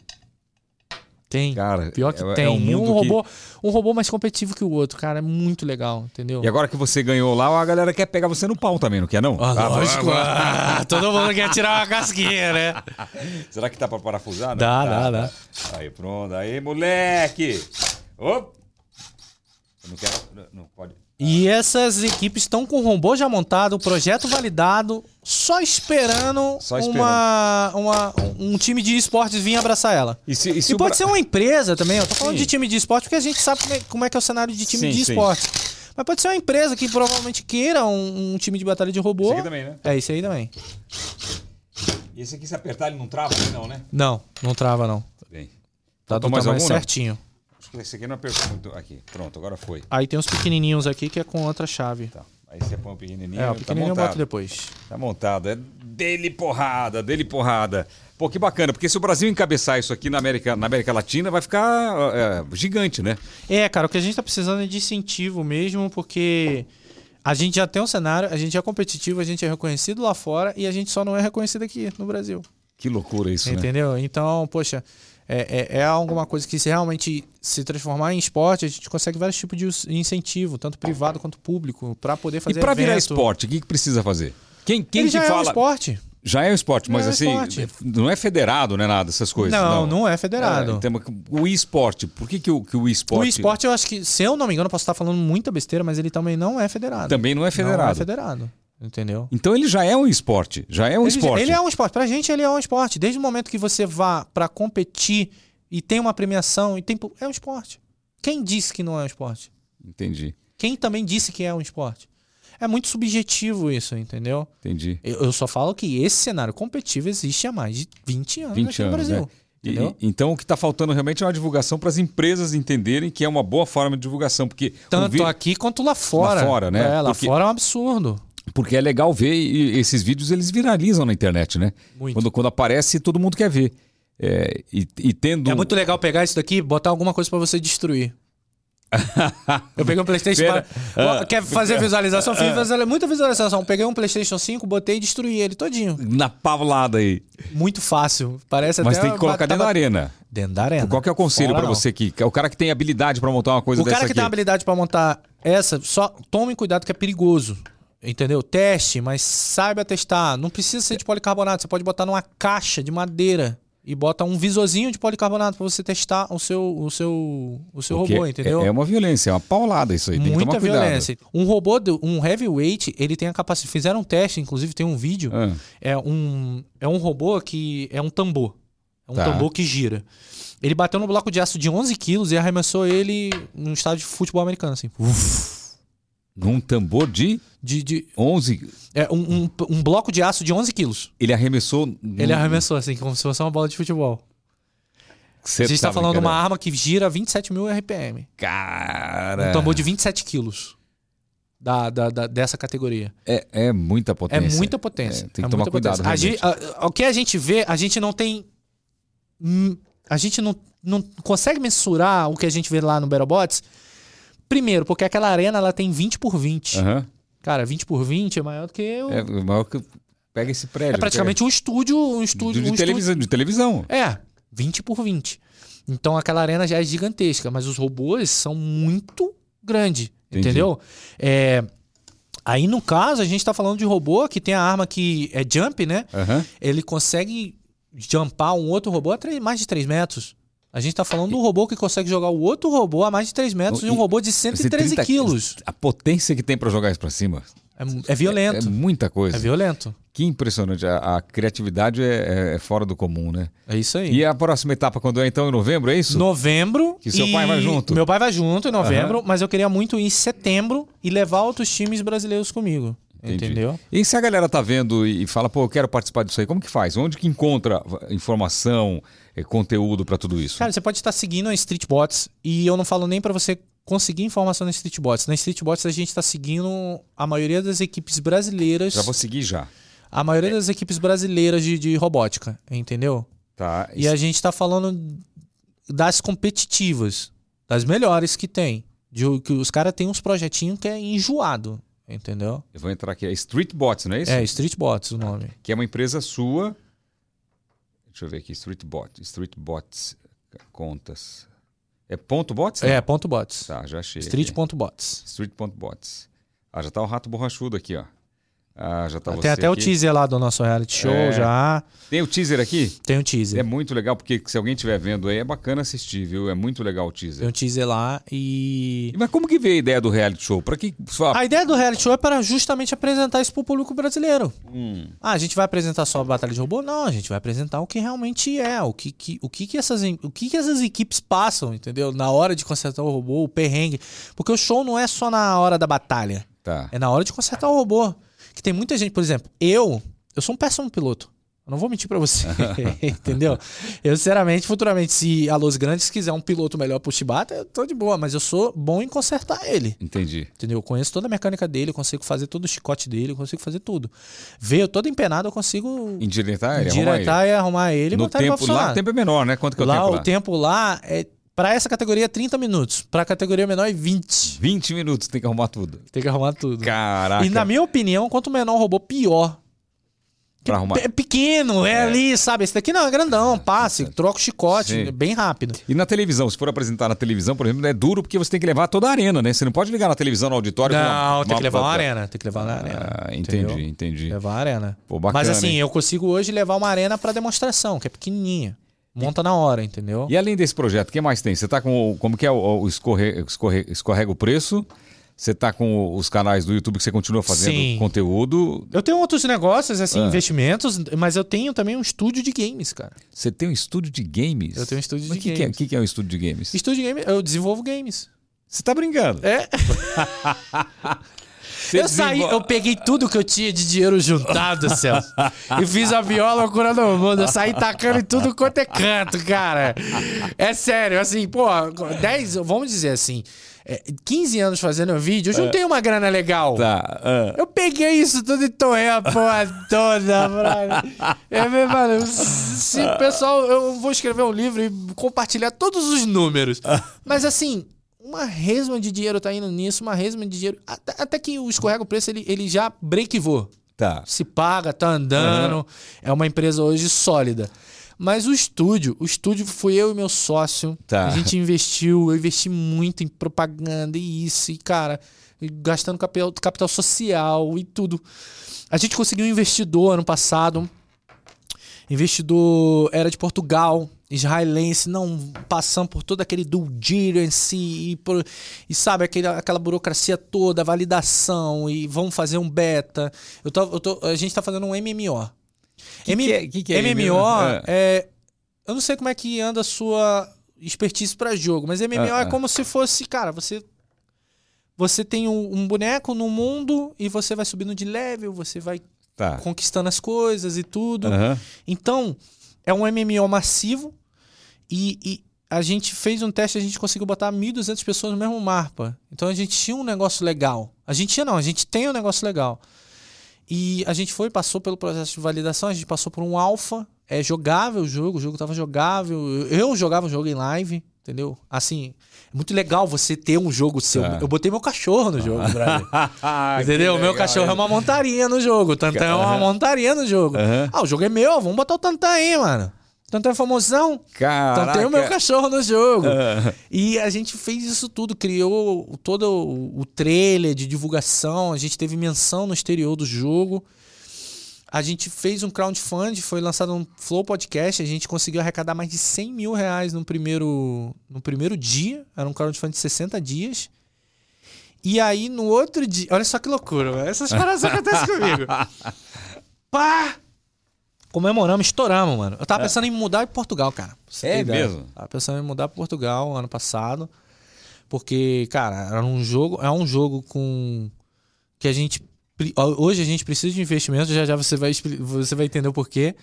Tem. Cara, Pior que é, tem. É um, um robô, que... um robô mais competitivo que o outro, cara. É muito legal, entendeu? E agora que você ganhou lá, a galera quer pegar você no pau também, não quer, não? Ah, ah lógico. Ah, todo mundo quer tirar uma casquinha, né? Será que tá pra parafusar? Não? Dá, tá, dá, tá. dá. Aí, pronto. Aí, moleque! Opa! Não quero. Não pode. E essas equipes estão com o robô já montado, o projeto validado, só esperando, só esperando. Uma, uma, um time de esportes vir abraçar ela. E, se, e, se e pode Bra... ser uma empresa também, eu tô falando sim. de time de esporte porque a gente sabe como é, como é que é o cenário de time sim, de esportes. Mas pode ser uma empresa que provavelmente queira um, um, time de batalha de robô. Esse aqui também, né? É, esse aí também. E esse aqui, se apertar, ele não trava, não, né? Não, não trava, não. Bem. Tá do mais algum, certinho. Esse aqui não apertou muito. Aqui, pronto, agora foi. Aí tem uns pequenininhos aqui que é com outra chave. Tá. Aí você põe o pequenininho. É, o tá pequenininho tá eu boto depois. Tá montado. É dele porrada, dele porrada. Pô, que bacana, porque se o Brasil encabeçar isso aqui na América, na América Latina, vai ficar é, gigante, né? É, cara, o que a gente tá precisando é de incentivo mesmo, porque a gente já tem um cenário, a gente é competitivo, a gente é reconhecido lá fora e a gente só não é reconhecido aqui no Brasil. Que loucura isso, Entendeu? né? Então, poxa, é, é, é alguma coisa que se realmente se transformar em esporte, a gente consegue vários tipos de incentivo, tanto privado quanto público, para poder fazer E para virar esporte, o que, que precisa fazer? Quem, quem Ele te já fala? é um esporte. Já é um esporte, mas é assim, esporte. não é federado, não é nada, essas coisas. Não, não é federado. É, o esporte, por que, que o, que o esporte, O esporte, eu acho que, se eu não me engano, eu posso estar falando muita besteira, mas ele também não é federado. também não é Não é federado? Entendeu? Então ele já é um esporte, já é um ele, esporte. ele é um esporte. Pra gente, ele é um esporte. Desde o momento que você vá pra competir e tem uma premiação, e tem, é um esporte. Quem disse que não é um esporte? Entendi, Quem também disse que é um esporte? É muito subjetivo isso, entendeu? entendi. Eu, eu só falo que esse cenário competitivo existe há mais de 20 anos 20 aqui anos, no Brasil. né? E- então o que está faltando realmente é uma divulgação para as empresas entenderem que é uma boa forma de divulgação, porque Tanto vi- aqui quanto lá fora. Lá fora, né? É, lá Porque- fora é um absurdo. Porque é legal ver e esses vídeos eles viralizam na internet, né? Muito. Quando, quando aparece todo mundo quer ver. É, e, e tendo É muito legal pegar isso daqui e botar alguma coisa pra você destruir. Eu peguei um PlayStation. Pera. pra- Ah. Quer fazer visualização? Fiz visualiza- muita visualização. Peguei um PlayStation 5, botei e destruí ele todinho. na paulada aí, Muito fácil. Parece mas tem que colocar dentro da arena. Dentro da arena. Qual que é o conselho para você que é o cara que tem habilidade para montar uma coisa O dessa cara que aqui? tem habilidade pra montar essa, só tome cuidado que é perigoso. Entendeu? Teste, mas saiba testar. Não precisa ser de policarbonato. Você pode botar numa caixa de madeira e bota um visorzinho de policarbonato pra você testar o seu, o seu, o seu Porque robô, entendeu? É, é uma violência, é uma paulada isso aí, tem Muita violência. Um robô, um heavyweight, ele tem a capacidade. Fizeram um teste, inclusive tem um vídeo. Ah, É um, é um robô que é um tambor. É um Tá. tambor que gira. Ele bateu no bloco de aço de 11 quilos e arremessou ele num estádio de futebol americano, assim. Num tambor de De, de, 11, é um, um, um bloco de aço de 11 quilos. ele arremessou... Ele arremessou, assim, como se fosse uma bola de futebol. Cê a gente tá falando de uma arma que gira 27 mil RPM. Cara... Um tambor de 27 quilos. Da, da, da- dessa categoria. É, é muita É potência. muita potência. É, tem que É tomar cuidado. A gente- a- o que a gente vê, a gente não tem. hum, A gente não, não consegue mensurar o que a gente vê lá no Battlebots. Primeiro, porque aquela arena ela tem 20 por 20. Aham. Cara, 20 por 20 é maior do que. o- É maior que... Pega esse prédio. é praticamente um estúdio. Um estúdio. de, um televisão, de televisão. estúdio- É, 20 por 20. Então aquela arena já é gigantesca, mas os robôs são muito grandes. Entendeu? É, aí no caso, a gente tá falando de robô que tem a arma que é jump, né? Aham. ele consegue jumpar um outro robô a mais de 3 metros. A gente tá falando do robô que consegue jogar o outro robô a mais de 3 metros e um robô de 113 130 quilos. A potência que tem pra jogar isso pra cima. É, é violento. É muita coisa. É, violento. Que impressionante. A, a criatividade é, é fora do comum, né? É isso aí. E a próxima etapa, quando é então em novembro, é isso? Novembro. Que seu e- pai vai junto. Meu pai vai junto em novembro, mas eu queria muito ir em setembro e levar outros times brasileiros comigo. Entendi. Entendeu? E se a galera tá vendo e fala, pô, eu quero participar disso aí, como que faz? Onde que encontra informação, conteúdo pra tudo isso? Cara, você pode estar seguindo a Streetbots e eu não falo nem pra você conseguir informação na Streetbots. Na Streetbots a gente tá seguindo a maioria das equipes brasileiras. Já vou seguir já. A maioria das equipes brasileiras de, de robótica, entendeu? Tá. E a gente tá falando das competitivas, das melhores que tem. De, que os caras têm uns projetinhos que é enjoado, entendeu? Eu vou entrar aqui. É Streetbots, não é isso? É, Streetbots o nome. Que é uma empresa sua. Deixa eu ver aqui. Streetbot. Streetbots. Contas. É ponto bots? É, ponto bots. Tá, já achei. Street.bots. Street.bots. Ah, já tá o rato borrachudo aqui, ó. Ah, já tá Tem até o aqui. teaser lá do nosso reality show É. já. Tem o teaser aqui? Tem o É teaser. muito legal, porque se alguém estiver vendo aí, é bacana assistir, viu? É muito legal o teaser. Tem um teaser lá e. Mas como que veio a ideia do reality show? Pra que. A ideia do reality show é para justamente apresentar isso pro público brasileiro. Hum, Ah, a gente vai apresentar só a batalha de robô? Não, a gente vai apresentar o que realmente é, o que, que, o que, que, essas, o que, que essas equipes passam, entendeu? Na hora de consertar o robô, o perrengue. Porque o show não é só na hora da batalha, tá. é na hora de consertar o robô. Que tem muita gente, por exemplo, eu, eu sou um péssimo piloto. Eu não vou mentir pra você, entendeu? Eu, sinceramente, futuramente, se a Los Grandes quiser um piloto melhor pro Chibata, eu tô de boa, mas eu sou bom em consertar ele. Entendi. Entendeu? Eu conheço toda a mecânica dele, eu consigo fazer todo o chicote dele, eu consigo fazer tudo. Veio todo empenado, eu consigo Endireitar ele, arrumar diretar e arrumar ele ele. e No botar ele pra tempo, lá o tempo é menor, né? Quanto que é o lá, tempo lá? o tempo lá é. Pra essa categoria é 30 minutos. Pra categoria menor é 20. 20 minutos, tem que arrumar tudo. Tem que arrumar tudo. Caraca. E na minha opinião, quanto menor o robô, pior. Pra arrumar. É pequeno, é, ali, sabe? Esse daqui não, é grandão, passe, troca o chicote, Sim. é bem rápido. E na televisão, se for apresentar na televisão, por exemplo, é duro porque você tem que levar toda a arena, né? Você não pode ligar na televisão no auditório. Não, uma- tem que levar uma uma- arena, tem que levar uma arena. Ah, entendeu? entendi, entendi. Levar uma arena. Pô, bacana, Mas assim, hein? eu consigo hoje levar uma arena pra demonstração, que é pequenininha. Monta na hora, entendeu? E além desse projeto, o que mais tem? Você tá com o, como que é o, o escorre, escorre- escorrega o preço? Você tá com os canais do YouTube que você continua fazendo Sim. conteúdo? Eu tenho outros negócios, assim, Ah. investimentos, mas eu tenho também um estúdio de games, cara. Você tem um estúdio de games? Eu tenho um estúdio Mas de que é- games. O que, que é um estúdio de games? Estúdio de games, eu desenvolvo games. Você tá brincando? É. Você eu saí, eu peguei tudo que eu tinha de dinheiro juntado, Celso. e fiz a viola loucura do mundo. Eu saí tacando em tudo quanto é canto, cara. É sério, assim, pô, 10, vamos dizer assim, é, 15 anos fazendo vídeo, eu juntei uma grana legal. Tá. ah. Eu peguei isso tudo e torrei a porra toda, brother. É, mano, se o pessoal, eu vou escrever um livro e compartilhar todos os números. Mas assim, uma resma de dinheiro tá indo nisso, uma resma de dinheiro. Até, até que o escorrega o preço, ele, ele já breakivou. Tá. Se paga, tá andando. É uma empresa hoje sólida. Mas o estúdio, o estúdio fui eu e meu sócio. Tá. A gente investiu, eu investi muito em propaganda e isso, e cara, gastando capital, capital social e tudo. A gente conseguiu um investidor ano passado. Investidor era de Portugal, israelense, não passando por todo aquele due diligence e, por- e sabe, aquele, aquela burocracia toda, validação e vamos fazer um beta. Eu tô, eu tô- a gente tá fazendo um MMO. Que que é- que que é MMO MMO? é. Eu não sei como é que anda a sua expertise pra jogo, mas MMO Ah, é ah. como se fosse, cara, você. Você tem um, um boneco no mundo e você vai subindo de level, você vai Tá. conquistando as coisas e tudo. Aham. Então, é um MMO massivo e, e a gente fez um teste, a gente conseguiu botar 1.200 pessoas no mesmo mapa. Então a gente tinha um negócio legal. A gente tinha não, a gente tem um negócio legal. E a gente foi, passou pelo processo de validação, a gente passou por um alpha, é jogável o jogo, o jogo tava jogável. Eu jogava o jogo em live, entendeu? Assim, é muito legal você ter um jogo seu. Tá. Eu botei meu cachorro no jogo. Ah, Entendeu? que Meu legal, cachorro é hein? uma montaria no jogo. O Tantan é uma montaria no jogo. Aham. Ah, o jogo é meu, vamos botar o Tantan aí, mano. O Tantan é famosão. Caraca. Então tem o meu cachorro no jogo. E a gente fez isso tudo, criou todo o trailer de divulgação, a gente teve menção no exterior do jogo. A gente fez um crowdfunding, foi lançado um Flow Podcast, a gente conseguiu arrecadar mais de 100 mil reais no primeiro, no primeiro dia, era um crowdfunding de 60 dias. E aí, no outro dia, olha só que loucura, essas paradas acontecem comigo. Pá! Comemoramos, estouramos, mano. Eu tava pensando em mudar para Portugal, cara. você É mesmo? Tava pensando em mudar para Portugal ano passado. Porque, cara, era um jogo, é um jogo com que a gente hoje a gente precisa de investimento, já já você vai você vai entender o porquê.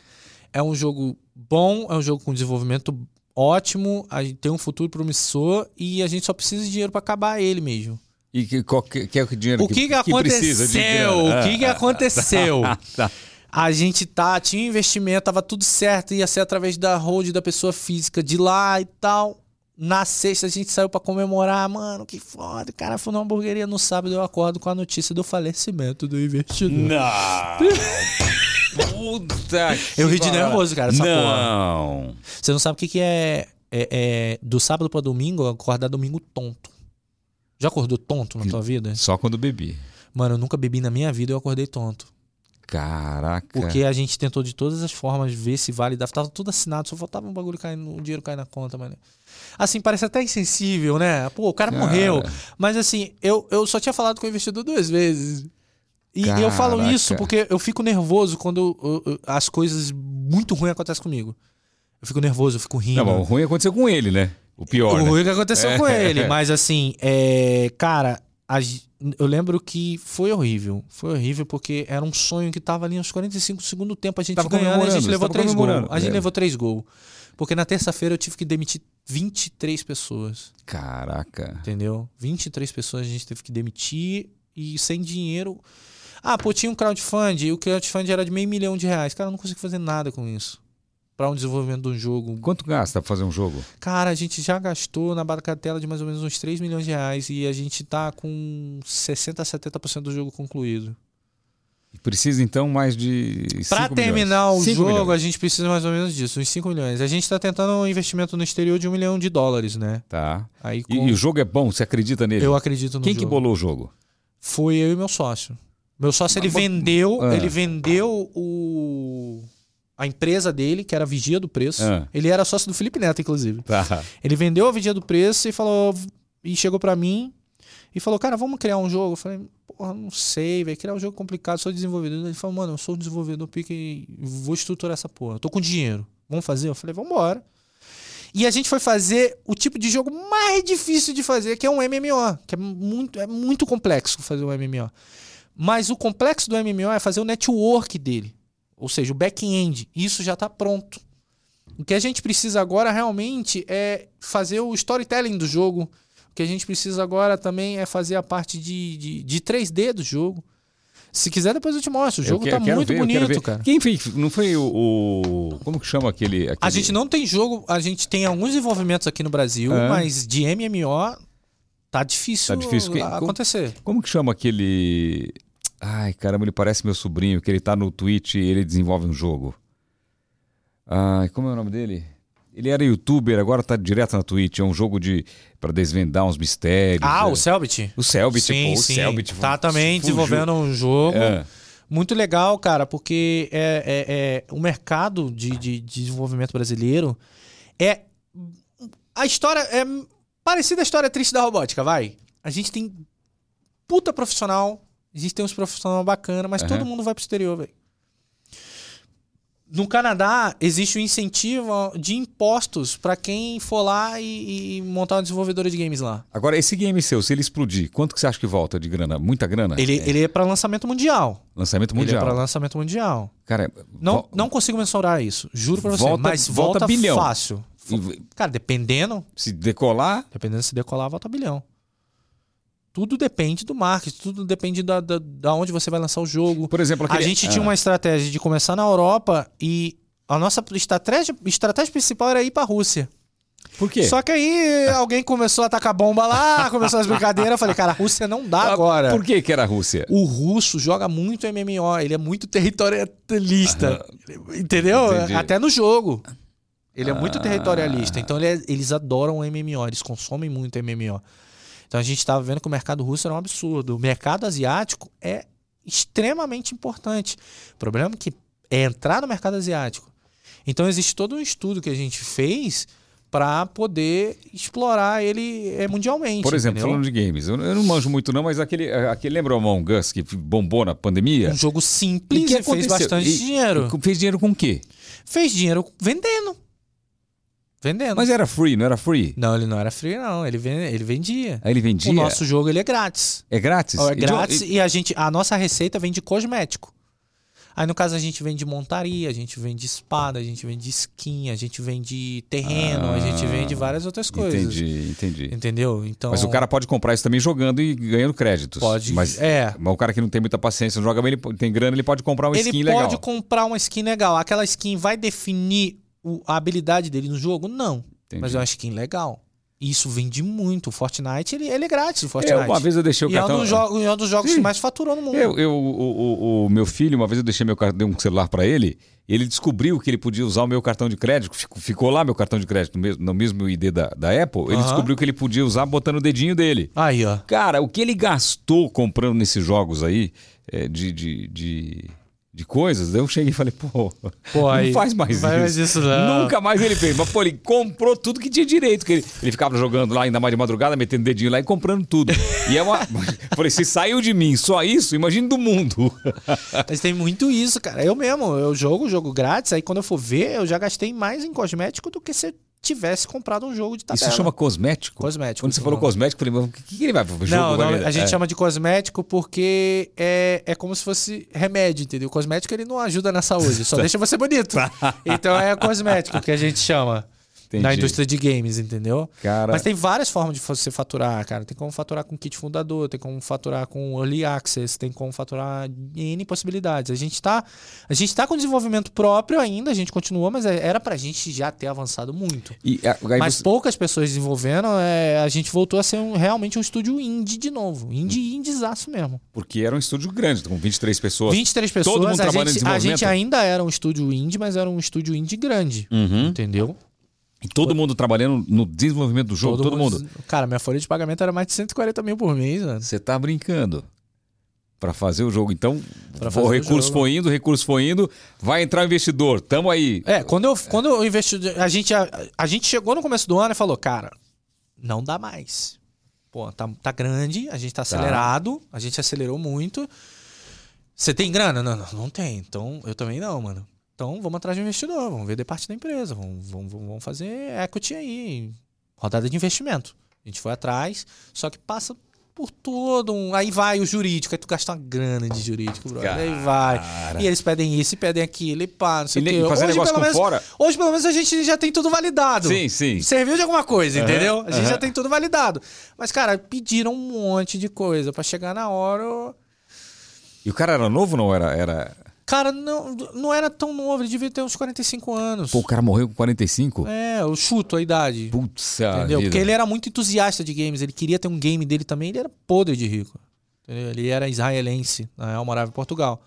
É um jogo bom, é um jogo com desenvolvimento ótimo, a gente tem um futuro promissor e a gente só precisa de dinheiro para acabar ele mesmo. E que, qual que, que é o que dinheiro O que, que, precisa de dinheiro? aconteceu? O que, que Ah, aconteceu? tá. A gente tá, tinha um investimento, tava tudo certo, ia ser através da hold da pessoa física de lá e tal. Na sexta a gente saiu pra comemorar, mano, que foda. O cara foi numa hamburgueria no sábado, eu acordo com a notícia do falecimento do investidor. Não. Puta Eu que ri de nervoso, cara, essa Não. Você não sabe o que, que é, é- é do sábado pra domingo, acordar domingo tonto. Já acordou tonto na tua vida? Só quando bebi. Mano, eu nunca bebi na minha vida e eu acordei tonto. Caraca. Porque a gente tentou de todas as formas ver se vale. Tava tudo assinado, só faltava um bagulho cair, o dinheiro cair na conta, mano. Assim, parece até insensível, né? Pô, o cara, Cara. morreu. Mas assim, eu, eu só tinha falado com o investidor duas vezes. E eu falo Caraca. isso porque eu fico nervoso quando eu- eu- as coisas muito ruins acontecem comigo. Eu fico nervoso, eu fico rindo. Não, o ruim aconteceu com ele, né? O pior, O né? ruim que aconteceu É. com ele. Mas assim, é, cara, a eu lembro que foi horrível. Foi horrível porque era um sonho que tava ali uns 45 segundos do tempo. A gente Tava ganhando, a gente levou três gols. A gente É. levou três gols. Porque na terça-feira eu tive que demitir 23 pessoas. Caraca. Entendeu? 23 pessoas a gente teve que demitir e sem dinheiro. Ah, pô, tinha um crowdfunding e o crowdfunding era de meio milhão de reais. Cara, eu não consigo fazer nada com isso. Pra um desenvolvimento de um jogo. Quanto gasta pra fazer um jogo? Cara, a gente já gastou na bagatela de mais ou menos uns 3 milhões de reais e a gente tá com 60% a 70% do jogo concluído. Precisa então mais de. Pra terminar milhões. o Cinco jogo, milhões. a gente precisa mais ou menos disso, uns 5 milhões. A gente tá tentando um investimento no exterior de um milhão de dólares, né? Tá. Aí E, com- e o jogo é bom, você acredita nele? eu acredito no Quem jogo. que bolou o jogo? Foi eu e meu sócio. Meu sócio, ele vendeu, Ah. ele vendeu o a empresa dele, que era a Vigia do Preço. Ah. Ele era sócio do Felipe Neto, inclusive. Tá. Ele vendeu a Vigia do Preço e falou e chegou pra mim e falou: "Cara, vamos criar um jogo". Eu falei: "Porra, não sei, vai criar um jogo complicado, sou desenvolvedor". Ele falou: "Mano, eu sou um desenvolvedor, pique vou estruturar essa porra. Eu tô com dinheiro. Vamos fazer?". Eu falei: "Vamos embora". E a gente foi fazer o tipo de jogo mais difícil de fazer, que é um MMO, que é muito, é muito complexo fazer um MMO. Mas o complexo do MMO é fazer o network dele, ou seja, o back-end. Isso já está pronto. O que a gente precisa agora realmente é fazer o storytelling do jogo. O que a gente precisa agora também é fazer a parte de, de, de 3D do jogo. Se quiser, depois eu te mostro. O jogo que- tá muito ver, bonito, cara. Quem fez? Não foi o. o- como que chama aquele, aquele- A gente não tem jogo, a gente tem alguns desenvolvimentos aqui no Brasil, É. mas de MMO tá difícil, Tá difícil. Quem- acontecer. Como que chama aquele. Ai, caramba, ele parece meu sobrinho, que ele tá no Twitch e ele desenvolve um jogo. Ai, como é o nome dele? Ele era youtuber, agora tá direto na Twitch. É um jogo de. para desvendar uns mistérios. Ah, é. o Selbit? O Selbit, sim, pô, o sim. Selbit Tá também fugiu. desenvolvendo um jogo. É. Muito legal, cara, porque é, é- é- o mercado de, de- de desenvolvimento brasileiro é. A história é parecida à história triste da robótica, vai. A gente tem puta profissional, a gente tem uns profissionais bacana, mas Aham. todo mundo vai pro exterior, velho. No Canadá, existe um incentivo de impostos pra quem for lá e, e montar uma desenvolvedora de games lá. Agora, esse game seu, se ele explodir, quanto que você acha que volta de grana? Muita grana? Ele, É. ele é pra lançamento mundial. Lançamento Ele é mundial. pra lançamento mundial. Cara, Não, vol- não consigo mensurar isso, juro pra você. Volta- mas volta volta, bilhão. fácil. Cara, dependendo, se decolar, dependendo se decolar, volta bilhão. Tudo depende do marketing, tudo depende da, da, da onde você vai lançar o jogo. por exemplo, A aquele... gente Ah, tinha uma estratégia de começar na Europa e a nossa estratégia, estratégia principal era ir pra Rússia. Por quê? Só que aí alguém começou a atacar bomba lá, começou as brincadeiras. Eu falei, cara, a Rússia não dá agora. Por que que era a Rússia? O russo joga muito MMO, ele é muito territorialista. Entendeu? Entendi. Até no jogo. Ele é muito Ah. territorialista. Então ele é- eles adoram MMO, eles consomem muito MMO. Então a gente estava vendo que o mercado russo era um absurdo. O mercado asiático é extremamente importante. O problema é que é entrar no mercado asiático. Então existe todo um estudo que a gente fez para poder explorar ele é, mundialmente. Por exemplo, entendeu? falando de games, eu, não manjo muito não, mas aquele, aquele lembra o Among Us que bombou na pandemia? um jogo simples E e, que fez aconteceu? bastante E- dinheiro. e Fez dinheiro com o quê? Fez dinheiro vendendo. Vendendo. Mas era free, não era free? Não, ele não era free, não. Ele, ven- ele vendia. Aí ele vendia? O nosso jogo ele é grátis. É grátis? É E de- grátis e- e a gente, a nossa receita vem de cosmético. Aí no caso a gente vende montaria, a gente vende espada, a gente vende skin, a gente vende terreno, a gente vende várias outras coisas. Entendi, entendi. Entendeu? Então Mas o cara pode comprar isso também jogando e ganhando créditos. pode. Mas, é. mas o cara que não tem muita paciência, não joga bem, ele tem grana, ele pode comprar uma Ele skin pode legal. comprar uma skin legal. Aquela skin vai definir o- a habilidade dele no jogo? Não. Entendi. Mas é uma skin legal. E Isso vende muito. O Fortnite, ele, ele é grátis, o Fortnite. É, uma vez eu deixei o e é um cartão... dos, jo- é um dos jogos Sim. que mais faturou no mundo. Eu, eu- o, o- o meu filho, uma vez eu deixei meu cartão, dei um celular pra ele, e ele descobriu que ele podia usar o meu cartão de crédito, ficou, ficou lá meu cartão de crédito no mesmo, no mesmo ID da, da Apple, ele descobriu que ele podia usar botando o dedinho dele. Aí, ó. Cara, o que ele gastou comprando nesses jogos aí, é, de, de, de, de coisas, eu cheguei e falei, pô, Pô, não aí, faz mais não isso. mais isso, não. Nunca mais ele fez. Mas, pô, ele comprou tudo que tinha direito. Que ele, ele ficava jogando lá, ainda mais de madrugada, metendo dedinho lá e comprando tudo. E é uma. falei, se saiu de mim só isso, imagine do mundo. Mas tem muito isso, cara. Eu mesmo, eu jogo jogo grátis, aí quando eu for ver, eu já gastei mais em cosmético do que se tivesse comprado um jogo de tabela. Isso chama cosmético? Cosmético. Quando você falou cosmético, eu falei, mas o que, que ele vai pro jogo? Não, vai não, a gente É. chama de cosmético porque é, é como se fosse remédio, entendeu? O cosmético ele não ajuda na saúde, só deixa você bonito. Então é cosmético que a gente chama. Entendi. na indústria de games, entendeu? Cara, Mas tem várias formas de você faturar, cara. Tem como faturar com kit fundador, tem como faturar com early access, tem como faturar N possibilidades. A gente tá, a gente tá com desenvolvimento próprio ainda, a gente continua, mas é- era pra gente já ter avançado muito. e, a- aí Mas você- poucas pessoas desenvolvendo, é, a gente voltou a ser um- realmente um estúdio indie de novo. Indie, indiezaço mesmo. porque era um estúdio grande, com 23 pessoas. 23 pessoas, Todo mundo a, trabalhando em gente, a desenvolvimento? gente ainda era um estúdio indie, mas era um estúdio indie grande. Uhum. Entendeu? Todo mundo trabalhando no desenvolvimento do jogo, todo, mundo. Cara, minha folha de pagamento era mais de 140 mil por mês, mano. Você tá brincando. Pra fazer o jogo. Então, o o recurso jogo. foi indo, o recurso foi indo. Vai entrar o investidor. Tamo aí. É, quando eu, quando eu investi. A gente, a, a gente chegou no começo do ano e falou, cara, não dá mais. Pô, tá, tá grande, a gente tá acelerado, a gente acelerou muito. Você tem grana? Não, não, não tem. Então, eu também não, mano. Então, vamos atrás de um investidor, vamos vender parte da empresa, vamos, vamos, vamos fazer equity aí, rodada de investimento. A gente foi atrás, só que passa por todo um. Aí vai o jurídico, aí tu gasta uma grana de jurídico, brother. Aí vai. E eles pedem isso e pedem aquilo e pá, não sei o quê. fazer Hoje, pelo menos, fora. hoje, pelo menos, a gente já tem tudo validado. Sim, sim. Serviu de alguma coisa, Aham, entendeu? A gente aham. já tem tudo validado. Mas, cara, pediram um monte de coisa pra chegar na hora. eu- E o cara era novo ou não era? era... Cara, não, não era tão novo, ele devia ter uns 45 anos. Pô, o cara morreu com 45? É, eu chuto a idade. Putz, Entendeu? vida. Porque ele era muito entusiasta de games, ele queria ter um game dele também, ele era podre de rico. Entendeu? Ele era israelense, na real, morava em Portugal.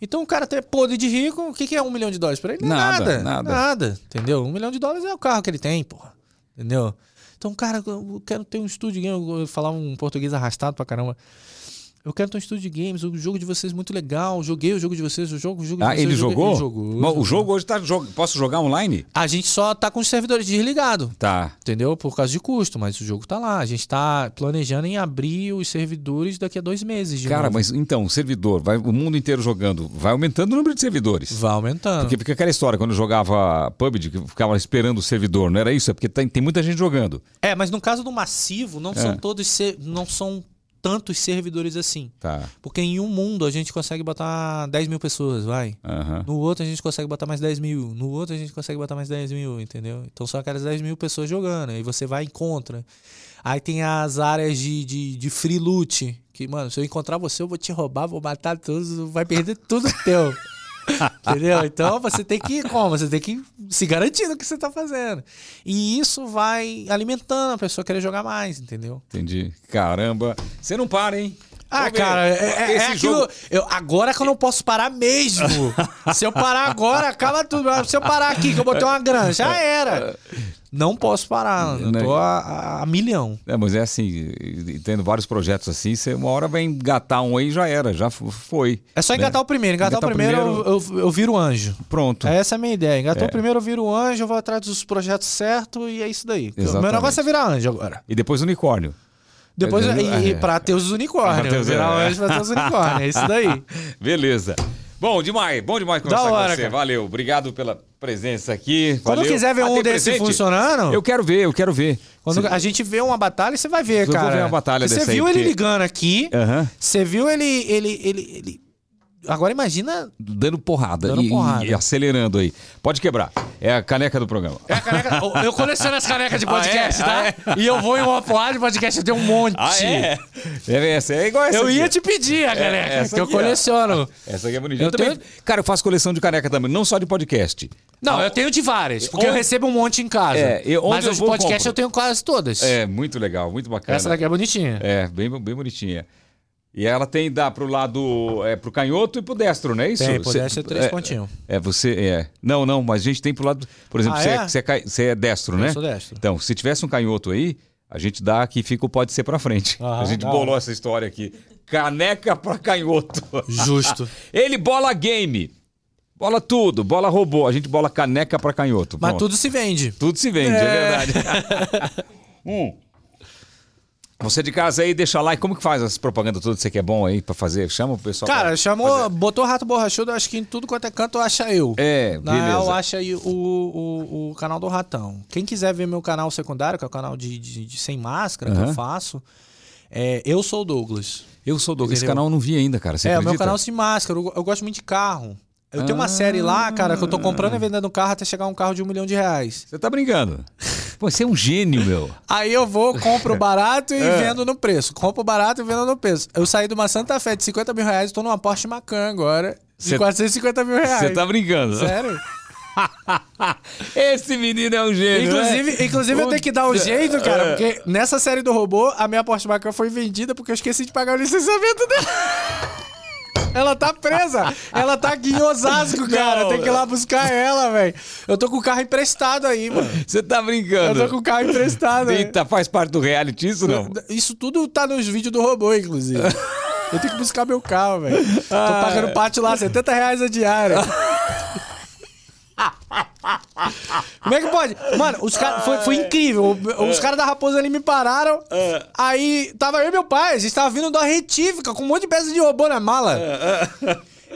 Então o cara ter podre de rico, o que, que é um milhão de dólares pra ele? Nada, nada, nada. nada. Entendeu? Um milhão de dólares é o carro que ele tem, porra. Entendeu? Então, cara, eu quero ter um estúdio eu falar um português arrastado pra caramba. Eu quero ter um estúdio de games, o jogo de vocês é muito legal. Joguei o jogo de vocês, o jogo, o jogo de Ah, vocês. ele joguei- jogou? Ele jogou. Mas o jogo hoje tá. Posso jogar online? A gente só tá com os servidores desligados. Tá. Entendeu? Por causa de custo, mas o jogo tá lá. A gente tá planejando em abrir os servidores daqui a dois meses. De Cara, novo. mas então, o servidor, vai o mundo inteiro jogando, vai aumentando o número de servidores. Vai aumentando. Porque fica aquela história, quando eu jogava PUBG, que ficava esperando o servidor, não era isso? É porque tem, tem muita gente jogando. É, mas no caso do massivo, não É. são todos ser... não são tantos servidores assim. Tá. Porque em um mundo a gente consegue botar 10 mil pessoas, vai. Aham. No outro a gente consegue botar mais 10 mil. No outro a gente consegue botar mais 10 mil, entendeu? Então são aquelas 10 mil pessoas jogando. Aí você vai e encontra. Aí tem as áreas de, de, de free loot. Que, mano, se eu encontrar você, eu vou te roubar, vou matar todos, vai perder tudo teu. Entendeu? Então você tem que. Como? Você tem que se garantir no que você tá fazendo. E isso vai alimentando a pessoa querer jogar mais, entendeu? Entendi. Caramba. Você não para, hein? Ah, cara, é, é- é aquilo. jogo- Eu, agora que eu não posso parar mesmo. Se eu parar agora, acaba tudo. Se eu parar aqui, que eu botei uma grana, já era. Não posso parar. Eu Né? tô a, a- milhão. É, mas é assim, e- e tendo vários projetos assim, você uma hora vai engatar um aí já era, já foi. É só né? engatar o primeiro. Engatar, Engatar o primeiro, o Eu, eu, eu viro anjo. Pronto. Essa é a minha ideia. Engatou É. o primeiro, eu viro anjo, eu vou atrás dos projetos certos e é isso daí. O Exatamente. meu negócio é virar anjo agora. E depois unicórnio. Depois, É, e, e pra ter os unicórnios. Os- virar é. ter os unicórnios. É isso daí. Beleza. Bom demais, bom demais conversar Da hora, com você. cara. Valeu, obrigado pela presença aqui. Quando Valeu. quiser ver Ah, um desse presente? funcionando. Eu quero ver, eu quero ver. Quando Cê- a gente vê uma batalha, você vai ver, Eu vou cara. ver uma batalha Você dessa aí, viu ele porque- ligando aqui, você viu ele, ele, ele, ele... Agora imagina... Dando porrada, Dando e, porrada. e acelerando aí. Pode quebrar. É a caneca do programa. É a caneca... eu coleciono as canecas de Ah, podcast, é? tá? Ah, E eu vou em uma porrada de podcast, eu tenho um monte. É essa, é igual essa Eu aqui. ia te pedir a caneca, essa que eu coleciono. Essa aqui é bonitinha. Eu Eu também... tenho- Cara, eu faço coleção de caneca também, não só de podcast. Não, eu tenho de várias, porque eu Onde- recebo um monte em casa. É, eu- onde Mas eu os vou, podcast compro. eu tenho quase todas. É, muito legal, muito bacana. Essa daqui é bonitinha. É, bem, bem bonitinha. E ela tem, dá pro lado, é, pro canhoto e pro destro, não é isso? Tem, pro destro é três pontinhos. É, você, é. Não, não, mas a gente tem pro lado, por exemplo, Ah, você, é? você, é, você é destro, né? Eu sou destro. Então, se tivesse um canhoto aí, a gente dá aqui, fica o pode ser pra frente. Aham, a gente da bolou essa história aqui. Caneca pra canhoto. Justo. Ele bola game. Bola tudo, bola robô. A gente bola caneca pra canhoto. Mas Pronto. tudo se vende. Tudo se vende, é, É. verdade. Hum. Você de casa aí, deixa lá. E como que faz as propagandas todas? Você que é bom aí pra fazer? Chama o pessoal. Cara, chamou, fazer. botou rato borrachudo, acho que em tudo quanto é canto acha eu. É, Na beleza. real, acha aí o, o, o canal do Ratão. Quem quiser ver meu canal secundário, que é o canal de, de- de sem máscara que Aham. eu faço, é Eu Sou o Douglas. Eu sou o Douglas. Esse canal eu não vi ainda, cara. Você é, o meu acredita? canal sem máscara. Eu, eu gosto muito de carro. Eu tenho uma Ah. série lá, cara, que eu tô comprando e vendendo um carro até chegar um carro de um milhão de reais. Você tá brincando. Pô, você é um gênio, meu. Aí eu vou, compro barato e É. vendo no preço. Compro barato e vendo no preço. Eu saí de uma Santa Fé de 50 mil reais e tô numa Porsche Macan agora de Cê- 450 mil reais. Você tá brincando. Sério? Esse menino é um gênio. Inclusive, né? inclusive eu tenho que dar um jeito, cara, É. porque nessa série do robô, a minha Porsche Macan foi vendida porque eu esqueci de pagar o licenciamento dela. Ela tá presa. Ela tá aqui em Osasco, cara. Não. Tem que ir lá buscar ela, velho. Eu tô com o carro emprestado aí, mano. Você tá Eu brincando. tô com o carro emprestado. aí. Eita, faz parte do reality isso, não? Isso tudo tá nos vídeos do robô, inclusive. Eu tenho que buscar meu carro, velho. Tô Ah. pagando pátio lá, 70 reais a diária. Como é que pode? Mano, os caras. Foi, foi incrível. Os caras da Raposa ali me pararam. Aí tava eu e meu pai. A gente tava vindo da retífica com um monte de peça de robô na mala.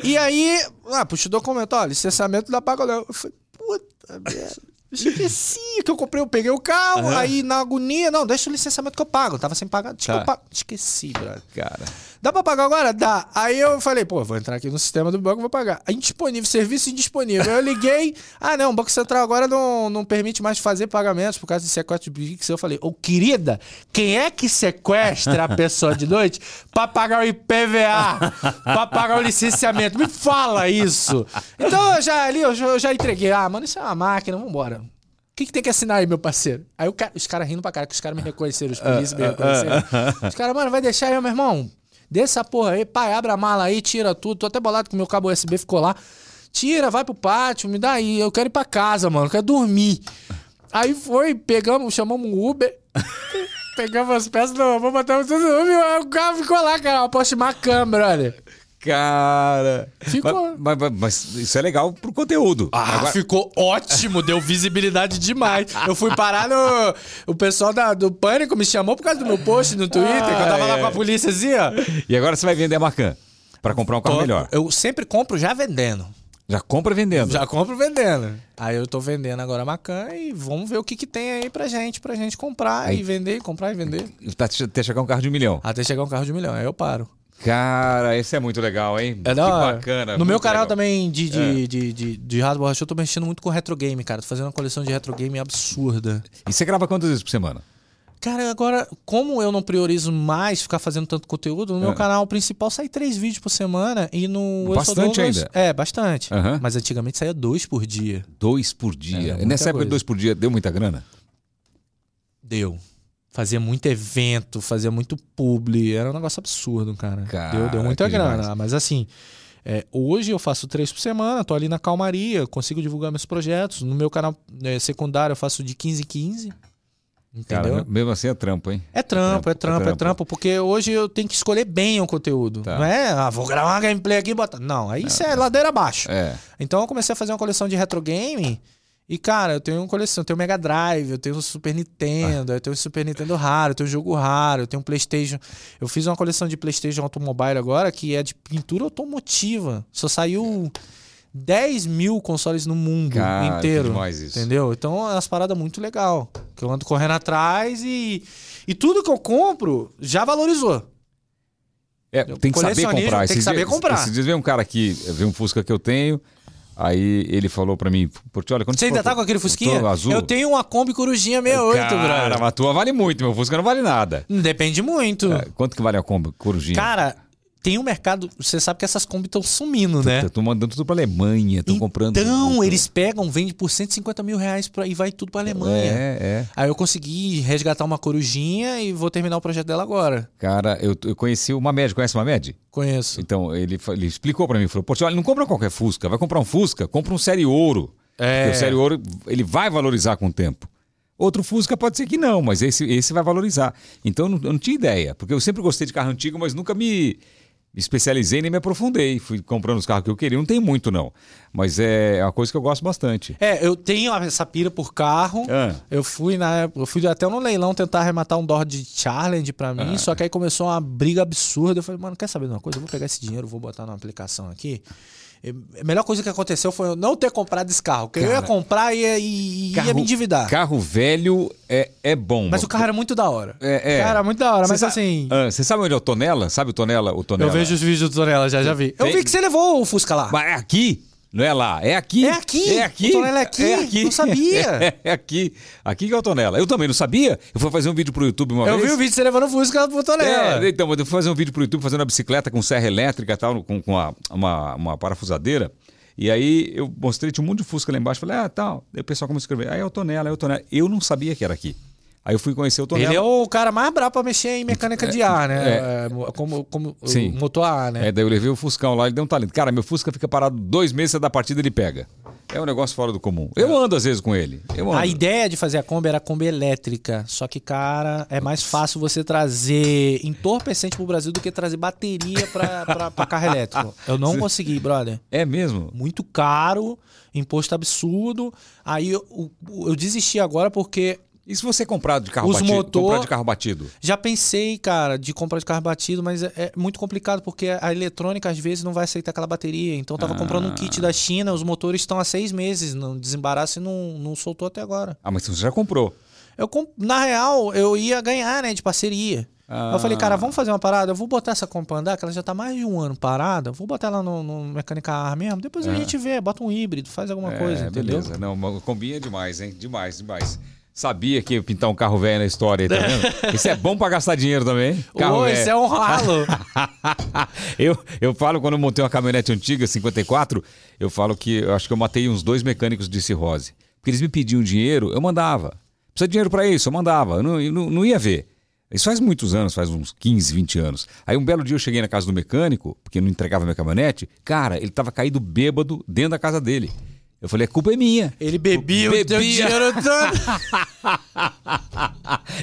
E aí. Ah, puxa o documento, ó, licenciamento da Pago Léo. Eu falei, puta merda. Esqueci que eu comprei, eu peguei o carro, aí na agonia, não, deixa o licenciamento que eu pago. Tava sem pagar, deixa eu pago. Esqueci, brother. Cara. Dá pra pagar agora? Dá. Aí eu falei, pô, vou entrar aqui no sistema do banco, vou pagar. Indisponível, serviço indisponível. Eu liguei, ah não, o Banco Central agora não, não permite mais fazer pagamentos por causa de sequestro de Pix. Eu falei, ô querida, quem é que sequestra a pessoa de noite pra pagar o IPVA, pra pagar o licenciamento? Me fala isso. Então eu já ali, eu já, eu já entreguei. Ah, mano, isso é uma máquina, vambora. O que, que tem que assinar aí, meu parceiro? Aí cara- os caras rindo pra cara, que os caras me reconheceram, os polícias me reconheceram. Os caras, mano, vai deixar aí, meu irmão. Desce essa porra aí, pai, abre a mala aí, tira tudo. Tô até bolado que meu cabo USB ficou lá. Tira, vai pro pátio, me dá aí. Eu quero ir pra casa, mano, eu quero dormir. Aí foi, pegamos, chamamos um Uber. pegamos as peças, não, vamos botar tudo no Uber. O carro ficou lá, cara, uma Porsche Macan, brother. Cara. Ficou. Mas, mas- mas isso é legal pro conteúdo. Ah, Agora- ficou ótimo, deu visibilidade demais. Eu fui parar no. O pessoal da- do Pânico me chamou por causa do meu post no Twitter, que eu tava lá é. com a polícia assim, ó. E agora você vai vender a Macan pra comprar um carro melhor. Eu sempre compro já vendendo. Já compra vendendo. Já compro vendendo. Aí eu tô vendendo agora a Macan e vamos ver o que, que tem aí pra gente, pra gente comprar e vender, comprar e vender. Até chegar um carro de um milhão. Até chegar um carro de um milhão, aí eu paro. Cara, esse é muito legal, hein? É da que hora. bacana. No meu canal legal. É. também de, de, de, de, de Raso Borrachudo, eu tô mexendo muito com retro game, cara. Tô fazendo uma coleção de retro game absurda. E você grava quantas vezes por semana? Cara, agora, como eu não priorizo mais ficar fazendo tanto conteúdo, no meu É. canal principal sai três vídeos por semana e no Bastante Douglas- ainda. É, bastante. Mas antigamente saía dois por dia. Dois por dia. É, Nessa época coisa. de dois por dia, deu muita grana? Deu. Fazia muito evento, fazia muito publi. Era um negócio absurdo, cara. Cara, deu, deu muita grana. demais. Mas assim, é, hoje eu faço três por semana, tô ali na calmaria, consigo divulgar meus projetos. No meu canal é, secundário eu faço de 15 em 15. Entendeu? Cara, mesmo assim é trampo, hein? É trampo, é trampo, é trampo. trampo, porque hoje eu tenho que escolher bem o conteúdo. Tá. Não é, ah, vou gravar uma gameplay aqui e botar. Não, aí isso é ladeira abaixo. É. Então eu comecei a fazer uma coleção de retro game. E, cara, eu tenho uma coleção, eu tenho Mega Drive, eu tenho Super Nintendo, eu tenho Super Nintendo raro, eu tenho jogo raro, eu tenho Playstation. Eu fiz uma coleção de Playstation Automobile agora, que é de pintura automotiva. Só saiu 10 mil consoles no mundo Cara, inteiro. demais isso. Entendeu? Então é umas paradas muito legal. Que eu ando correndo atrás e. E tudo que eu compro já valorizou. É, tem que saber comprar. tem que saber comprar. Esses dias veio um cara aqui, veio um Fusca que eu tenho, aí ele falou pra mim, Porti, olha, quando Você ainda tá com aquele Fusquinha? Azul. Eu tenho uma Kombi Corujinha 68, Cara, brother. mas a tua vale muito, meu Fusca não vale nada. Depende muito. É, Quanto que vale a Kombi Corujinha? Cara, tem um mercado. Você sabe que essas Kombi estão sumindo, né? Tô mandando tudo pra Alemanha, tô comprando. Então, eles pegam, vendem por 150 mil reais pra, e vai tudo pra Alemanha. É, é. Aí eu consegui resgatar uma corujinha e vou terminar o projeto dela agora. Cara, eu, eu conheci o Mamed, conhece o Mamed? Conheço. Então, ele, ele explicou pra mim, falou, Porti, olha, não compra qualquer Fusca, vai comprar um Fusca, compra um Série Ouro. É. Porque o Série Ouro, ele vai valorizar com o tempo. Outro Fusca pode ser que não, mas esse, esse vai valorizar. Então eu não, eu não tinha ideia, porque eu sempre gostei de carro antigo, mas nunca me, me especializei nem me aprofundei. Fui comprando os carros que eu queria, não tem muito não, mas é uma coisa que eu gosto bastante. É, eu tenho essa pira por carro. Ah. Eu fui na eu fui até no leilão tentar arrematar um Dodge Challenge pra Ah. mim, só que aí começou uma briga absurda. Eu falei, mano, quer saber de uma coisa? Eu vou pegar esse dinheiro, vou botar numa aplicação aqui. E A melhor coisa que aconteceu foi eu não ter comprado esse carro. Porque eu ia comprar e ia, ia me endividar. Carro velho é, é bom. Mas o carro era muito da hora. É, é. O carro era muito da hora, Você mas assim. Ah, Você sabe onde é o Tonela? Sabe o Tonela? O Tonela? Eu vejo os vídeos do Tonela, já, já vi. Eu Tem- vi que você levou o Fusca lá. Mas é aqui? Não é lá, é aqui. É aqui. É aqui. O Tonela é aqui. É aqui. Não sabia. É, é aqui. Aqui que é o Tonela. Eu também não sabia. Eu fui fazer um vídeo pro YouTube uma Eu vez. vi o vídeo de você levando Fusca pro Tonela. É, então, eu fui fazer um vídeo pro YouTube fazendo uma bicicleta com serra elétrica e tal, com, com a- uma, uma parafusadeira. E aí eu mostrei, tinha um monte de Fusca lá embaixo. Falei, ah, tal. Aí o pessoal começou a escrever, ah, é o Tonela, é o Tonela. Eu não sabia que era aqui. Aí eu fui conhecer o Tonela. Ele é o cara mais brabo pra mexer em mecânica de ar, né? É, como como o Sim. motor a ar, né? É, daí eu levei o Fuscão lá, ele deu um talento. Cara, meu Fusca fica parado dois meses da partida ele pega. É um negócio fora do comum. Eu ando às vezes com ele. A ideia de fazer a Kombi era a Kombi elétrica. Só que, cara, é mais fácil você trazer entorpecente pro Brasil do que trazer bateria pra, pra, pra carro elétrico. Eu não consegui, brother. É mesmo? Muito caro, imposto absurdo. Aí eu- eu desisti agora porque E se você comprar de carro Os batido? motor- Comprar de carro batido? já pensei, cara, de comprar de carro batido, mas é, é muito complicado porque a eletrônica às vezes não vai aceitar aquela bateria. Então eu tava comprando um kit da China, os motores estão há seis meses no desembaraço e não, não soltou até agora. Ah, mas você já comprou. Eu, na real, eu ia ganhar, né, de parceria. Ah. Eu falei, cara, vamos fazer uma parada? Eu vou botar essa Kombi pra andar, que ela já tá mais de um ano parada. Vou botar ela no, no Mecânica ar mesmo. Depois a gente vê, bota um híbrido, faz alguma coisa, É, entendeu? Beleza. Não, combina demais, hein? Demais, demais. Sabia que ia pintar um carro velho na história aí, tá vendo? Isso é bom pra gastar dinheiro também. Carro Ô, esse é um ralo. eu, eu falo, quando eu montei uma caminhonete antiga, 54, eu falo que eu acho que eu matei uns dois mecânicos de cirrose. Porque eles me pediam dinheiro, eu mandava. Precisa de dinheiro pra isso, eu mandava. Eu não, eu não, não ia ver. Isso faz muitos anos, faz uns 15, 20 anos. Aí um belo dia eu cheguei na casa do mecânico, porque não entregava minha caminhonete. Cara, ele tava caído bêbado dentro da casa dele. Eu falei, a culpa é minha. Ele bebia, o teu Bebia. dinheiro todo.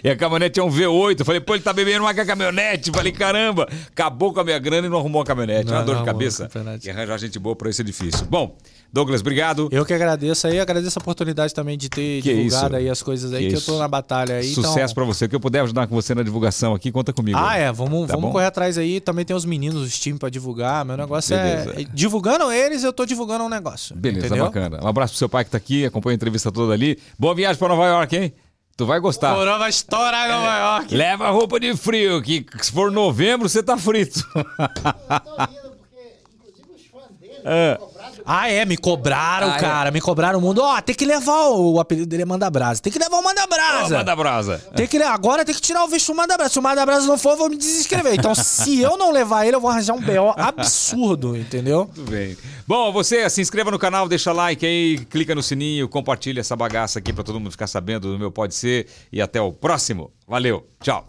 E a caminhonete é um V8. Eu falei, pô, ele tá bebendo mais que a caminhonete. Eu falei, caramba, acabou com a minha grana e não arrumou a caminhonete. Não, uma dor não de cabeça. E arranjar gente boa pra isso é difícil. Bom, Douglas, obrigado. Eu que agradeço aí, agradeço a oportunidade também de ter Que divulgado isso. aí as coisas aí, Que que, eu tô na batalha aí. Sucesso então... pra você. O que eu puder ajudar com você na divulgação aqui, conta comigo. Ah, é, vamos, Tá vamos bom? correr atrás aí. Também tem os meninos, os times pra divulgar. Meu negócio Beleza. é. Divulgando eles, eu tô divulgando um negócio. Beleza, entendeu? bacana. Um abraço pro seu pai que tá aqui, acompanha a entrevista toda ali. Boa viagem pra Nova York, hein? Tu vai gostar. Corona vai estourar em Nova York. Leva a roupa de frio, que se for novembro, você tá frito. Eu tô rindo porque, inclusive, os fãs dele É. Ah, é, me cobraram, Ah, é. cara. Me cobraram o mundo. Ó, tem que levar o, o apelido dele é Manda Brasa. Tem que levar o Manda Brasa. Manda brasa. Tem que, agora tem que tirar o visto do Manda Brasa. Se o Manda Brasa não for, eu vou me desinscrever. Então, se eu não levar ele, eu vou arranjar um BO absurdo, entendeu? Tudo bem. Bom, você se inscreva no canal, deixa like aí, clica no sininho, compartilha essa bagaça aqui pra todo mundo ficar sabendo do meu Pode Ser. E até o próximo. Valeu. Tchau.